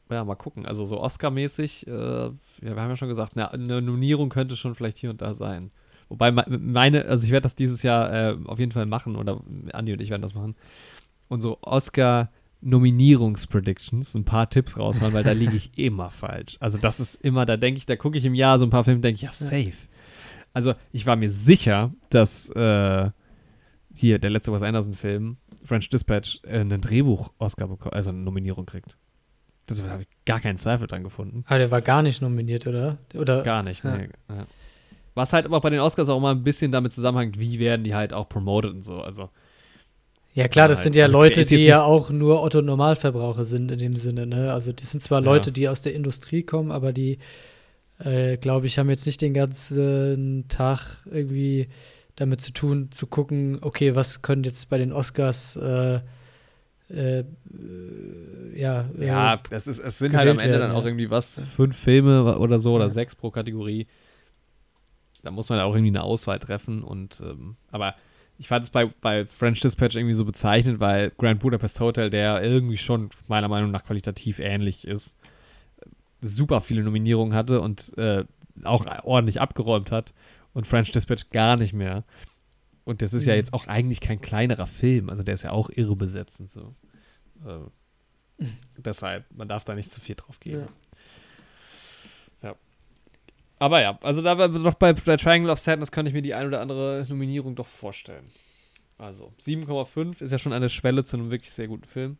ja, mal gucken. Also so Oscar-mäßig, äh, ja, wir haben ja schon gesagt, eine, eine Nominierung könnte schon vielleicht hier und da sein. Wobei me- meine, also ich werde das dieses Jahr äh, auf jeden Fall machen oder Andi und ich werden das machen. Und so Oscar Nominierungspredictions, ein paar Tipps raushauen, weil da liege ich *laughs* immer falsch. Also das ist immer, da denke ich, da gucke ich im Jahr so ein paar Filme, denke ich, ja, safe. Also ich war mir sicher, dass äh, hier der letzte Wes Anderson-Film, French Dispatch, äh, einen Drehbuch-Oscar bekommt, also eine Nominierung kriegt. Das habe ich gar keinen Zweifel dran gefunden. Ah, der war gar nicht nominiert, oder? Oder Gar nicht, ja. ne. Ja. Was halt aber auch bei den Oscars auch immer ein bisschen damit zusammenhängt, wie werden die halt auch promoted und so. Also, Ja, klar, das halt. sind ja Also, Leute, die ja auch nur Otto Normalverbraucher sind in dem Sinne, ne? Also das sind zwar Ja. Leute, die aus der Industrie kommen, aber die, äh, glaube ich, haben jetzt nicht den ganzen Tag irgendwie damit zu tun, zu gucken, okay, was können jetzt bei den Oscars äh, äh, äh, ja, äh, ja, das ist, es sind halt am Ende werden, dann auch ja. irgendwie was, fünf Filme oder so oder Ja. sechs pro Kategorie. Da muss man auch irgendwie eine Auswahl treffen und, ähm, aber ich fand es bei, bei French Dispatch irgendwie so bezeichnend, weil Grand Budapest Hotel, der irgendwie schon meiner Meinung nach qualitativ ähnlich ist, super viele Nominierungen hatte und äh, auch ordentlich abgeräumt hat und French Dispatch gar nicht mehr. Und das ist ja Mhm. jetzt auch eigentlich kein kleinerer Film, also der ist ja auch irre besetzend so. Äh, *laughs* deshalb, man darf da nicht zu viel drauf geben. Ja. Aber ja, also da war doch bei, bei Triangle of Sadness kann ich mir die ein oder andere Nominierung doch vorstellen. Also 7,5 ist ja schon eine Schwelle zu einem wirklich sehr guten Film.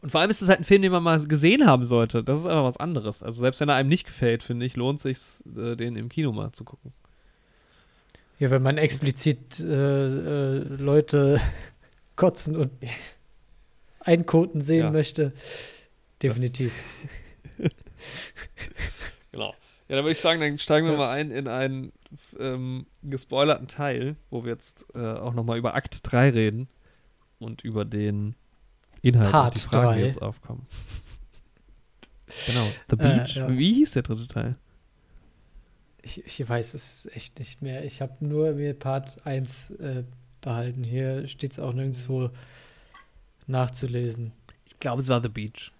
Und vor allem ist es halt ein Film, den man mal gesehen haben sollte. Das ist einfach was anderes. Also selbst wenn er einem nicht gefällt, finde ich, lohnt sich äh, den im Kino mal zu gucken. ja, wenn man explizit äh, äh, Leute *laughs* kotzen und einkoten sehen Ja. möchte, definitiv. *laughs* Ja, dann würde ich sagen, dann steigen wir mal ein in einen ähm, gespoilerten Teil, wo wir jetzt äh, auch nochmal über Akt 3 reden und über den Inhalt Part und die Fragen, die drei. jetzt aufkommen. Genau. The Äh, Beach. ja. Wie hieß der dritte Teil? Ich, ich weiß es echt nicht mehr. Ich habe nur mir Part 1 äh, behalten. Hier steht es auch nirgendwo nachzulesen. Ich glaube, es war The Beach.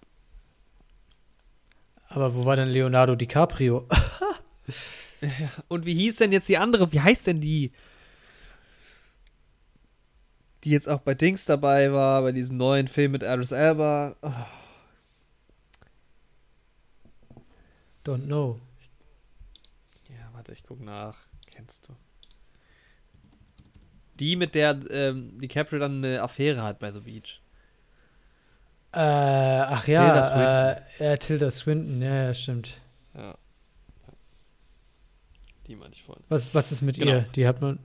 Aber wo war denn Leonardo DiCaprio? *laughs* Und wie hieß denn jetzt die andere? Wie heißt denn die? Die jetzt auch bei Dings dabei war, bei diesem neuen Film mit Idris Elba. Oh, Don't know. ja, warte, ich guck nach. Kennst du? Die, mit der ähm, DiCaprio dann eine Affäre hat bei The Beach. Äh, ach Tilda ja, äh, ja, Tilda Swinton, ja, ja, stimmt. Ja. Die meinte ich vorhin. Was, was ist mit Genau. ihr? Die hat man.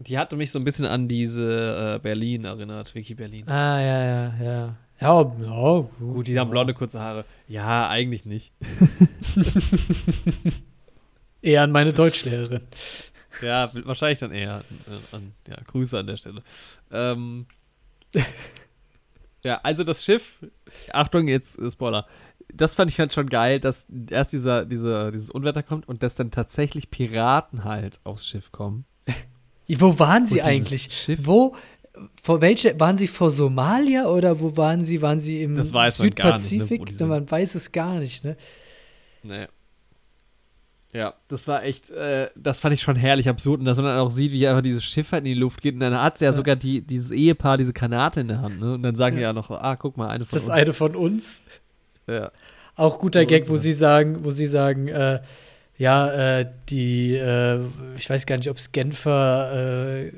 Die hatte mich so ein bisschen an diese äh, Berlin erinnert, Vicky Berlin. Ah, ja, ja, ja. Ja, ja gut. Gut, die haben blonde, kurze Haare. Ja, eigentlich nicht. *laughs* Eher an meine Deutschlehrerin. Ja, wahrscheinlich dann eher an, an ja, Grüße an der Stelle. Ähm, *laughs* ja, also das Schiff, Achtung, jetzt äh, Spoiler. Das fand ich halt schon geil, dass erst dieser, dieser, dieses Unwetter kommt und dass dann tatsächlich Piraten halt aufs Schiff kommen. Wo waren sie eigentlich? Schiff- Wo, vor welche, waren sie vor Somalia oder wo waren sie? Waren sie im Das weiß man gar nicht, ne, Südpazifik? die sind. man weiß es gar nicht, ne? Nee. Ja, das war echt, äh, das fand ich schon herrlich absurd. Und dass man dann auch sieht, wie einfach dieses Schiff halt in die Luft geht. Und dann hat sie ja, Ja. sogar die, dieses Ehepaar diese Granate in der Hand. Ne? Und dann sagen Ja. die ja noch, ah, guck mal, eine Ist von das uns. eine von uns? Ja. Auch guter Von Gag, uns, wo ja. sie sagen, wo sie sagen, äh, ja, äh, die, äh, ich weiß gar nicht, ob es Genfer äh,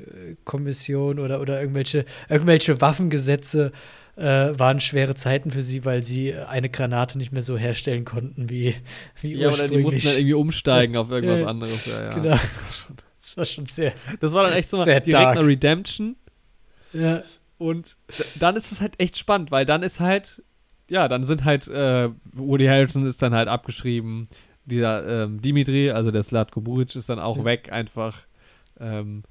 Kommission oder, oder irgendwelche, irgendwelche Waffengesetze äh, waren schwere Zeiten für sie, weil sie eine Granate nicht mehr so herstellen konnten wie, wie Ja, oder die ursprünglich. mussten dann irgendwie umsteigen auf irgendwas Ja, anderes. Ja, ja. Genau. Das war *laughs* schon sehr. Das war dann echt so mal direkt dark. eine Redemption. Ja, Und dann ist es halt echt spannend, weil dann ist halt, ja, dann sind halt, äh, Woody Harrelson ist dann halt abgeschrieben. Dieser ähm, Dimitri, also der Slatko Buric, ist dann auch Ja. weg einfach. Ähm,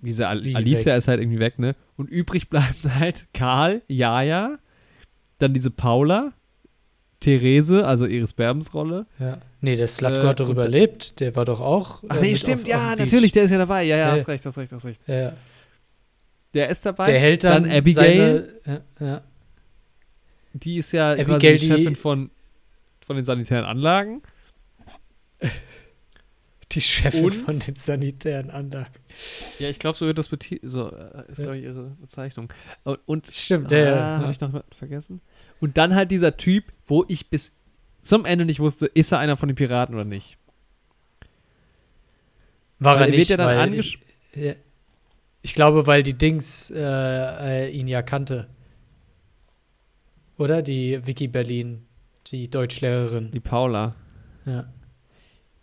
diese Al Wie Alicia weg? ist halt irgendwie weg, ne? Und übrig bleiben *laughs* halt Karl, Jaja, dann diese Paula, Therese, also Iris Berbens Rolle. ja. Nee, der Slutko Äh, hat doch überlebt. Der war doch auch. Ach äh, nee, mit stimmt, auf, ja, auf natürlich, der ist ja dabei. Ja, ja, Ja. hast recht, hast recht, hast recht. Ja. Der ist dabei. Der hält dann, Abigail. Seine, ja, ja. Die ist ja Abigail, die- Chefin von, von den sanitären Anlagen. Die Chefin Und? von den sanitären Anlagen. Ja, ich glaube, so wird das beti so äh, ist, glaube ich, ihre Bezeichnung. Und, und Stimmt, ah, ja, habe ich noch vergessen? Und dann halt dieser Typ, wo ich bis zum Ende nicht wusste, ist er einer von den Piraten oder nicht. War Weil er er wird nicht, ja dann ich, ja, ich glaube, weil die Dings äh, äh, ihn ja kannte. Oder? Die Vicky Berlin, die Deutschlehrerin. Die Paula. Ja.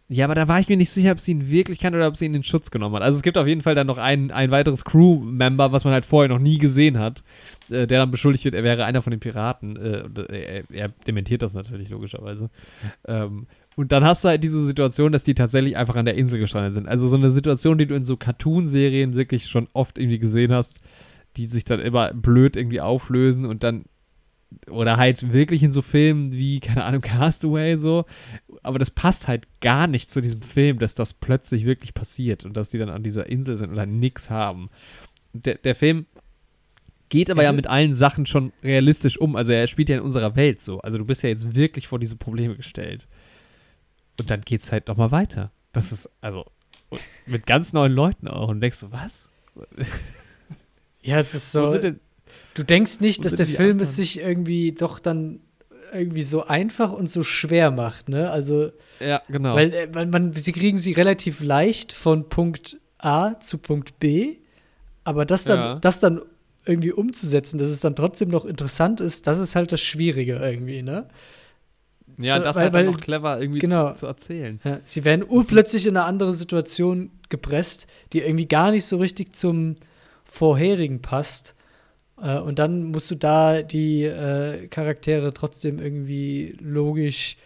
Ja, aber da war ich mir nicht sicher, ob sie ihn wirklich kannte oder ob sie ihn in den Schutz genommen hat. Also es gibt auf jeden Fall dann noch ein, ein weiteres Crew-Member, was man halt vorher noch nie gesehen hat, äh, der dann beschuldigt wird, er wäre einer von den Piraten. Äh, äh, er, er dementiert das natürlich, logischerweise. Ähm, und dann hast du halt diese Situation, dass die tatsächlich einfach an der Insel gestrandet sind. Also so eine Situation, die du in so Cartoon-Serien wirklich schon oft irgendwie gesehen hast, die sich dann immer blöd irgendwie auflösen und dann oder halt wirklich in so Filmen wie, keine Ahnung, *laughs* Castaway so. Aber das passt halt gar nicht zu diesem Film, dass das plötzlich wirklich passiert und dass die dann an dieser Insel sind und halt nix haben. Der, der Film geht aber Es ja mit allen Sachen schon realistisch um. Also er spielt ja in unserer Welt so. Also du bist ja jetzt wirklich vor diese Probleme gestellt. Und dann geht's halt nochmal weiter. Das ist, also, mit ganz neuen Leuten auch. Und denkst du, was? Ja, es ist Wo so. sind denn, Du denkst nicht, dass der Film es sich irgendwie doch dann irgendwie so einfach und so schwer macht, ne? Also, ja, genau. weil äh, man, man, sie kriegen sie relativ leicht von Punkt A zu Punkt B, aber das dann, Ja. das dann irgendwie umzusetzen, dass es dann trotzdem noch interessant ist, das ist halt das Schwierige irgendwie, ne? ja, äh, das weil- halt dann weil- noch clever irgendwie genau. zu, zu erzählen. Ja, sie werden urplötzlich in eine andere Situation gepresst, die irgendwie gar nicht so richtig zum vorherigen passt. Äh, und dann musst du da die äh, Charaktere trotzdem irgendwie logisch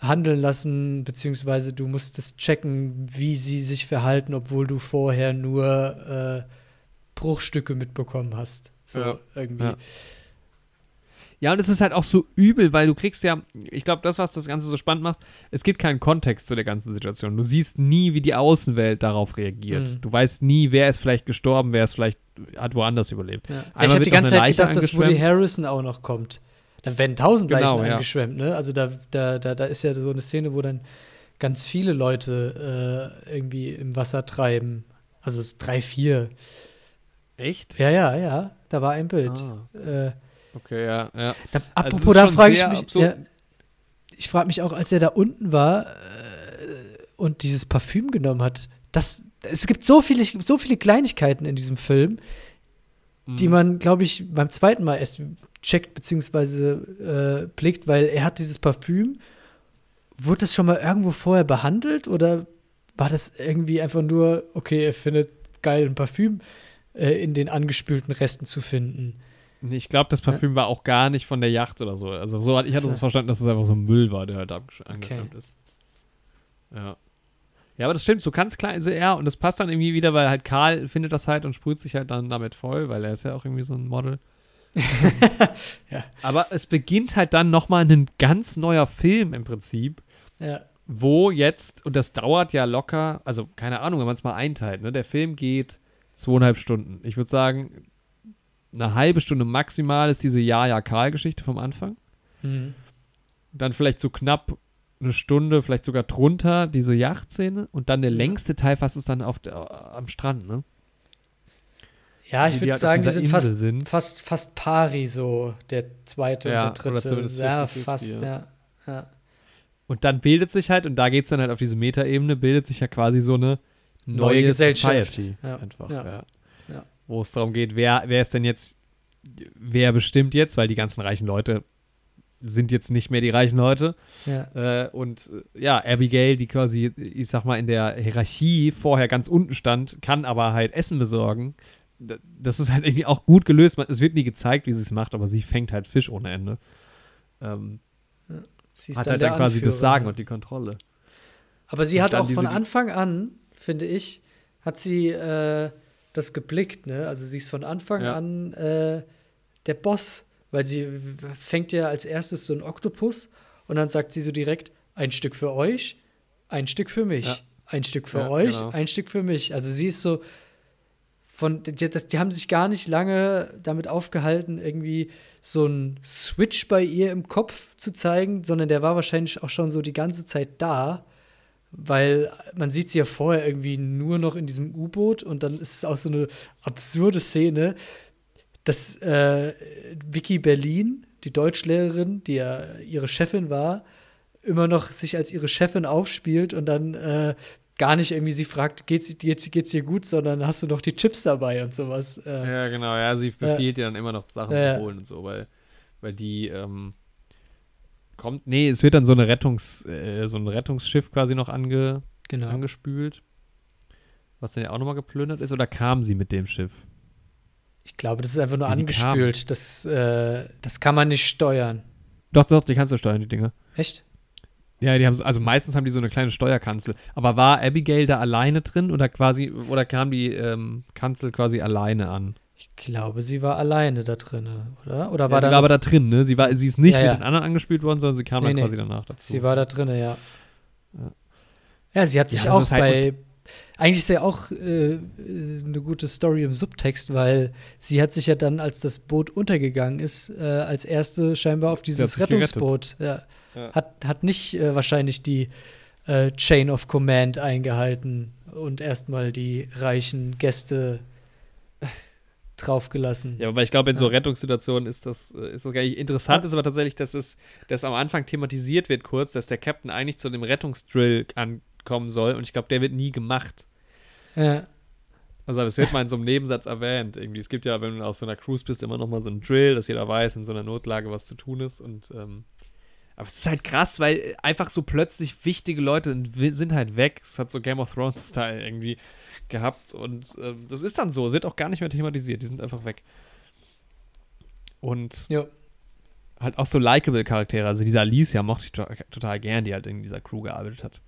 handeln lassen, beziehungsweise du musst es checken, wie sie sich verhalten, obwohl du vorher nur äh, Bruchstücke mitbekommen hast. So Ja, irgendwie. ja. Ja, und es ist halt auch so übel, weil du kriegst ja, ich glaube, das, was das Ganze so spannend macht, es gibt keinen Kontext zu der ganzen Situation. Du siehst nie, wie die Außenwelt darauf reagiert. Mhm. Du weißt nie, wer ist vielleicht gestorben, wer ist vielleicht, hat woanders überlebt. Ja. Ich habe die ganze Zeit Leiche gedacht, dass Woody. Harrison auch noch kommt. Dann werden tausend Genau, Leichen ja. angeschwemmt, ne? Also da, da, da, da ist ja so eine Szene, wo dann ganz viele Leute äh, irgendwie im Wasser treiben. Also drei, vier. Echt? Ja, ja, ja. Da war ein Bild. Ah, Äh, okay, ja, ja. da, Also apropos, ist da frage ich mich. Ja, ich frage mich auch, als er da unten war äh, und dieses Parfüm genommen hat. Das, es gibt so viele, so viele Kleinigkeiten in diesem Film, die Mhm. man, glaube ich, beim zweiten Mal erst checkt bzw. Äh, blickt, weil er hat dieses Parfüm. Wurde das schon mal irgendwo vorher behandelt oder war das irgendwie einfach nur, okay, er findet geil ein Parfüm äh, in den angespülten Resten zu finden? Ich glaube, das Parfüm war auch gar nicht von der Yacht oder so. Also so hat, ich hatte So. es verstanden, dass es einfach so ein Müll war, der halt angeschwemmt ist. Ja. Ja, aber das stimmt, so ganz klein, also ja, und das passt dann irgendwie wieder, weil halt Karl findet das halt und sprüht sich halt dann damit voll, weil er ist ja auch irgendwie so ein Model. *laughs* Ja. Aber es beginnt halt dann nochmal ein ganz neuer Film im Prinzip, Ja. wo jetzt, und das dauert ja locker, also keine Ahnung, wenn man es mal einteilt, ne? Der Film geht zweieinhalb Stunden. Ich würde sagen, eine halbe Stunde maximal ist diese Ja-Ja-Karl-Geschichte vom Anfang. Mhm. Dann vielleicht so knapp eine Stunde, vielleicht sogar drunter, diese Yachtszene. Und dann der längste Teil fast ist dann auf der, am Strand, ne? Ja, ich würde halt sagen, die sind Insel fast, sind. fast, fast pari, so der zweite Ja, und der dritte. Ja, 50-50, fast, ja. ja. ja. Und dann bildet sich halt, und da geht es dann halt auf diese Metaebene, bildet sich ja quasi so eine neue, Neue Gesellschaft. Society. Ja, Einfach, ja. Wo es darum geht, wer, wer ist denn jetzt, wer bestimmt jetzt, weil die ganzen reichen Leute sind jetzt nicht mehr die reichen Leute. ja. Äh, und äh, ja, Abigail, die quasi, ich sag mal, in der Hierarchie vorher ganz unten stand, kann aber halt Essen besorgen. Das ist halt irgendwie auch gut gelöst. Es wird nie gezeigt, wie sie es macht, aber sie fängt halt Fisch ohne Ende. Ähm, Sie hat dann halt dann quasi das Anführer, Sagen ja. und die Kontrolle. Aber sie und hat auch von Anfang an, finde ich, hat sie äh, das geblickt, ne? Also sie ist von Anfang Ja. an äh, der Boss, weil sie fängt ja als erstes so ein Oktopus und dann sagt sie so direkt, ein Stück für euch, ein Stück für mich, Ja. ein Stück für Ja, euch, genau. ein Stück für mich. Also sie ist so von, die, das, die haben sich gar nicht lange damit aufgehalten, irgendwie so einen Switch bei ihr im Kopf zu zeigen, sondern der war wahrscheinlich auch schon so die ganze Zeit da, weil man sieht sie ja vorher irgendwie nur noch in diesem U-Boot und dann ist es auch so eine absurde Szene, dass äh, Vicky Berlin, die Deutschlehrerin, die ja ihre Chefin war, immer noch sich als ihre Chefin aufspielt und dann äh, gar nicht irgendwie sie fragt, geht's, geht's, geht's dir gut, sondern hast du noch die Chips dabei und sowas. Äh, Ja, genau. Ja, sie befiehlt ihr dann immer noch Sachen Ja, ja. zu holen und so, weil, weil die ähm, kommt. Nee, es wird dann so eine Rettungs, äh, so ein Rettungsschiff quasi noch ange, genau. angespült. Was dann ja auch nochmal geplündert ist, oder kam sie mit dem Schiff? Ich glaube, das ist einfach nur die angespült. Das, äh, das kann man nicht steuern. Doch, doch, die kannst du steuern, die Dinger. Echt? Ja, die haben so, also meistens haben die so eine kleine Steuerkanzel. Aber war Abigail da alleine drin oder quasi, oder kam die ähm, Kanzel quasi alleine an? Ich glaube, sie war alleine da drin, oder? Oder Ja, war sie da war aber da drin, ne? Sie, war, sie ist nicht Ja, mit ja. den anderen angespielt worden, sondern sie kam Nee, dann nee. quasi danach dazu. sie war da drin, ja. Ja. Ja, sie hat Ja, sich auch halt- bei. Eigentlich ist ja auch äh, eine gute Story im Subtext, weil sie hat sich ja dann, als das Boot untergegangen ist, äh, als erste scheinbar auf dieses. Rettungsboot. Ja, Ja. Hat, hat nicht äh, wahrscheinlich die äh, Chain of Command eingehalten und erstmal die reichen Gäste draufgelassen. Ja, aber ich glaube, in so Ja. Rettungssituationen ist das, äh, ist das gar nicht interessant. Ist aber tatsächlich, dass es dass am Anfang thematisiert wird kurz, dass der Captain eigentlich zu dem Rettungsdrill ankommen soll und ich glaube, der wird nie gemacht. Ja. Also das wird mal in so einem Nebensatz erwähnt. Irgendwie. Es gibt ja, wenn du auf so einer Cruise bist, immer noch mal so einen Drill, dass jeder weiß, in so einer Notlage was zu tun ist. Und ähm, aber es ist halt krass, weil einfach so plötzlich wichtige Leute sind halt weg. Es hat so Game of Thrones-Style irgendwie gehabt. Und ähm, das ist dann so, wird auch gar nicht mehr thematisiert. Die sind einfach weg. Und Ja. halt auch so likable Charaktere. Also diese Alicia mochte ich to total gern, die halt in dieser Crew gearbeitet hat.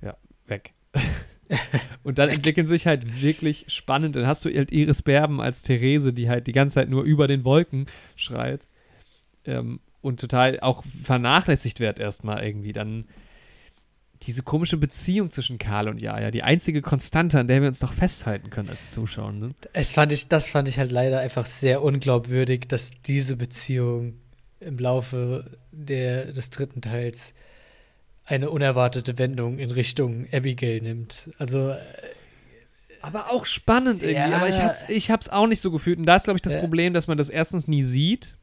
Ja, weg. *laughs* und dann entwickeln sich halt wirklich spannend. Dann hast du halt Iris Berben als Therese, die halt die ganze Zeit nur über den Wolken schreit. ähm, und total auch vernachlässigt wird erstmal irgendwie. Dann diese komische Beziehung zwischen Karl und Jaja, die einzige Konstante, an der wir uns doch festhalten können als Zuschauer. Ne? Es fand ich, das fand ich halt leider einfach sehr unglaubwürdig, dass diese Beziehung im Laufe der, des dritten Teils eine unerwartete Wendung in Richtung Abigail nimmt. Also aber auch spannend irgendwie. Ja. Aber ich, hat's, ich hab's auch nicht so gefühlt. Und da ist, glaube ich, das Ja. Problem, dass man das erstens nie sieht.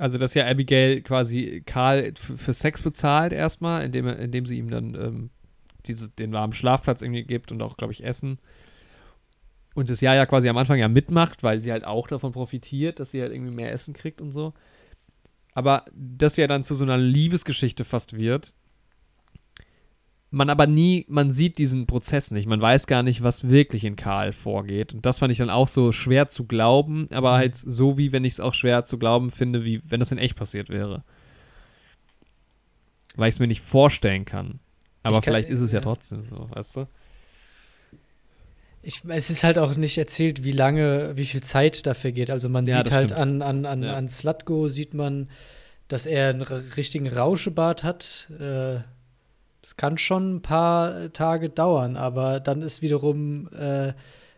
Also, dass ja Abigail quasi Karl für, Sex bezahlt erstmal, indem, er- indem sie ihm dann ähm, diese, den warmen Schlafplatz irgendwie gibt und auch, glaube ich, Essen. Und das ja ja quasi am Anfang ja mitmacht, weil sie halt auch davon profitiert, dass sie halt irgendwie mehr Essen kriegt und so. Aber das ja dann zu so einer Liebesgeschichte fast wird, man aber nie, man sieht diesen Prozess nicht. Man weiß gar nicht, was wirklich in Karl vorgeht. Und das fand ich dann auch so schwer zu glauben, aber Mhm. halt so, wie wenn ich es auch schwer zu glauben finde, wie wenn das in echt passiert wäre. Weil ich es mir nicht vorstellen kann. Aber kann- vielleicht ist es ja ja. trotzdem so, weißt du? Ich, es ist halt auch nicht erzählt, wie lange, wie viel Zeit dafür geht. Also man Ja, sieht halt stimmt. an, an, an, Ja. an Slutko sieht man, dass er einen richtigen Rauschebart hat. Äh, das kann schon ein paar äh, Tage dauern, aber dann ist wiederum äh,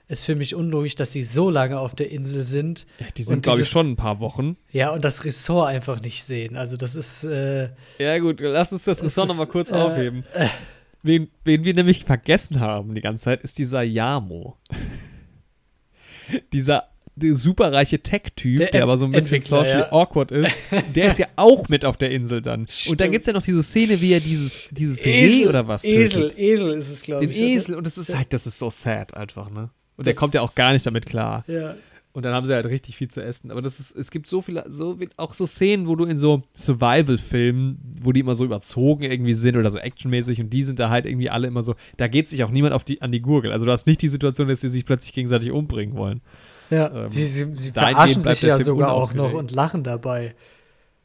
ist für mich unlogisch, dass sie so lange auf der Insel sind. Ja, die sind, glaube ich, schon ein paar Wochen. Ja, und das Ressort einfach nicht sehen. Also das ist äh, Ja, gut, lass uns das Es Ressort nochmal kurz äh, aufheben. Wen, wen wir nämlich vergessen haben die ganze Zeit, ist dieser Yamo. *laughs* dieser der superreiche Tech-Typ, Der der, aber so ein bisschen socially ja. awkward ist, *laughs* der ist ja auch mit auf der Insel dann. Und dann Stimmt. gibt es ja noch diese Szene, wie er dieses, dieses Reh oder was Esel, tötet. Esel ist es, glaube Den ich. oder? Esel. Und das ist halt, das ist so sad einfach, ne? Und der Das- kommt ja auch gar nicht damit klar. Ja. Und dann haben sie halt richtig viel zu essen. Aber das ist, es gibt so viele, so auch so Szenen, wo du in so Survival-Filmen, wo die immer so überzogen irgendwie sind oder so actionmäßig und die sind da halt irgendwie alle immer so, da geht sich auch niemand auf die, an die Gurgel. Also du hast nicht die Situation, dass sie sich plötzlich gegenseitig umbringen wollen. Ja, Ähm, sie, sie, sie verarschen sich ja sogar auch noch und lachen dabei.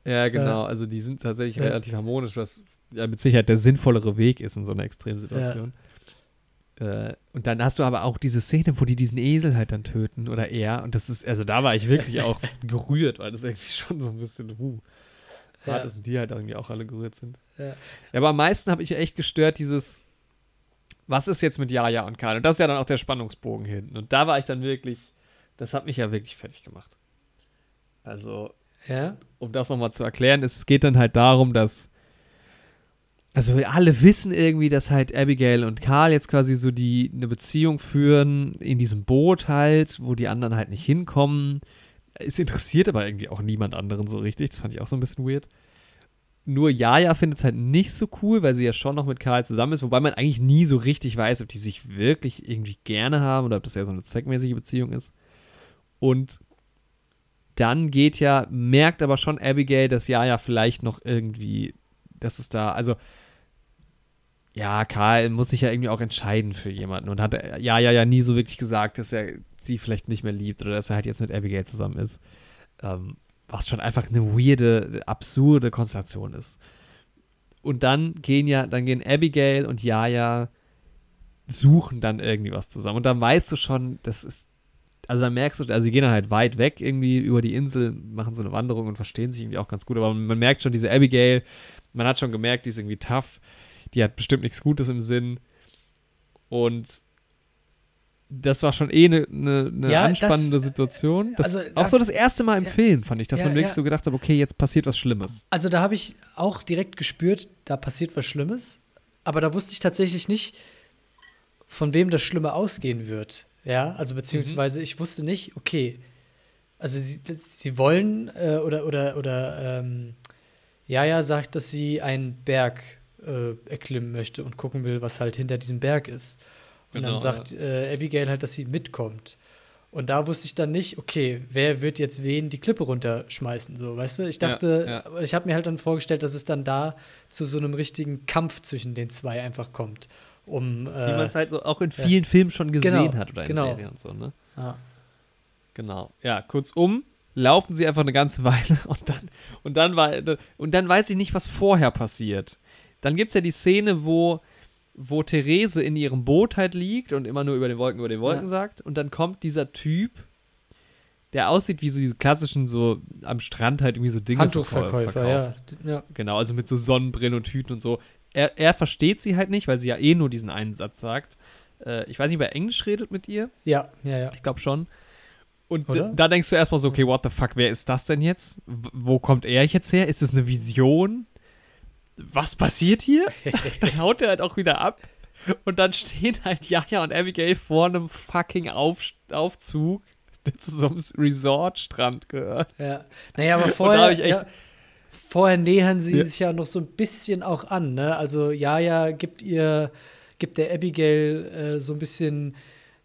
Ja, genau. Also die sind tatsächlich Ja. relativ harmonisch, was ja mit Sicherheit der sinnvollere Weg ist in so einer Extremsituation. Äh, und dann hast du aber auch diese Szene, wo die diesen Esel halt dann töten oder er. Und das ist, also da war ich wirklich auch *laughs* gerührt, weil das irgendwie schon so ein bisschen, uh. Ja. Ja. dass die halt irgendwie auch alle gerührt sind. Ja. Ja, aber am meisten habe ich echt gestört, dieses, was ist jetzt mit Jaja und Karl? Und das ist ja dann auch der Spannungsbogen hinten. Und da war ich dann wirklich, das hat mich ja wirklich fertig gemacht. Also, Ja. um das nochmal zu erklären, es geht dann halt darum, dass also alle wissen irgendwie, dass halt Abigail und Karl jetzt quasi so die eine Beziehung führen in diesem Boot halt, wo die anderen halt nicht hinkommen. Es interessiert aber irgendwie auch niemand anderen so richtig. Das fand ich auch so ein bisschen weird. Nur Jaja findet es halt nicht so cool, weil sie ja schon noch mit Karl zusammen ist, wobei man eigentlich nie so richtig weiß, ob die sich wirklich irgendwie gerne haben oder ob das ja so eine zweckmäßige Beziehung ist. Und dann geht ja, merkt aber schon Abigail, dass Jaja vielleicht noch irgendwie, dass es da, also ja, Karl muss sich ja irgendwie auch entscheiden für jemanden und hat Jaja ja nie so wirklich gesagt, dass er sie vielleicht nicht mehr liebt oder dass er halt jetzt mit Abigail zusammen ist. Ähm, was schon einfach eine weirde, absurde Konstellation ist. Und dann gehen ja, dann gehen Abigail und Jaja suchen dann irgendwie was zusammen. Und dann weißt du schon, das ist, also dann merkst du, also sie gehen dann halt weit weg irgendwie über die Insel, machen so eine Wanderung und verstehen sich irgendwie auch ganz gut. Aber man merkt schon, diese Abigail, man hat schon gemerkt, die ist irgendwie tough. Die hat bestimmt nichts Gutes im Sinn. Und das war schon eh eine ne, ne Ja, anspannende das- Situation. Das, also auch da- so das erste Mal im ja, Film, fand ich, dass ja, man wirklich so gedacht hat, okay, jetzt passiert was Schlimmes. Also da habe ich auch direkt gespürt, da passiert was Schlimmes. Aber da wusste ich tatsächlich nicht, von wem das Schlimme ausgehen wird. Ja, also beziehungsweise ich wusste nicht, okay, also sie, sie wollen äh, oder oder oder ähm, Jaja sagt, dass sie einen Berg äh, erklimmen möchte und gucken will, was halt hinter diesem Berg ist. Und Genau, dann sagt äh, Abigail halt, dass sie mitkommt. Und da wusste ich dann nicht, okay, wer wird jetzt wen die Klippe runterschmeißen, so, weißt du? Ich Ja, dachte, ja. aber ich habe mir halt dann vorgestellt, dass es dann da zu so einem richtigen Kampf zwischen den zwei einfach kommt. Um, Wie äh, man es halt so auch in ja. vielen Filmen schon gesehen Genau, hat oder in genau. Serien und so, ne? ja. Genau. Ja, kurzum, laufen sie einfach eine ganze *laughs* Weile und dann, und dann war, und dann weiß ich nicht, was vorher passiert. Dann gibt es ja die Szene, wo, wo Therese in ihrem Boot halt liegt und immer nur über den Wolken, über den Wolken Ja. sagt. Und dann kommt dieser Typ, der aussieht wie so diese klassischen so am Strand halt irgendwie so Dinge Handtuchverkäufer, ja. ja. Genau, also mit so Sonnenbrillen und Hüten und so. Er, er versteht sie halt nicht, weil sie ja eh nur diesen einen Satz sagt. Äh, ich weiß nicht, ob er Englisch redet mit ihr. Ja, ja, ja. Ich glaube schon. Und da denkst du erstmal so, okay, what the fuck, wer ist das denn jetzt? W wo kommt er jetzt her? Ist das eine Vision? Was passiert hier? *laughs* dann haut er halt auch wieder ab. Und dann stehen halt Jaja und Abigail vor einem fucking Auf Aufzug, der zu so einem Resort-Strand gehört. Ja. Naja, aber da vorher, hab ich echt- ja, vorher nähern sie Ja. sich ja noch so ein bisschen auch an, ne? Also Jaja gibt ihr, gibt der Abigail äh, so ein bisschen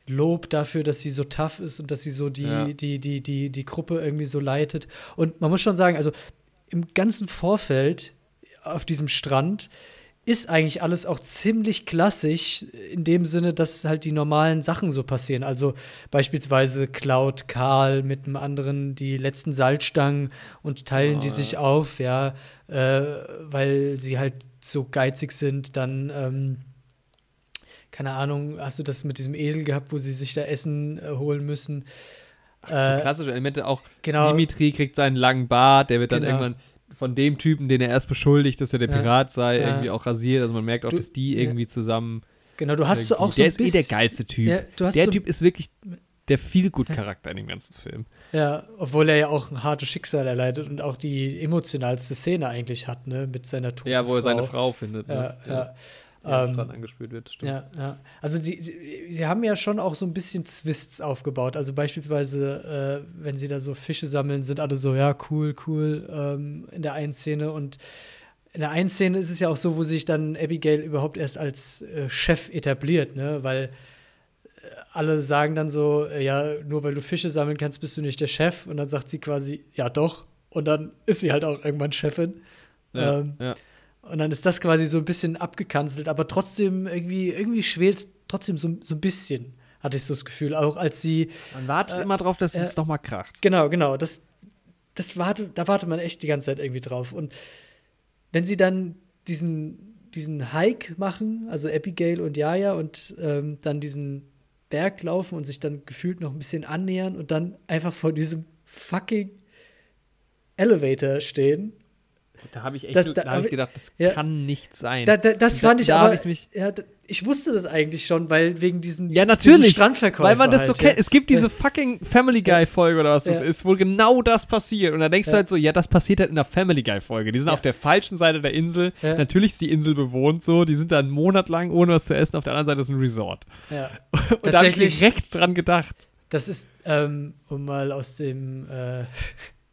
Lob dafür, dass sie so tough ist und dass sie so die, Ja. die, die, die, die Gruppe irgendwie so leitet. Und man muss schon sagen, also im ganzen Vorfeld auf diesem Strand ist eigentlich alles auch ziemlich klassisch in dem Sinne, dass halt die normalen Sachen so passieren. Also beispielsweise klaut Karl mit einem anderen die letzten Salzstangen und teilen die Oh, sich ja. auf, ja, äh, weil sie halt so geizig sind. Dann, ähm, keine Ahnung, hast du das mit diesem Esel gehabt, wo sie sich da Essen äh, holen müssen? so Äh, klassische Elemente auch. genau. Dimitri kriegt seinen langen Bart, der wird dann Genau. irgendwann von dem Typen, den er erst beschuldigt, dass er der Ja. Pirat sei, Ja. irgendwie auch rasiert. Also man merkt auch, Du- dass die ja. irgendwie zusammen. Genau, du hast so auch so der ein ist eh der geilste Typ. Ja, du hast der so, Typ ist wirklich der viel gut Charakter *laughs* in dem ganzen Film. Ja, obwohl er ja auch ein hartes Schicksal erleidet und auch die emotionalste Szene eigentlich hat, ne, mit seiner toten Ja, wo er Frau. seine Frau findet. Ja, ne? ja. Die am Ähm, angespült wird. Stimmt. Ja, ja. Also sie, sie, sie haben ja schon auch so ein bisschen Twists aufgebaut. Also beispielsweise, äh, wenn sie da so Fische sammeln, sind alle so, ja, cool, cool, ähm, in der einen Szene. Und in der einen Szene ist es ja auch so, wo sich dann Abigail überhaupt erst als äh, Chef etabliert, ne? Weil äh, alle sagen dann so, äh, ja, nur weil du Fische sammeln kannst, bist du nicht der Chef. Und dann sagt sie quasi, ja doch. Und dann ist sie halt auch irgendwann Chefin. Ja, ähm, ja. Und dann ist das quasi so ein bisschen abgekanzelt, aber trotzdem irgendwie, irgendwie schwelt trotzdem so, so ein bisschen, hatte ich so das Gefühl. Auch als sie, Man wartet äh, immer drauf, dass äh, es nochmal kracht. genau, genau, das, das warte, da wartet man echt die ganze Zeit irgendwie drauf. Und wenn sie dann diesen, diesen Hike machen, also Abigail und Jaja, und ähm, dann diesen Berg laufen und sich dann gefühlt noch ein bisschen annähern und dann einfach vor diesem fucking Elevator stehen Da habe ich echt Das- nur, da da hab ich gedacht, das ja. kann nicht sein. Da, da, das Da- fand ich aber. ich ja, ich wusste das eigentlich schon, weil wegen diesen, Ja, natürlich, Strandverkäufer. Weil man das so halt, kennt. ja. Es gibt diese fucking Family Guy-Folge oder was das ist, wo genau das passiert. Und da denkst du halt so, ja, das passiert halt in der Family Guy-Folge. Die sind auf der falschen Seite der Insel. Natürlich ist die Insel bewohnt so. Die sind da einen Monat lang ohne was zu essen. Auf der anderen Seite ist ein Resort. Ja. *laughs* Und da habe ich direkt dran gedacht. Das ist, ähm, um mal aus dem äh,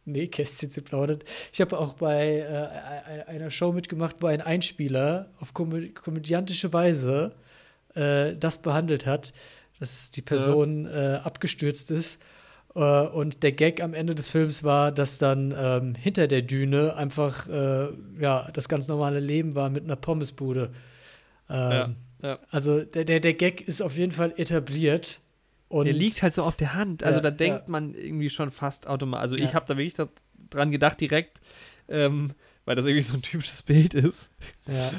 Nähkästchen zu plaudern. Ich habe auch bei äh, einer Show mitgemacht, wo ein Einspieler auf komö komödiantische Weise äh, das behandelt hat, dass die Person äh, abgestürzt ist. Äh, und der Gag am Ende des Films war, dass dann ähm, hinter der Düne einfach äh, ja, das ganz normale Leben war mit einer Pommesbude. Ähm, Ja, ja. Also der, der, der Gag ist auf jeden Fall etabliert. Und Der liegt halt so auf der Hand. Also Ja, da denkt ja. man irgendwie schon fast automatisch. Also ich Ja. habe da wirklich dran gedacht direkt, ähm, weil das irgendwie so ein typisches Bild ist. ja.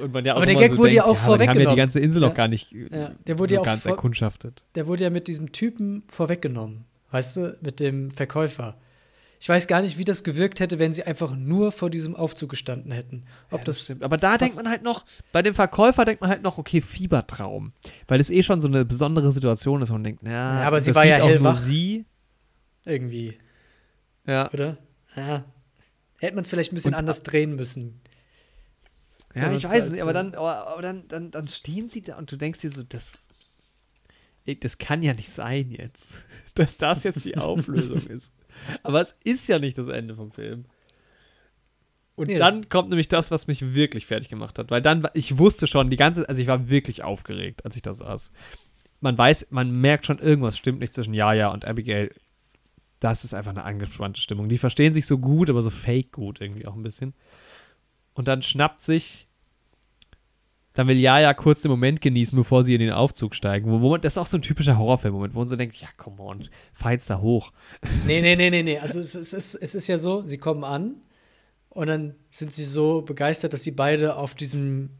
Und man ja auch Aber der Gag so wurde denkt, ja auch aber die haben ja die vorweggenommen. ganze Insel Ja. noch gar nicht Ja, der wurde so ja auch ganz erkundschaftet. der wurde ja mit diesem Typen vorweggenommen, weißt du, mit dem Verkäufer. Ich weiß gar nicht, wie das gewirkt hätte, wenn sie einfach nur vor diesem Aufzug gestanden hätten. Ob Ja, das, stimmt. Aber da denkt man halt noch, bei dem Verkäufer denkt man halt noch, okay, Fiebertraum. Weil es eh schon so eine besondere Situation ist und man denkt, na, Ja, aber sie das war ja auch nur sie. irgendwie, Ja, oder? Ja. Hätte man es vielleicht ein bisschen Und- anders drehen müssen. ja ich das weiß nicht, aber dann, aber, aber dann, dann, dann stehen sie da und du denkst dir so, das, das kann ja nicht sein jetzt, *laughs* dass das jetzt die *laughs* Auflösung ist. Aber es ist ja nicht das Ende vom Film. Und Nee, dann kommt nämlich das, was mich wirklich fertig gemacht hat. Weil dann, ich wusste schon, die ganze, also ich war wirklich aufgeregt, als ich da saß. Man weiß, man merkt schon, irgendwas stimmt nicht zwischen Jaja und Abigail. Das ist einfach eine angespannte Stimmung. Die verstehen sich so gut, aber so fake gut irgendwie auch ein bisschen. Und dann schnappt sich, dann will Jaja kurz den Moment genießen, bevor sie in den Aufzug steigen. Wo, wo das ist auch so ein typischer Horrorfilm-Moment, wo man so denkt, ja, come on, fahr jetzt da hoch. *laughs* Nee, nee, nee, nee, nee. Also es, es, ist, es ist ja so, sie kommen an und dann sind sie so begeistert, dass sie beide auf diesem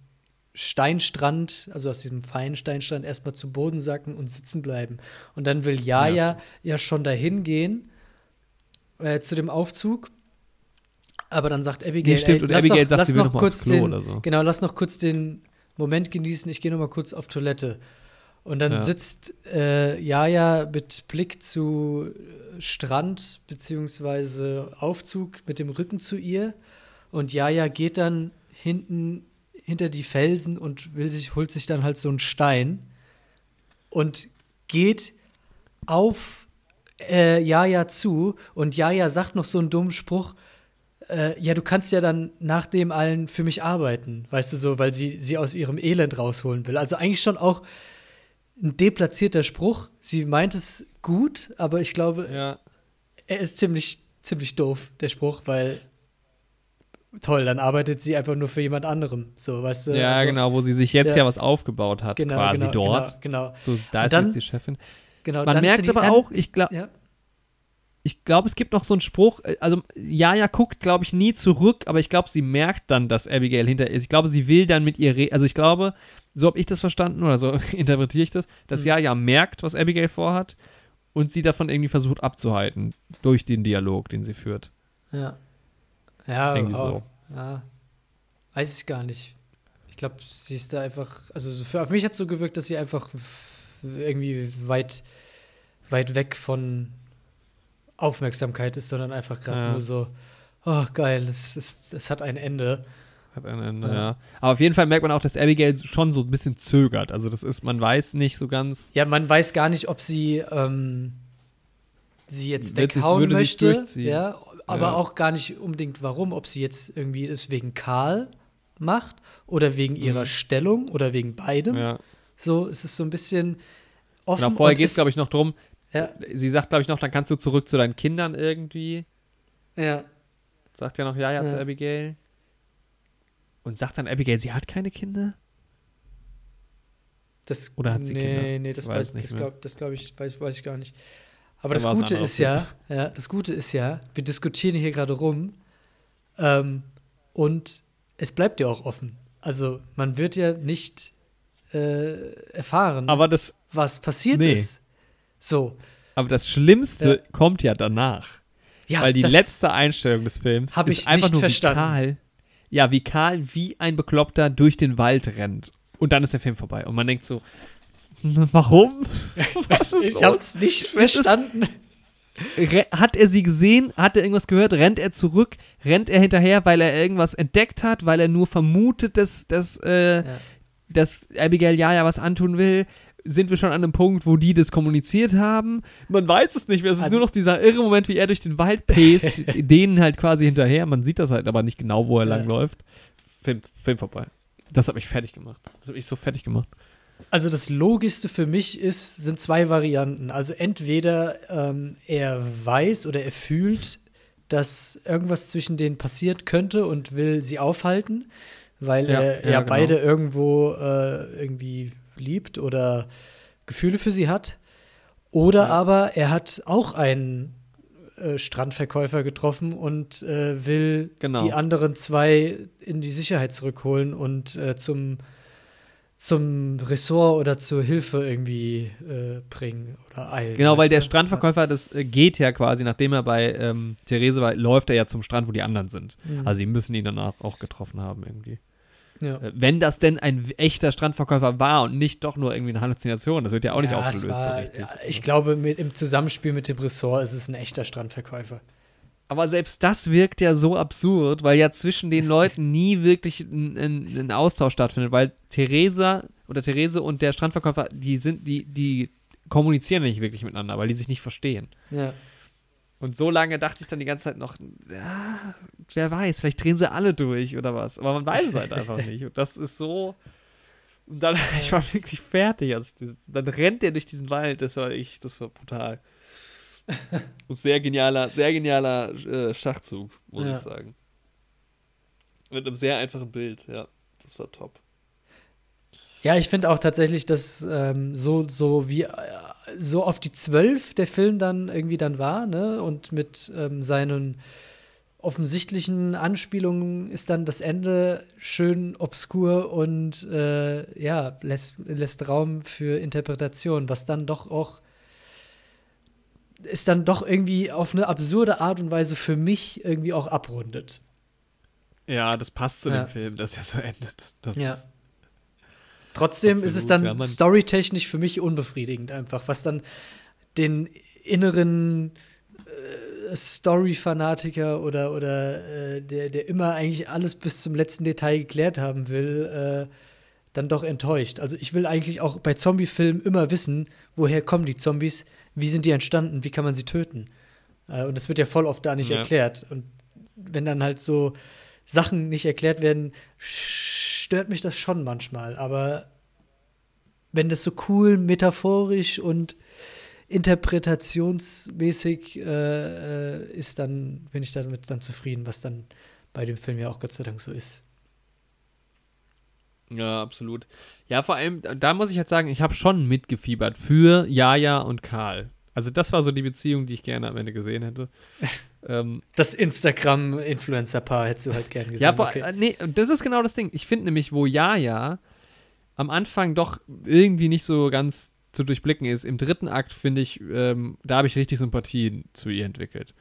Steinstrand, also aus diesem feinen Steinstrand, erstmal zu Boden sacken und sitzen bleiben. Und dann will Jaja ja, ja schon dahin gehen äh, zu dem Aufzug. Aber dann sagt Abigail, Nee, stimmt, ey, und lass Abigail noch, sagt, lass noch kurz Klo den, oder so. genau, lass noch kurz den Moment genießen, ich gehe noch mal kurz auf Toilette. Und dann Ja. sitzt äh, Jaja mit Blick zu äh, Strand beziehungsweise Aufzug mit dem Rücken zu ihr. Und Jaja geht dann hinten hinter die Felsen und will sich, holt sich dann halt so einen Stein und geht auf äh, Jaja zu. Und Jaja sagt noch so einen dummen Spruch. Äh, ja, du kannst ja dann nach dem allen für mich arbeiten, weißt du so, weil sie sie aus ihrem Elend rausholen will. Also eigentlich schon auch ein deplatzierter Spruch. Sie meint es gut, aber ich glaube, Ja. er ist ziemlich, ziemlich doof, der Spruch, weil toll, dann arbeitet sie einfach nur für jemand anderem. So, weißt du? Ja, also, genau, wo sie sich jetzt ja. ja, was aufgebaut hat, Genau, quasi genau, dort. Genau, genau. So, da Und ist dann- jetzt die Chefin. genau Man merkt die- aber dann auch, ich glaub- Ja, Ich glaube, es gibt noch so einen Spruch, äh, also Jaja guckt, glaube ich, nie zurück, aber ich glaube, sie merkt dann, dass Abigail hinter ist. Ich glaube, sie will dann mit ihr reden. Also ich glaube, so habe ich das verstanden oder so *laughs* interpretiere ich das, dass Mhm. Jaja merkt, was Abigail vorhat und sie davon irgendwie versucht abzuhalten durch den Dialog, den sie führt. ja. Ja, Irgendwie auch, so. ja. Weiß ich gar nicht. Ich glaube, sie ist da einfach, also so für, auf mich hat es so gewirkt, dass sie einfach irgendwie weit, weit weg von Aufmerksamkeit ist, sondern einfach gerade Ja. nur so, oh geil, es, ist, es hat ein Ende. Hat ein Ende, Ja. ja. Aber auf jeden Fall merkt man auch, dass Abigail schon so ein bisschen zögert. Also das ist, man weiß nicht so ganz. Ja, man weiß gar nicht, ob sie ähm, sie jetzt weghauen möchte. Ja, aber Ja. auch gar nicht unbedingt warum, ob sie jetzt irgendwie es wegen Karl macht oder wegen ihrer Mhm. Stellung oder wegen beidem. Ja. So, es ist so ein bisschen offen. Genau, vorher geht es, glaube ich, noch drum. Ja, Sie sagt, glaube ich, noch, dann kannst du zurück zu deinen Kindern irgendwie. ja. Sagt ja noch ja, ja, zu. Abigail. Und sagt dann Abigail, sie hat keine Kinder? Das, Oder hat sie nee, Kinder? Nee, das Weiß weiß, nicht das glaube glaub ich, weiß, weiß ich gar nicht. Aber das Gute ist ja, ja, das Gute ist ja, wir diskutieren hier gerade rum ähm, und es bleibt ja auch offen. Also man wird ja nicht äh, erfahren, Aber das, was passiert Nee. ist. So. aber das Schlimmste Ja. kommt ja danach. Ja, weil die letzte Einstellung des Films Hab ist ich einfach nicht nur verstanden. wie Karl, ja, wie Karl wie ein Bekloppter durch den Wald rennt. Und dann ist der Film vorbei. Und man denkt so, warum? *laughs* Was ist Ich los? hab's nicht verstanden. Hat er sie gesehen? Hat er irgendwas gehört? Rennt er zurück? Rennt er hinterher, weil er irgendwas entdeckt hat? Weil er nur vermutet, dass, dass, äh, Ja. dass Abigail Jaja was antun will? Sind wir schon an einem Punkt, wo die das kommuniziert haben? Man weiß es nicht mehr. Es ist Also- nur noch dieser irre Moment, wie er durch den Wald pest, *laughs* denen halt quasi hinterher. Man sieht das halt aber nicht genau, wo er Ja. langläuft. Film, Film vorbei. Das hat mich fertig gemacht. Das hat mich so fertig gemacht. Also das Logischste für mich ist, sind zwei Varianten. Also entweder ähm, er weiß oder er fühlt, dass irgendwas zwischen denen passiert könnte und will sie aufhalten, weil Ja, er ja, ja, genau. beide irgendwo äh, irgendwie liebt oder Gefühle für sie hat. Oder Ja. aber er hat auch einen äh, Strandverkäufer getroffen und äh, will Genau. die anderen zwei in die Sicherheit zurückholen und äh, zum zum Ressort oder zur Hilfe irgendwie äh, bringen oder eilen. Genau, weil der du? Strandverkäufer, das äh, geht ja quasi, nachdem er bei ähm, Therese war, läuft er ja zum Strand, wo die anderen sind. Mhm. Also sie müssen ihn danach auch getroffen haben irgendwie. Ja. Äh, Wenn das denn ein echter Strandverkäufer war und nicht doch nur irgendwie eine Halluzination, das wird ja auch nicht Ja, es aufgelöst so war, richtig. ja, ich glaube, mit, im Zusammenspiel mit dem Ressort ist es ein echter Strandverkäufer. Aber selbst das wirkt ja so absurd, weil ja zwischen den Leuten nie wirklich ein, ein, ein Austausch stattfindet, weil Theresa oder Therese und der Strandverkäufer, die sind, die, die kommunizieren nicht wirklich miteinander, weil die sich nicht verstehen. Ja. Und so lange dachte ich dann die ganze Zeit noch, ja, wer weiß, vielleicht drehen sie alle durch oder was. Aber man weiß es halt einfach *laughs* nicht. Und das ist so. Und dann, *laughs* ich war wirklich fertig. Also dann rennt er durch diesen Wald. Das war ich, das war brutal. *laughs* Und sehr genialer, sehr genialer äh, Schachzug, muss Ja. ich sagen. Mit einem sehr einfachen Bild, ja. Das war top. Ja, ich finde auch tatsächlich, dass ähm, so, so wie äh, so auf die zwölf der Film dann irgendwie dann war, ne? Und mit ähm, seinen offensichtlichen Anspielungen ist dann das Ende schön obskur und äh, ja, lässt, lässt Raum für Interpretation, was dann doch auch ist dann doch irgendwie auf eine absurde Art und Weise für mich irgendwie auch abrundet. Ja, das passt zu Ja. dem Film, dass er so endet. Das Ja. Trotzdem ist es Absolut, dann ja, storytechnisch für mich unbefriedigend einfach, was dann den inneren äh, Story-Fanatiker oder, oder äh, der, der immer eigentlich alles bis zum letzten Detail geklärt haben will, äh, dann doch enttäuscht. Also ich will eigentlich auch bei Zombie-Filmen immer wissen, woher kommen die Zombies, wie sind die entstanden, wie kann man sie töten. Äh, und das wird ja voll oft da nicht Ja. erklärt. Und wenn dann halt so Sachen nicht erklärt werden, stört mich das schon manchmal. Aber wenn das so cool, metaphorisch und interpretationsmäßig äh, äh, ist, dann bin ich damit dann zufrieden, was dann bei dem Film ja auch Gott sei Dank so ist. Ja, absolut. Ja, vor allem, da muss ich jetzt sagen, ich habe schon mitgefiebert für Jaja und Karl. Also das war so die Beziehung, die ich gerne am Ende gesehen hätte. *laughs* ähm, Das Instagram-Influencer-Paar hättest du halt gern gesehen. ja, vor, okay. äh, nee, das ist genau das Ding. Ich finde nämlich, wo Jaja am Anfang doch irgendwie nicht so ganz zu durchblicken ist, im dritten Akt finde ich, ähm, da habe ich richtig Sympathien zu ihr entwickelt.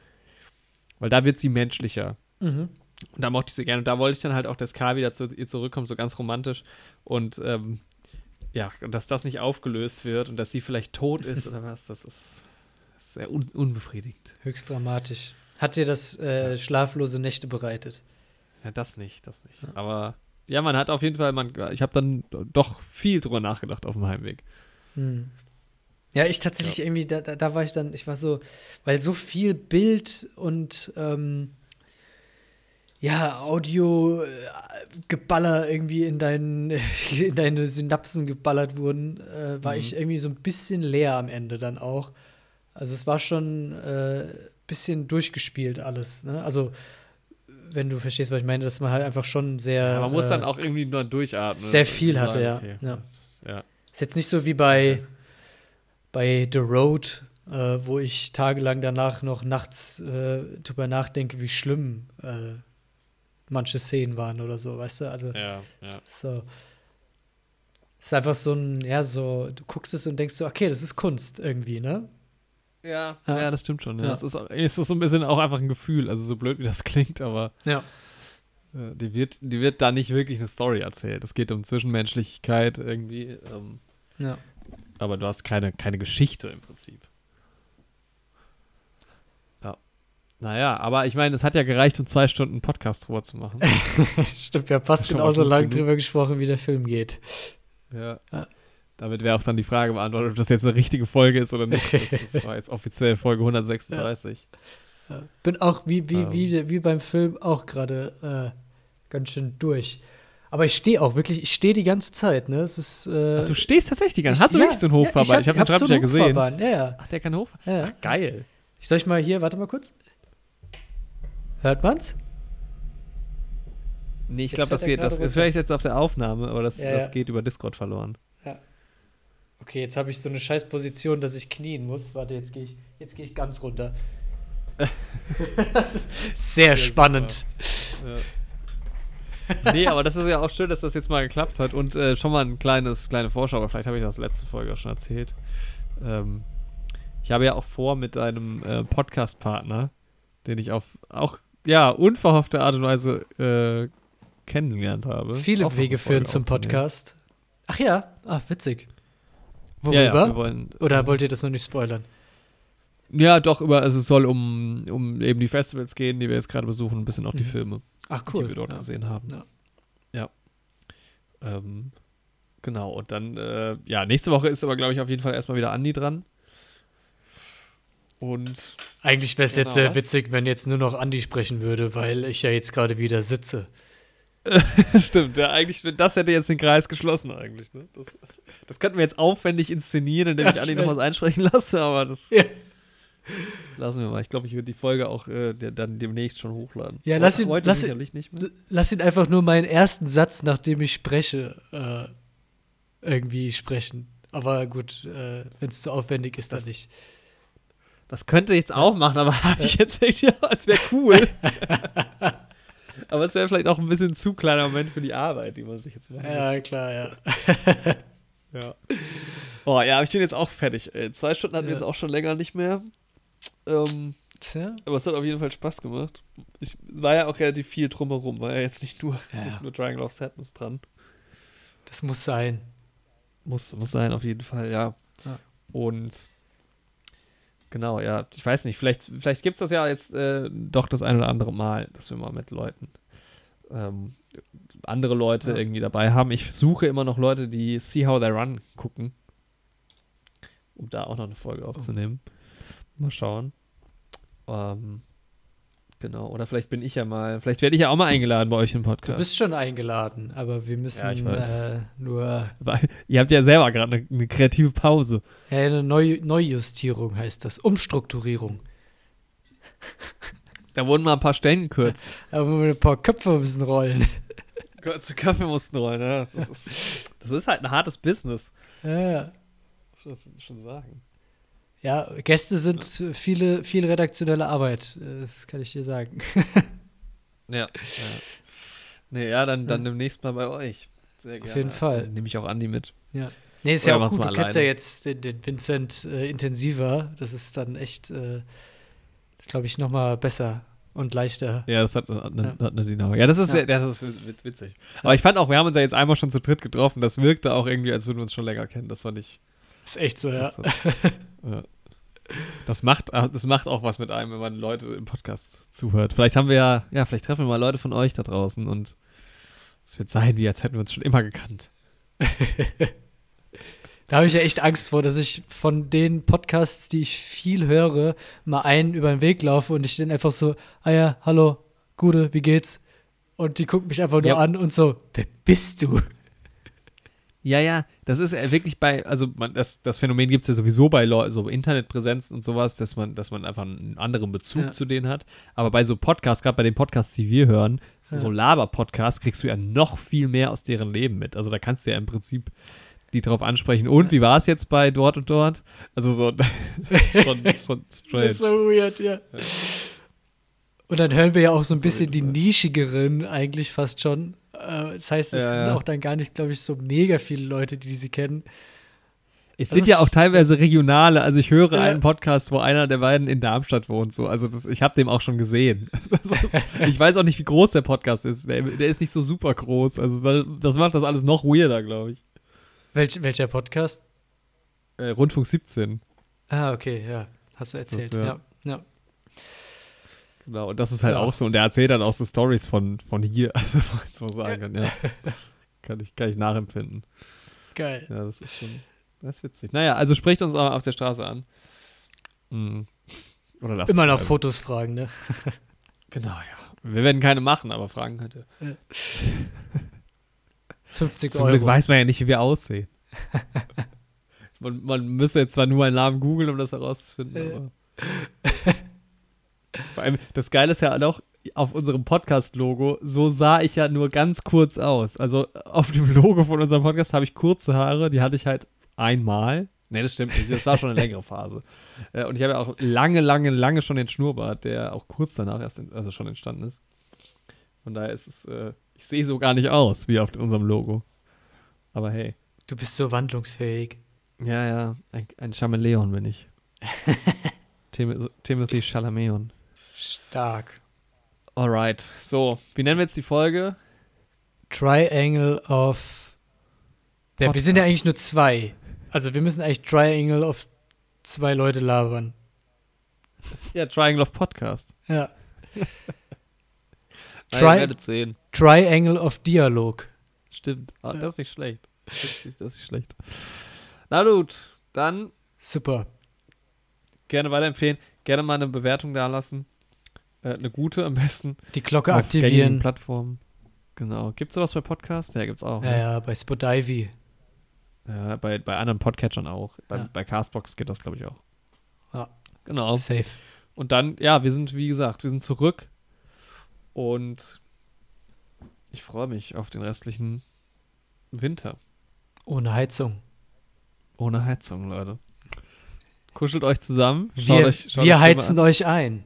Weil da wird sie menschlicher. Mhm. Und da mochte ich sie gerne. Und da wollte ich dann halt auch, dass Karl wieder zu ihr zurückkommt, so ganz romantisch. Und ähm, ja, dass das nicht aufgelöst wird und dass sie vielleicht tot ist *laughs* oder was, das ist sehr un unbefriedigend. Höchst dramatisch. Hat dir das äh, schlaflose Nächte bereitet? Ja, das nicht, das nicht. Aber ja, man hat auf jeden Fall, man, ich habe dann doch viel drüber nachgedacht auf dem Heimweg. Hm. Ja, ich tatsächlich irgendwie, da, da, da war ich dann, ich war so, weil so viel Bild und ähm, ja, Audio äh, Geballer irgendwie in, deinen, *laughs* in deine Synapsen geballert wurden, äh, war Mhm. ich irgendwie so ein bisschen leer am Ende dann auch. Also es war schon ein äh, bisschen durchgespielt alles. Ne? Also wenn du verstehst, was ich meine, dass man halt einfach schon sehr Ja, man muss äh, dann auch irgendwie nur durchatmen. sehr viel hatte, ja. okay. ja. Ja. Ist jetzt nicht so wie bei, bei The Road, äh, wo ich tagelang danach noch nachts äh, drüber nachdenke, wie schlimm äh, manche Szenen waren oder so, weißt du? Also Ja, ja. so. Ist einfach so ein, ja, so, du guckst es und denkst so, okay, das ist Kunst irgendwie, ne? Ja, Ja. ja, das stimmt schon. Ja. Ja. Es, ist, es ist so ein bisschen auch einfach ein Gefühl, also so blöd wie das *laughs* klingt, aber Ja. äh, die, wird, die wird da nicht wirklich eine Story erzählt. Es geht um Zwischenmenschlichkeit irgendwie, ähm, Ja. aber du hast keine, keine Geschichte im Prinzip. Ja. Naja, aber ich meine, es hat ja gereicht, um zwei Stunden Podcast drüber zu machen. *laughs* Stimmt, wir haben fast genauso lang genug. drüber gesprochen, wie der Film geht. ja. Ja. Damit wäre auch dann die Frage beantwortet, ob das jetzt eine richtige Folge ist oder nicht. Das, *laughs* das war jetzt offiziell Folge 136. Ja. Bin auch wie, wie, Ähm. wie, wie beim Film auch gerade äh, ganz schön durch. Aber ich stehe auch wirklich, ich stehe die ganze Zeit, ne? Es ist. Äh, Ach, du stehst tatsächlich die ganze ich- Hast du ja, wirklich so einen Hochfahrbahn? Ja, ich habe den Schreibtisch ja gesehen. Ja, ja. Ach, der kann hoch. ja. Ach, geil. Ich soll ich mal hier, warte mal kurz. Hört man's? Nee, ich glaube, das geht. Das ist vielleicht jetzt auf der Aufnahme, aber das, das geht über Discord verloren. Okay, jetzt habe ich so eine scheiß Position, dass ich knien muss. Warte, jetzt gehe ich, jetzt gehe ich ganz runter. das *laughs* ist sehr Ja, spannend. nee, aber das ist ja auch schön, dass das jetzt mal geklappt hat. Und äh, schon mal ein kleines, kleine Vorschau, aber vielleicht habe ich das letzte Folge auch schon erzählt. Ähm, ich habe ja auch vor, mit einem äh, Podcast-Partner, den ich auf auch, ja, unverhoffte Art und Weise äh, kennengelernt habe. Viele Wege führen zum. Podcast. Ach ja, ah, witzig. Ja, Worüber? ja, wir wollen, Oder wollt ihr das noch nicht spoilern? Ja, doch, über, also es soll um, um eben die Festivals gehen, die wir jetzt gerade besuchen, ein bisschen auch die Mhm. Filme, Ach die wir dort ja. gesehen haben. Ja. Ja. Ähm, genau, und dann, äh, ja, nächste Woche ist aber, glaube ich, auf jeden Fall erstmal wieder Andi dran. Und Eigentlich wäre es Genau, jetzt sehr was? witzig, wenn jetzt nur noch Andi sprechen würde, weil ich ja jetzt gerade wieder sitze. *laughs* stimmt, ja, eigentlich, das hätte jetzt den Kreis geschlossen eigentlich. Ne? Das, das könnten wir jetzt aufwendig inszenieren, indem ich Das Andi wär- noch was einsprechen lasse, aber das Ja. lassen wir mal. Ich glaube, ich würde die Folge auch äh, dann demnächst schon hochladen. Ja, lass ihn- lass ihn- Lass ihn einfach nur meinen ersten Satz, nachdem ich spreche, äh, irgendwie sprechen. Aber gut, äh, wenn es zu aufwendig ist, dann Das- nicht. Das könnte jetzt auch machen, aber *laughs* habe ich jetzt echt, ja, es wäre cool. *laughs* aber es wäre vielleicht auch ein bisschen zu kleiner Moment für die Arbeit, die man sich jetzt macht. Ja, klar, ja. *laughs* Ja. Oh ja, ich bin jetzt auch fertig. Ey. Zwei Stunden hatten wir Ja. jetzt auch schon länger nicht mehr. Ähm, Tja. aber es hat auf jeden Fall Spaß gemacht. Ich, es war ja auch relativ viel drumherum, war ja jetzt nicht nur, Ja. nicht nur Triangle of Sadness dran. Das muss sein. Muss, muss sein, auf jeden Fall, ja. Ja. Und genau, ja, ich weiß nicht, vielleicht, vielleicht gibt es das ja jetzt äh, doch das ein oder andere Mal, dass wir mal mit Leuten ähm, andere Leute Ja. irgendwie dabei haben. Ich suche immer noch Leute, die See How They Run gucken, um da auch noch eine Folge aufzunehmen. Mal schauen. Ähm, genau, oder vielleicht bin ich ja mal, vielleicht werde ich ja auch mal eingeladen bei euch im Du Podcast. bist schon eingeladen, aber wir müssen Ja, äh, nur Weil, ihr habt ja selber gerade eine, eine kreative Pause. ja, eine Neu Neujustierung heißt das. Umstrukturierung. Da wurden mal ein paar Stellen gekürzt. *laughs* Aber wir ein paar Köpfe müssen rollen. Zu Kaffee mussten rollen, ja. Das ist, das ist halt ein hartes Business. ja. Das muss ich schon sagen. ja, Gäste sind viele, viel redaktionelle Arbeit. äh, Das kann ich dir sagen. Ja. ja. Nee, ja, dann, dann demnächst mal bei euch. Sehr gerne. jeden Fall. Dann nehme ich auch Andi mit. Ja. Nee, ist Oder ja auch gut. Du mal kennst ja alleine. jetzt den, den Vincent äh, intensiver. Das ist dann echt, äh, glaube ich, noch mal besser und leichter. Ja, das hat, hat, eine, Ja. hat eine Dynamik. Ja, das ist, Ja. das ist wit- witzig. Aber ich fand auch, wir haben uns ja jetzt einmal schon zu dritt getroffen. Das wirkte auch irgendwie, als würden wir uns schon länger kennen. Das fand ich. Ist echt so, ja. Das, ja. das, macht, das macht auch was mit einem, wenn man Leute im Podcast zuhört. Vielleicht haben wir ja, ja, vielleicht treffen wir mal Leute von euch da draußen und es wird sein, wie als hätten wir uns schon immer gekannt. *laughs* Da habe ich ja echt Angst vor, dass ich von den Podcasts, die ich viel höre, mal einen über den Weg laufe und ich dann einfach so, ah ja, hallo, Gude, wie geht's? Und die gucken mich einfach nur Ja. an und so, wer bist du? Ja, ja, das ist ja wirklich bei, also man, das, das Phänomen gibt es ja sowieso bei Leu so Internetpräsenzen und sowas, dass man, dass man einfach einen anderen Bezug Ja. zu denen hat. Aber bei so Podcasts, gerade bei den Podcasts, die wir hören, so, Ja. so Laber-Podcasts, kriegst du ja noch viel mehr aus deren Leben mit. Also da kannst du ja im Prinzip die drauf ansprechen. Und wie war es jetzt bei dort und dort? Also so *laughs* schon, schon *laughs* Das straight. ist so weird, ja. Und dann hören wir ja auch so ein bisschen die nischigeren eigentlich fast schon. Äh, Das heißt, es Ja, sind ja. auch dann gar nicht, glaube ich, so mega viele Leute, die sie kennen. Es sind ja ist- auch teilweise regionale. Also ich höre Ja. einen Podcast, wo einer der beiden in Darmstadt wohnt. So. Also das, ich habe den auch schon gesehen. *laughs* Ist, ich weiß auch nicht, wie groß der Podcast ist. Der, der ist nicht so super groß. Also das macht das alles noch weirder, glaube ich. Welch, welcher Podcast? Äh, Rundfunk 17. Ah, okay, ja. Hast du Das, erzählt. ja. ja. ja. Genau, und das ist halt Ja. auch so. Und der erzählt dann auch so Stories von, von hier. *laughs* Also, wenn man so sagen kann, ja. *laughs* kann, ich, kann ich nachempfinden. Geil. Ja, das ist schon. Das ist witzig. Naja, also spricht uns aber auf der Straße an. Mhm. Oder lasst Immer nach bleiben. Fotos fragen, ne? *laughs* Genau, ja. Wir werden keine machen, aber fragen könnte. 50 Zum Glück Euro. weiß man ja nicht, wie wir aussehen. *laughs* man, man müsste jetzt zwar nur meinen Namen googeln, um das herauszufinden, aber. Vor allem, das Geile ist ja auch, auf unserem Podcast-Logo, so sah ich ja nur ganz kurz aus. Also auf dem Logo von unserem Podcast habe ich kurze Haare, die hatte ich halt einmal. Ne, das stimmt nicht, das war schon eine längere Phase. Äh, Und ich habe ja auch lange, lange, lange schon den Schnurrbart, der auch kurz danach erst, in, also schon entstanden ist. Von daher ist es, äh, ich sehe so gar nicht aus wie auf unserem Logo. Aber hey. Du bist so wandlungsfähig. Ja, ja, ein, ein Chameleon bin ich. *laughs* Tim Timothy Chalameon. Stark. Alright, so, wie nennen wir jetzt die Folge? Triangle of. Ja, wir sind ja eigentlich nur zwei. Also wir müssen eigentlich Triangle of zwei Leute labern. Ja, Triangle of Podcast. Ja. *laughs* Tri werdet sehen. Triangle of Dialog. Stimmt. Ah, Ja. Das ist nicht schlecht. Das ist nicht, schlecht. Na gut, dann Super. gerne weiterempfehlen. Gerne mal eine Bewertung da lassen. Äh, eine gute am besten. Die Glocke auf aktivieren. Plattformen. Genau. Gibt's sowas bei Podcasts? Ja, gibt's auch. Ja, ne? ja, bei Spotify. Ja, bei, bei anderen Podcatchern auch. Bei, Ja. bei Castbox geht das, glaube ich, auch. Ja. Genau. Safe. Und dann, ja, wir sind, wie gesagt, wir sind zurück. Und ich freue mich auf den restlichen Winter. Ohne Heizung. Ohne Heizung, Leute. kuschelt euch zusammen. Wir, euch, wir euch heizen euch ein.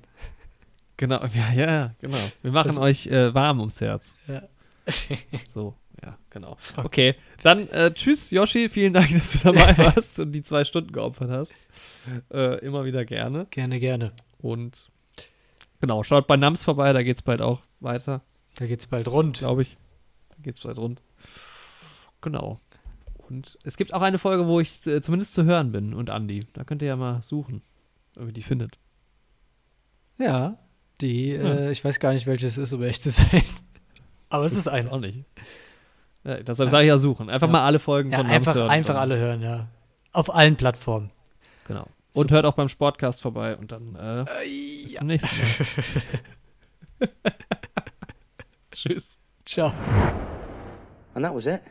Genau, ja, ja, genau. Wir machen Das- euch äh, warm ums Herz. Ja. *laughs* So, ja, genau. Okay, dann äh, tschüss, Yoshi. Vielen Dank, dass du dabei *laughs* warst und die zwei Stunden geopfert hast. Äh, immer wieder gerne. Gerne, gerne. Und genau, schaut bei Nams vorbei, da geht's bald auch weiter, Da geht's bald rund. glaube ich. Da geht's bald rund. Genau. Und es gibt auch eine Folge, wo ich äh, zumindest zu hören bin und Andi. Da könnt ihr ja mal suchen, ob ihr die findet. Ja, die, äh, ich weiß gar nicht, welches es ist, um echt zu sein. *laughs* Aber es ist eine. auch nicht. Ja, deshalb sage ich ja suchen. Einfach Ja. mal alle Folgen Ja, von Nams einfach, hören. einfach alle hören, ja. Auf allen Plattformen. Genau. Und hört auch beim Sportcast vorbei und dann äh, bis zum nächsten Mal. *laughs* *laughs* Tschüss. Ciao. And that was it.